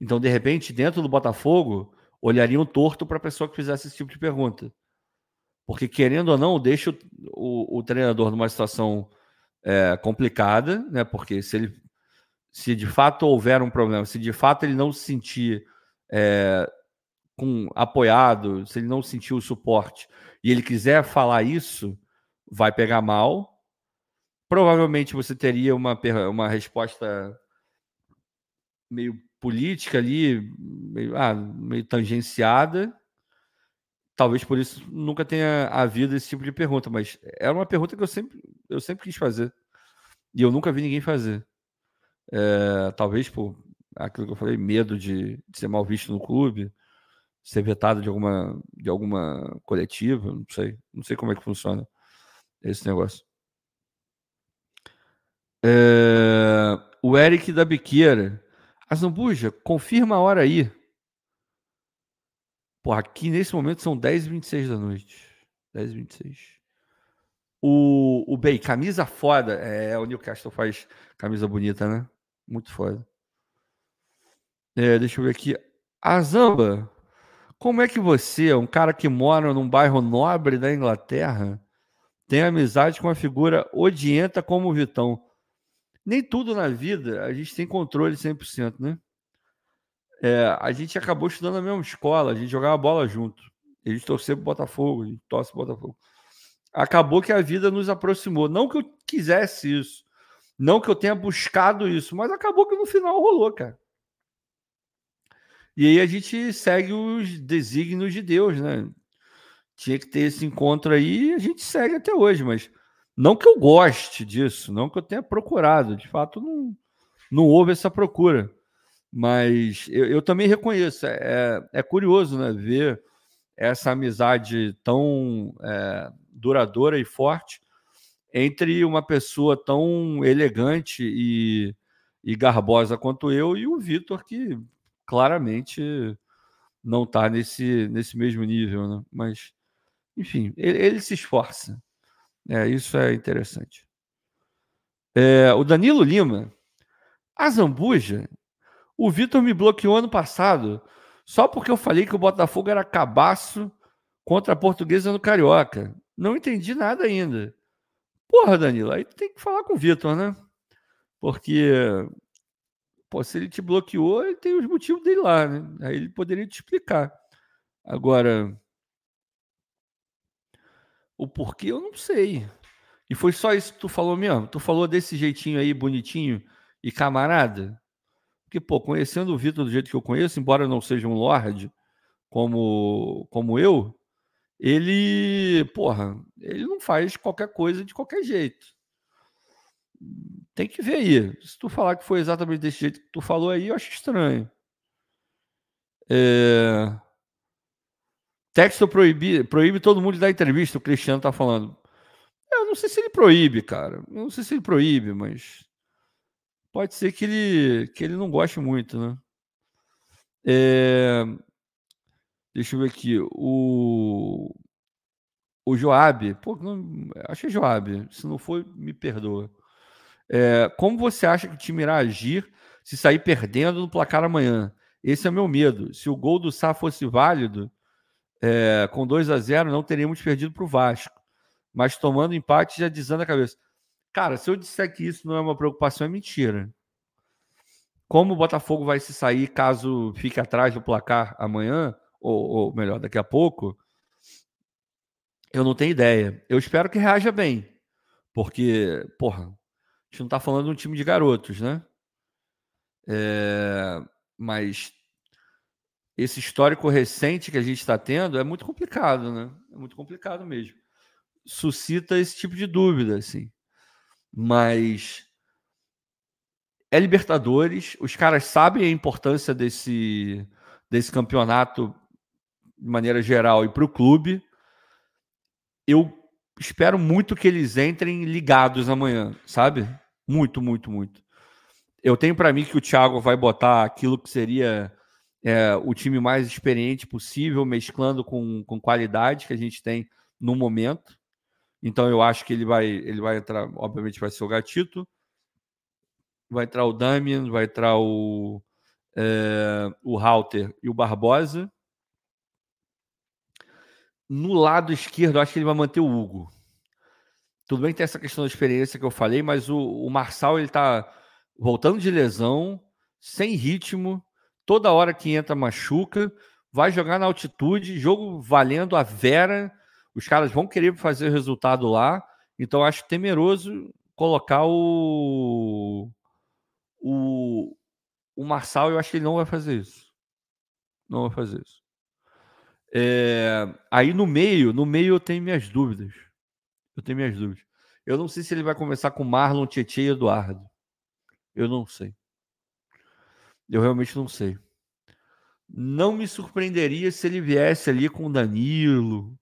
Então, de repente, dentro do Botafogo, olhariam torto para a pessoa que fizesse esse tipo de pergunta. Porque, querendo ou não, deixa o, o, o treinador numa situação é, complicada, né? Porque se ele se de fato houver um problema, se de fato ele não se sentir é, com, apoiado, se ele não sentir o suporte e ele quiser falar isso, vai pegar mal. Provavelmente você teria uma, uma resposta meio política ali, meio, ah, meio tangenciada. Talvez por isso nunca tenha havido esse tipo de pergunta, mas era uma pergunta que eu sempre, eu sempre quis fazer. E eu nunca vi ninguém fazer. É, talvez por aquilo que eu falei, medo de, de, ser mal visto no clube, ser vetado de alguma, de alguma coletiva, não sei. Não sei como é que funciona esse negócio. É, o Eric da Biqueira. Azambuja, confirma a hora aí. Pô, aqui nesse momento são 10h26 da noite. 10h26. O, o Bey, camisa foda. É, o Newcastle faz camisa bonita, né? Muito foda. É, deixa eu ver aqui. Azamba, como é que você, um cara que mora num bairro nobre da Inglaterra, tem amizade com uma figura odienta como o Vitão? Nem tudo na vida a gente tem controle 100%, né? É, a gente acabou estudando na mesma escola, a gente jogava bola junto. A gente torcia pro Botafogo, a gente torce pro Botafogo acabou que a vida nos aproximou. Não que eu quisesse isso, não que eu tenha buscado isso, mas acabou que no final rolou, cara. E aí a gente segue os desígnios de Deus, né? Tinha que ter esse encontro aí e a gente segue até hoje, mas não que eu goste disso, não que eu tenha procurado, de fato não, não houve essa procura. Mas eu, eu também reconheço, é, é curioso né, ver essa amizade tão é, duradoura e forte entre uma pessoa tão elegante e, e garbosa quanto eu e o Vitor, que claramente não está nesse, nesse mesmo nível, né? Mas, enfim, ele, ele se esforça. É, isso é interessante. É, o Danilo Lima, a Zambuja, o Vitor me bloqueou ano passado só porque eu falei que o Botafogo era cabaço contra a portuguesa no Carioca. Não entendi nada ainda. Porra, Danilo, aí tem que falar com o Vitor, né? Porque, pô, se ele te bloqueou, ele tem os motivos dele lá, né? Aí ele poderia te explicar. Agora, o porquê eu não sei. E foi só isso que tu falou mesmo? Tu falou desse jeitinho aí, bonitinho e camarada? Porque, pô, conhecendo o Vitor do jeito que eu conheço, embora não seja um lord como, como eu, ele, porra, ele não faz qualquer coisa de qualquer jeito. Tem que ver aí. Se tu falar que foi exatamente desse jeito que tu falou aí, eu acho estranho. É... Texto proíbe, proíbe todo mundo de dar entrevista, o Cristiano tá falando. Eu não sei se ele proíbe, cara. Eu não sei se ele proíbe, mas pode ser que ele, que ele não goste muito, né? É... Deixa eu ver aqui. O, o Joab, pô, não, achei Joab. Se não foi, me perdoa. É, como você acha que o time irá agir se sair perdendo no placar amanhã? Esse é o meu medo. Se o gol do Sá fosse válido, é, com 2 a 0 não teríamos perdido para o Vasco. Mas tomando empate já desanda a cabeça. Cara, se eu disser que isso não é uma preocupação, é mentira. Como o Botafogo vai se sair caso fique atrás do placar amanhã? ou, ou melhor, daqui a pouco, eu não tenho ideia. Eu espero que reaja bem, porque, porra, a gente não está falando de um time de garotos, né? É, mas esse histórico recente que a gente está tendo é muito complicado, né? É muito complicado mesmo. Suscita esse tipo de dúvida, assim. Mas é Libertadores, os caras sabem a importância desse, desse campeonato de maneira geral, e para o clube, eu espero muito que eles entrem ligados amanhã, sabe? Muito, muito, muito. Eu tenho para mim que o Thiago vai botar aquilo que seria é, o time mais experiente possível, mesclando com, com qualidade que a gente tem no momento. Então eu acho que ele vai, ele vai entrar, obviamente vai ser o Gatito, vai entrar o Damien, vai entrar o, é, o Halter e o Barbosa. No lado esquerdo, acho que ele vai manter o Hugo. Tudo bem que tem essa questão da experiência que eu falei, mas o, o Marçal ele tá voltando de lesão, sem ritmo, toda hora que entra machuca, vai jogar na altitude, jogo valendo a Vera, os caras vão querer fazer o resultado lá, então acho temeroso colocar o o, o Marçal, eu acho que ele não vai fazer isso. Não vai fazer isso. É, aí no meio, no meio eu tenho minhas dúvidas. Eu tenho minhas dúvidas. Eu não sei se ele vai começar com Marlon, Tietchan e Eduardo. Eu não sei. Eu realmente não sei. Não me surpreenderia se ele viesse ali com Danilo,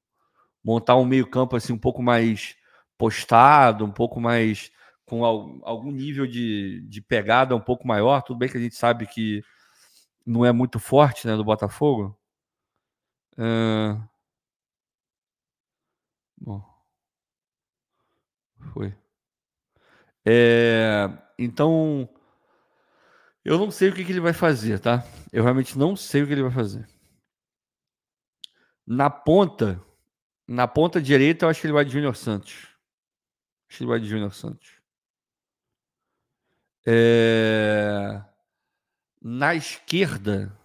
montar um meio-campo assim um pouco mais postado, um pouco mais com algum nível de, de pegada um pouco maior. Tudo bem que a gente sabe que não é muito forte, né, do Botafogo. Uh... Bom, foi. É... Então, eu não sei o que, que ele vai fazer, tá? Eu realmente não sei o que ele vai fazer. Na ponta, na ponta direita, eu acho que ele vai de Júnior Santos. Acho que ele vai de Júnior Santos. É... Na esquerda,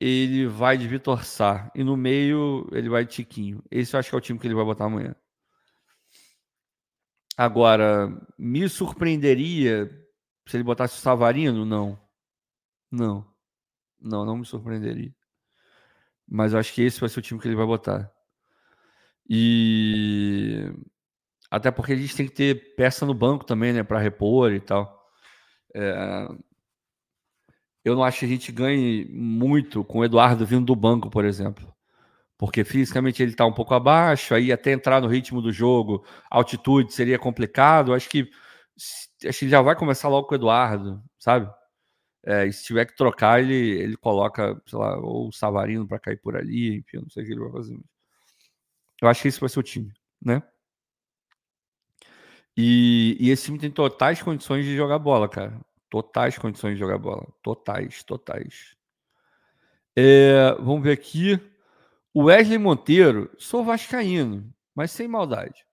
ele vai de Vitor Sá. E no meio, ele vai de Tiquinho. Esse eu acho que é o time que ele vai botar amanhã. Agora, me surpreenderia se ele botasse o Savarino? Não. Não. Não, não me surpreenderia. Mas eu acho que esse vai ser o time que ele vai botar. E até porque a gente tem que ter peça no banco também, né, para repor e tal. É... Eu não acho que a gente ganhe muito com o Eduardo vindo do banco, por exemplo. Porque fisicamente ele está um pouco abaixo, aí até entrar no ritmo do jogo, altitude seria complicado. Acho que acho que já vai começar logo com o Eduardo, sabe? É, e se tiver que trocar, ele, ele coloca, sei lá, ou o Savarino para cair por ali, enfim, eu não sei o que ele vai fazer. Eu acho que esse vai ser o time, né? E, e esse time tem totais condições de jogar bola, cara. Totais condições de jogar bola. Totais, totais. É, vamos ver aqui. O Wesley Monteiro, sou vascaíno, mas sem maldade.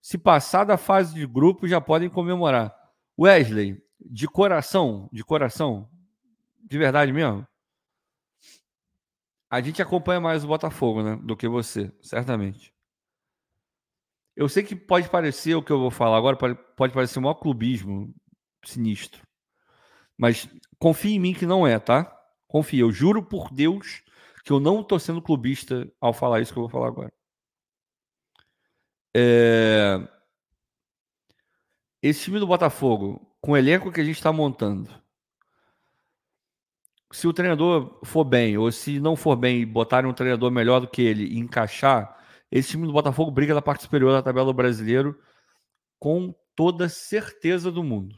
Se passar da fase de grupo, já podem comemorar. Wesley, de coração, de coração, de verdade mesmo. A gente acompanha mais o Botafogo, né, do que você, certamente. Eu sei que pode parecer o que eu vou falar agora, pode, parecer um maior clubismo sinistro. Mas confie em mim que não é, tá? Confie, eu juro por Deus que eu não estou sendo clubista ao falar isso que eu vou falar agora. É... Esse time do Botafogo, com o elenco que a gente está montando, se o treinador for bem, ou se não for bem e botarem um treinador melhor do que ele e encaixar, esse time do Botafogo briga na parte superior da tabela do brasileiro com toda certeza do mundo.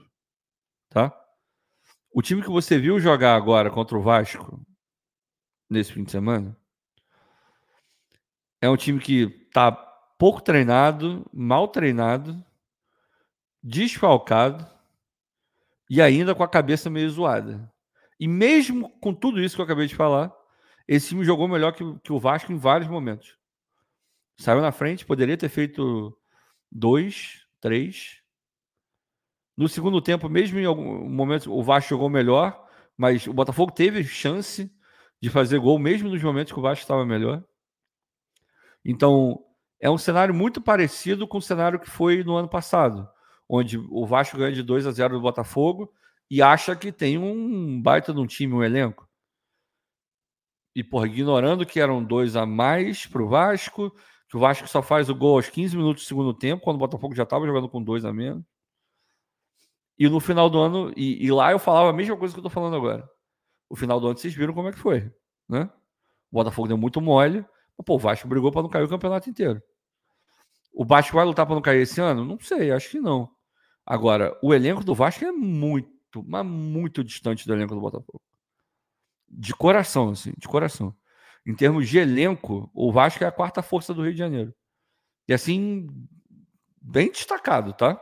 Tá? O time que você viu jogar agora contra o Vasco, nesse fim de semana, é um time que está pouco treinado, mal treinado, desfalcado e ainda com a cabeça meio zoada. E mesmo com tudo isso que eu acabei de falar, esse time jogou melhor que, que o Vasco em vários momentos. Saiu na frente, poderia ter feito dois, três. No segundo tempo, mesmo em algum momento, o Vasco jogou melhor, mas o Botafogo teve chance de fazer gol, mesmo nos momentos que o Vasco estava melhor. Então, é um cenário muito parecido com o cenário que foi no ano passado, onde o Vasco ganha de 2 a 0 do Botafogo e acha que tem um baita de um time, um elenco. E, por ignorando que eram dois a mais para o Vasco, que o Vasco só faz o gol aos 15 minutos do segundo tempo, quando o Botafogo já estava jogando com dois a menos. E no final do ano, e, e, lá eu falava a mesma coisa que eu estou falando agora. O final do ano vocês viram como é que foi, né? O Botafogo deu muito mole, Pô, o Vasco brigou para não cair o campeonato inteiro. O Vasco vai lutar para não cair esse ano? Não sei, acho que não. Agora, o elenco do Vasco é muito, mas muito distante do elenco do Botafogo. De coração, assim, de coração. Em termos de elenco, o Vasco é a quarta força do Rio de Janeiro. E assim, bem destacado, tá?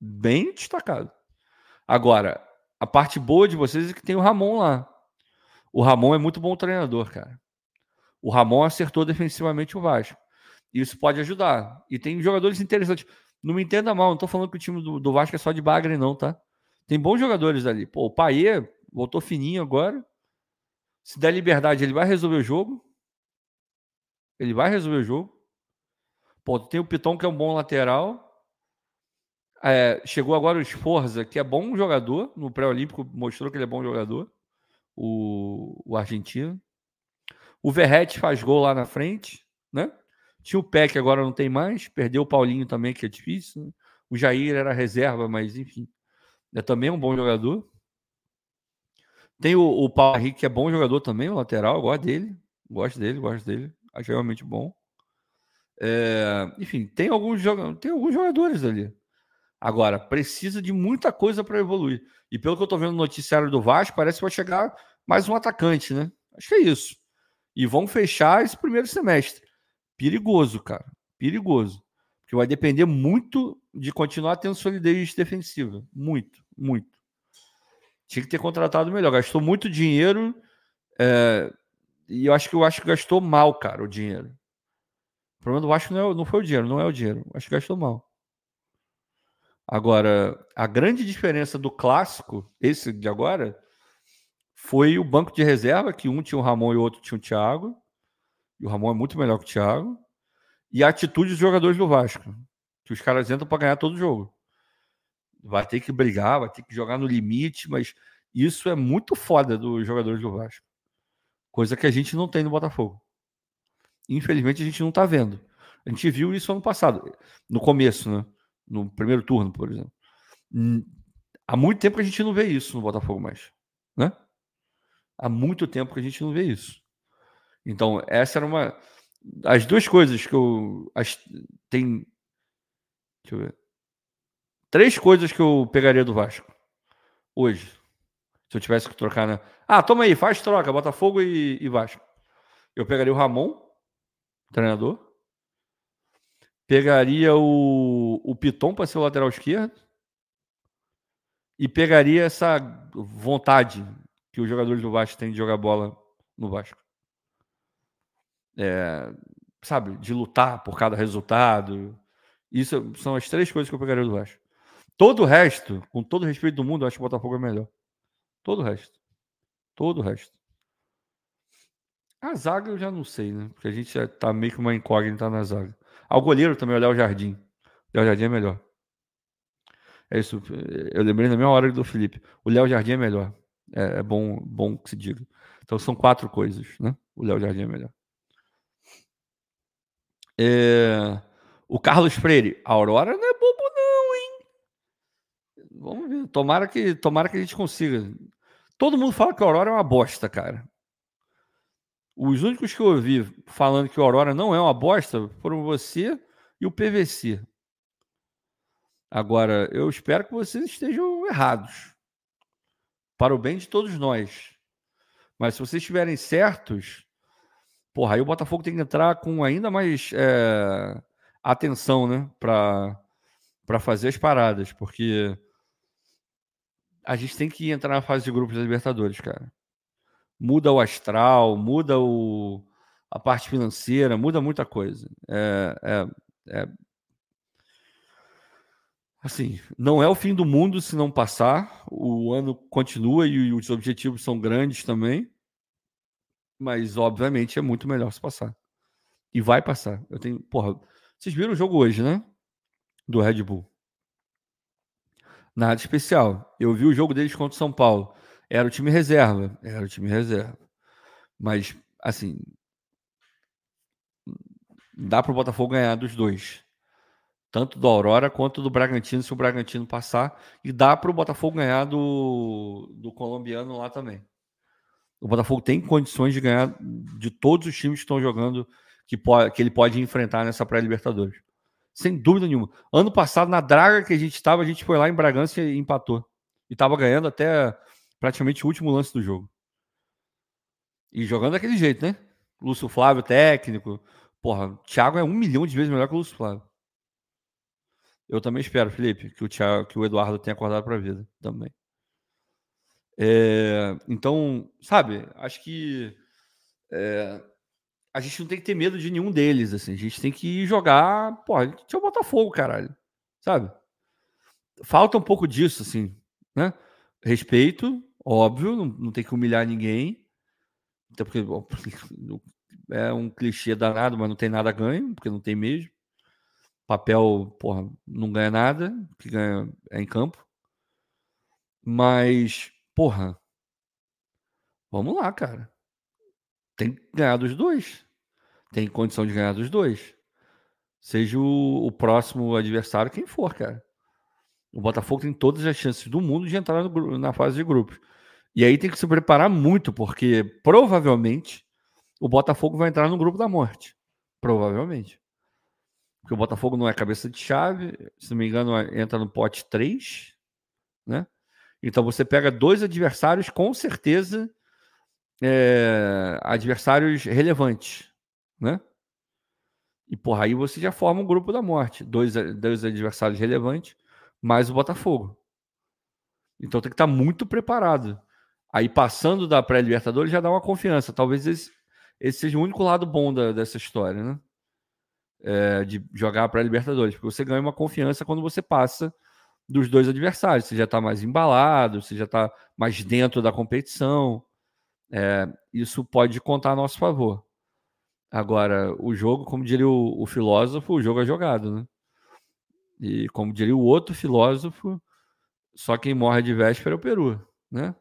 Bem destacado. Agora, a parte boa de vocês é que tem o Ramon lá. O Ramon é muito bom treinador, cara. O Ramon acertou defensivamente o Vasco. Isso pode ajudar. E tem jogadores interessantes. Não me entenda mal, não tô falando que o time do, do Vasco é só de bagre, não, tá? Tem bons jogadores ali. Pô, o Paê voltou fininho agora. Se der liberdade, ele vai resolver o jogo. Ele vai resolver o jogo. Pô, tem o Piton, que é um bom lateral. É, chegou agora o Esforza, que é bom jogador. No pré-olímpico mostrou que ele é bom jogador. O, o argentino. O Verrete faz gol lá na frente, né? Tinha o Peck, agora não tem mais. Perdeu o Paulinho também, que é difícil. Né? O Jair era reserva, mas enfim. É também um bom jogador. Tem o, o Paulo Henrique, que é bom jogador também, o lateral. Gosto dele. Gosto dele, gosto dele. Acho realmente bom. É, enfim, tem alguns, tem alguns jogadores ali. Agora, precisa de muita coisa para evoluir. E pelo que eu estou vendo no noticiário do Vasco, parece que vai chegar mais um atacante, né? Acho que é isso. E vão fechar esse primeiro semestre. Perigoso, cara. Perigoso. Porque vai depender muito de continuar tendo solidez defensiva. Muito, muito. Tinha que ter contratado melhor. Gastou muito dinheiro. É... E eu acho que eu acho que gastou mal, cara, o dinheiro. O problema do Vasco não, é, não foi o dinheiro, não é o dinheiro. Acho que gastou mal. Agora, a grande diferença do clássico, esse de agora, foi o banco de reserva, que um tinha o Ramon e o outro tinha o Thiago. E o Ramon é muito melhor que o Thiago. E a atitude dos jogadores do Vasco, que os caras entram para ganhar todo jogo. Vai ter que brigar, vai ter que jogar no limite, mas isso é muito foda dos jogadores do Vasco. Coisa que a gente não tem no Botafogo. Infelizmente a gente não está vendo. A gente viu isso ano passado, no começo, né? No primeiro turno, por exemplo. Há muito tempo que a gente não vê isso no Botafogo mais, né? Há muito tempo que a gente não vê isso. Então, essa era uma. As duas coisas que eu. As, tem. Deixa eu ver. Três coisas que eu pegaria do Vasco. Hoje. Se eu tivesse que trocar, né? Ah, toma aí, faz troca, Botafogo e, e Vasco. Eu pegaria o Ramon, treinador. Pegaria o, o Piton para ser o lateral esquerdo. E pegaria essa vontade que os jogadores do Vasco têm de jogar bola no Vasco é, sabe, de lutar por cada resultado. Isso são as três coisas que eu pegaria do Vasco. Todo o resto, com todo o respeito do mundo, eu acho que o Botafogo é melhor. Todo o resto. Todo o resto. A zaga eu já não sei, né? Porque a gente já tá meio que uma incógnita na zaga. Ao goleiro também, o Léo Jardim. O Léo Jardim é melhor. É isso. Eu lembrei na mesma hora do Felipe. O Léo Jardim é melhor. É, é bom, bom que se diga. Então são quatro coisas, né? O Léo Jardim é melhor. É... O Carlos Freire, a Aurora não é bobo, não, hein? Vamos ver. Tomara que, tomara que a gente consiga. Todo mundo fala que a Aurora é uma bosta, cara. Os únicos que eu ouvi falando que a Aurora não é uma bosta foram você e o PVC. Agora, eu espero que vocês estejam errados. Para o bem de todos nós. Mas se vocês estiverem certos, Porra, aí o Botafogo tem que entrar com ainda mais é, atenção, né? Para fazer as paradas, porque a gente tem que entrar na fase de grupos da Libertadores, cara. Muda o astral, muda o, a parte financeira, muda muita coisa. É, é, é, assim, não é o fim do mundo se não passar. O ano continua e os objetivos são grandes também. Mas, obviamente, é muito melhor se passar. E vai passar. Eu tenho. Porra, vocês viram o jogo hoje, né? Do Red Bull. Nada especial. Eu vi o jogo deles contra o São Paulo. Era o time reserva. Era o time reserva. Mas, assim. Dá para o Botafogo ganhar dos dois. Tanto do Aurora quanto do Bragantino, se o Bragantino passar. E dá para o Botafogo ganhar do, do colombiano lá também. O Botafogo tem condições de ganhar de todos os times que estão jogando que, pode, que ele pode enfrentar nessa pré-Libertadores. Sem dúvida nenhuma. Ano passado, na draga que a gente estava, a gente foi lá em Bragança e empatou. E estava ganhando até praticamente o último lance do jogo. E jogando daquele jeito, né? Lúcio Flávio, técnico. Porra, Thiago é um milhão de vezes melhor que o Lúcio Flávio. Eu também espero, Felipe, que o, Thiago, que o Eduardo tenha acordado para a vida também. É, então, sabe, acho que é, a gente não tem que ter medo de nenhum deles, assim. A gente tem que jogar, pô, tinha o Botafogo, caralho, sabe? Falta um pouco disso, assim, né? Respeito, óbvio, não, não tem que humilhar ninguém, até porque (laughs) é um clichê danado, mas não tem nada a ganho, porque não tem mesmo. Papel, porra, não ganha nada, que ganha é em campo. Mas, porra, vamos lá, cara. Tem que ganhar dos dois. Tem condição de ganhar dos dois. Seja o, o próximo adversário quem for, cara. O Botafogo tem todas as chances do mundo de entrar no, na fase de grupos. E aí tem que se preparar muito, porque provavelmente o Botafogo vai entrar no grupo da morte. Provavelmente. Porque o Botafogo não é cabeça de chave, se não me engano, entra no pote 3, né? Então você pega dois adversários com certeza é, adversários relevantes, né? E porra, aí você já forma um grupo da morte, dois, dois adversários relevantes, mais o Botafogo. Então tem que estar muito preparado. Aí passando da pré-Libertadores já dá uma confiança. Talvez esse, esse seja o único lado bom da, dessa história, né? É, de jogar para Libertadores, porque você ganha uma confiança quando você passa dos dois adversários. Você já está mais embalado, você já está mais dentro da competição. É, isso pode contar a nosso favor. Agora, o jogo, como diria o, o, filósofo, o jogo é jogado, né? E como diria o outro filósofo, só quem morre de véspera é o Peru, né?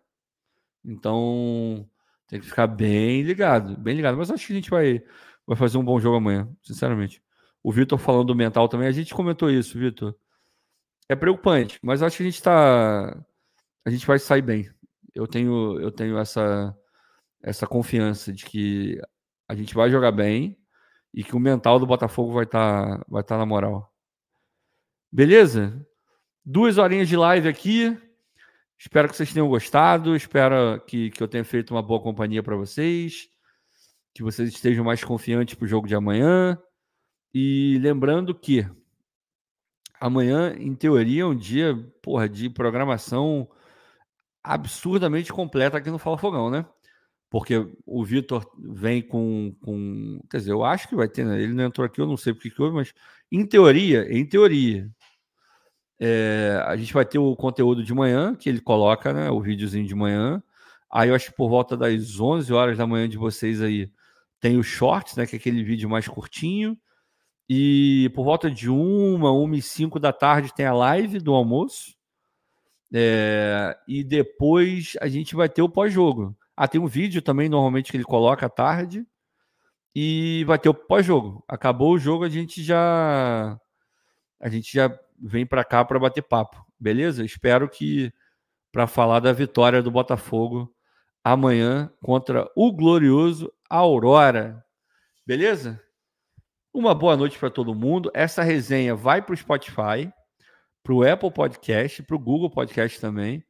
Então, tem que ficar bem ligado, bem ligado. Mas acho que a gente vai, vai fazer um bom jogo amanhã, sinceramente. O Vitor falando do mental também, a gente comentou isso, Vitor. É preocupante, mas acho que a gente está. A gente vai sair bem. Eu tenho, eu tenho essa, essa confiança de que a gente vai jogar bem e que o mental do Botafogo vai estar tá, vai tá na moral. Beleza? Duas horinhas de live aqui. Espero que vocês tenham gostado. Espero que, que eu tenha feito uma boa companhia para vocês. Que vocês estejam mais confiantes para o jogo de amanhã. E lembrando que amanhã, em teoria, é um dia porra, de programação absurdamente completa aqui no Fala Fogão, né? Porque o Vitor vem com, com. Quer dizer, eu acho que vai ter, né? Ele não entrou aqui, eu não sei porque que houve, mas em teoria, em teoria, é, a gente vai ter o conteúdo de manhã, que ele coloca, né? O videozinho de manhã. Aí eu acho que por volta das 11 horas da manhã de vocês aí tem o shorts, né? Que é aquele vídeo mais curtinho. E por volta de uma, uma e cinco da tarde tem a live do almoço. É, e depois a gente vai ter o pós-jogo. Ah, tem um vídeo também, normalmente, que ele coloca à tarde. E vai ter o pós-jogo. Acabou o jogo, a gente já. A gente já vem para cá para bater papo, beleza? Espero que para falar da vitória do Botafogo amanhã contra o glorioso Aurora. Beleza? Uma boa noite para todo mundo. Essa resenha vai para o Spotify, para o Apple Podcast, para o Google Podcast também.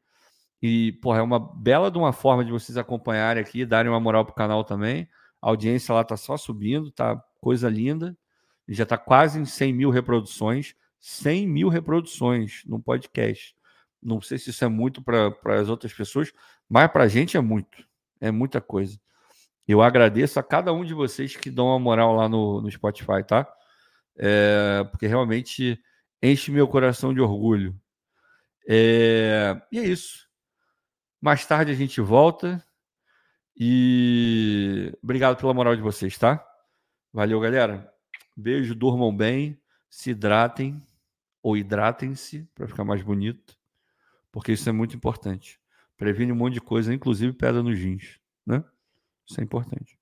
E, porra, é uma bela de uma forma de vocês acompanharem aqui, darem uma moral pro canal também. A audiência lá tá só subindo, tá coisa linda. Já tá quase em 100 mil reproduções. 100 mil reproduções no podcast. Não sei se isso é muito para as outras pessoas, mas para a gente é muito. É muita coisa. Eu agradeço a cada um de vocês que dão uma moral lá no, no Spotify, tá? É, porque realmente enche meu coração de orgulho. É, e é isso. Mais tarde a gente volta. E obrigado pela moral de vocês, tá? Valeu, galera. Beijo, durmam bem, se hidratem ou hidratem-se para ficar mais bonito, porque isso é muito importante. Previne um monte de coisa, inclusive pedra nos jeans, né? Isso é importante.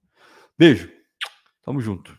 Beijo. Tamo junto.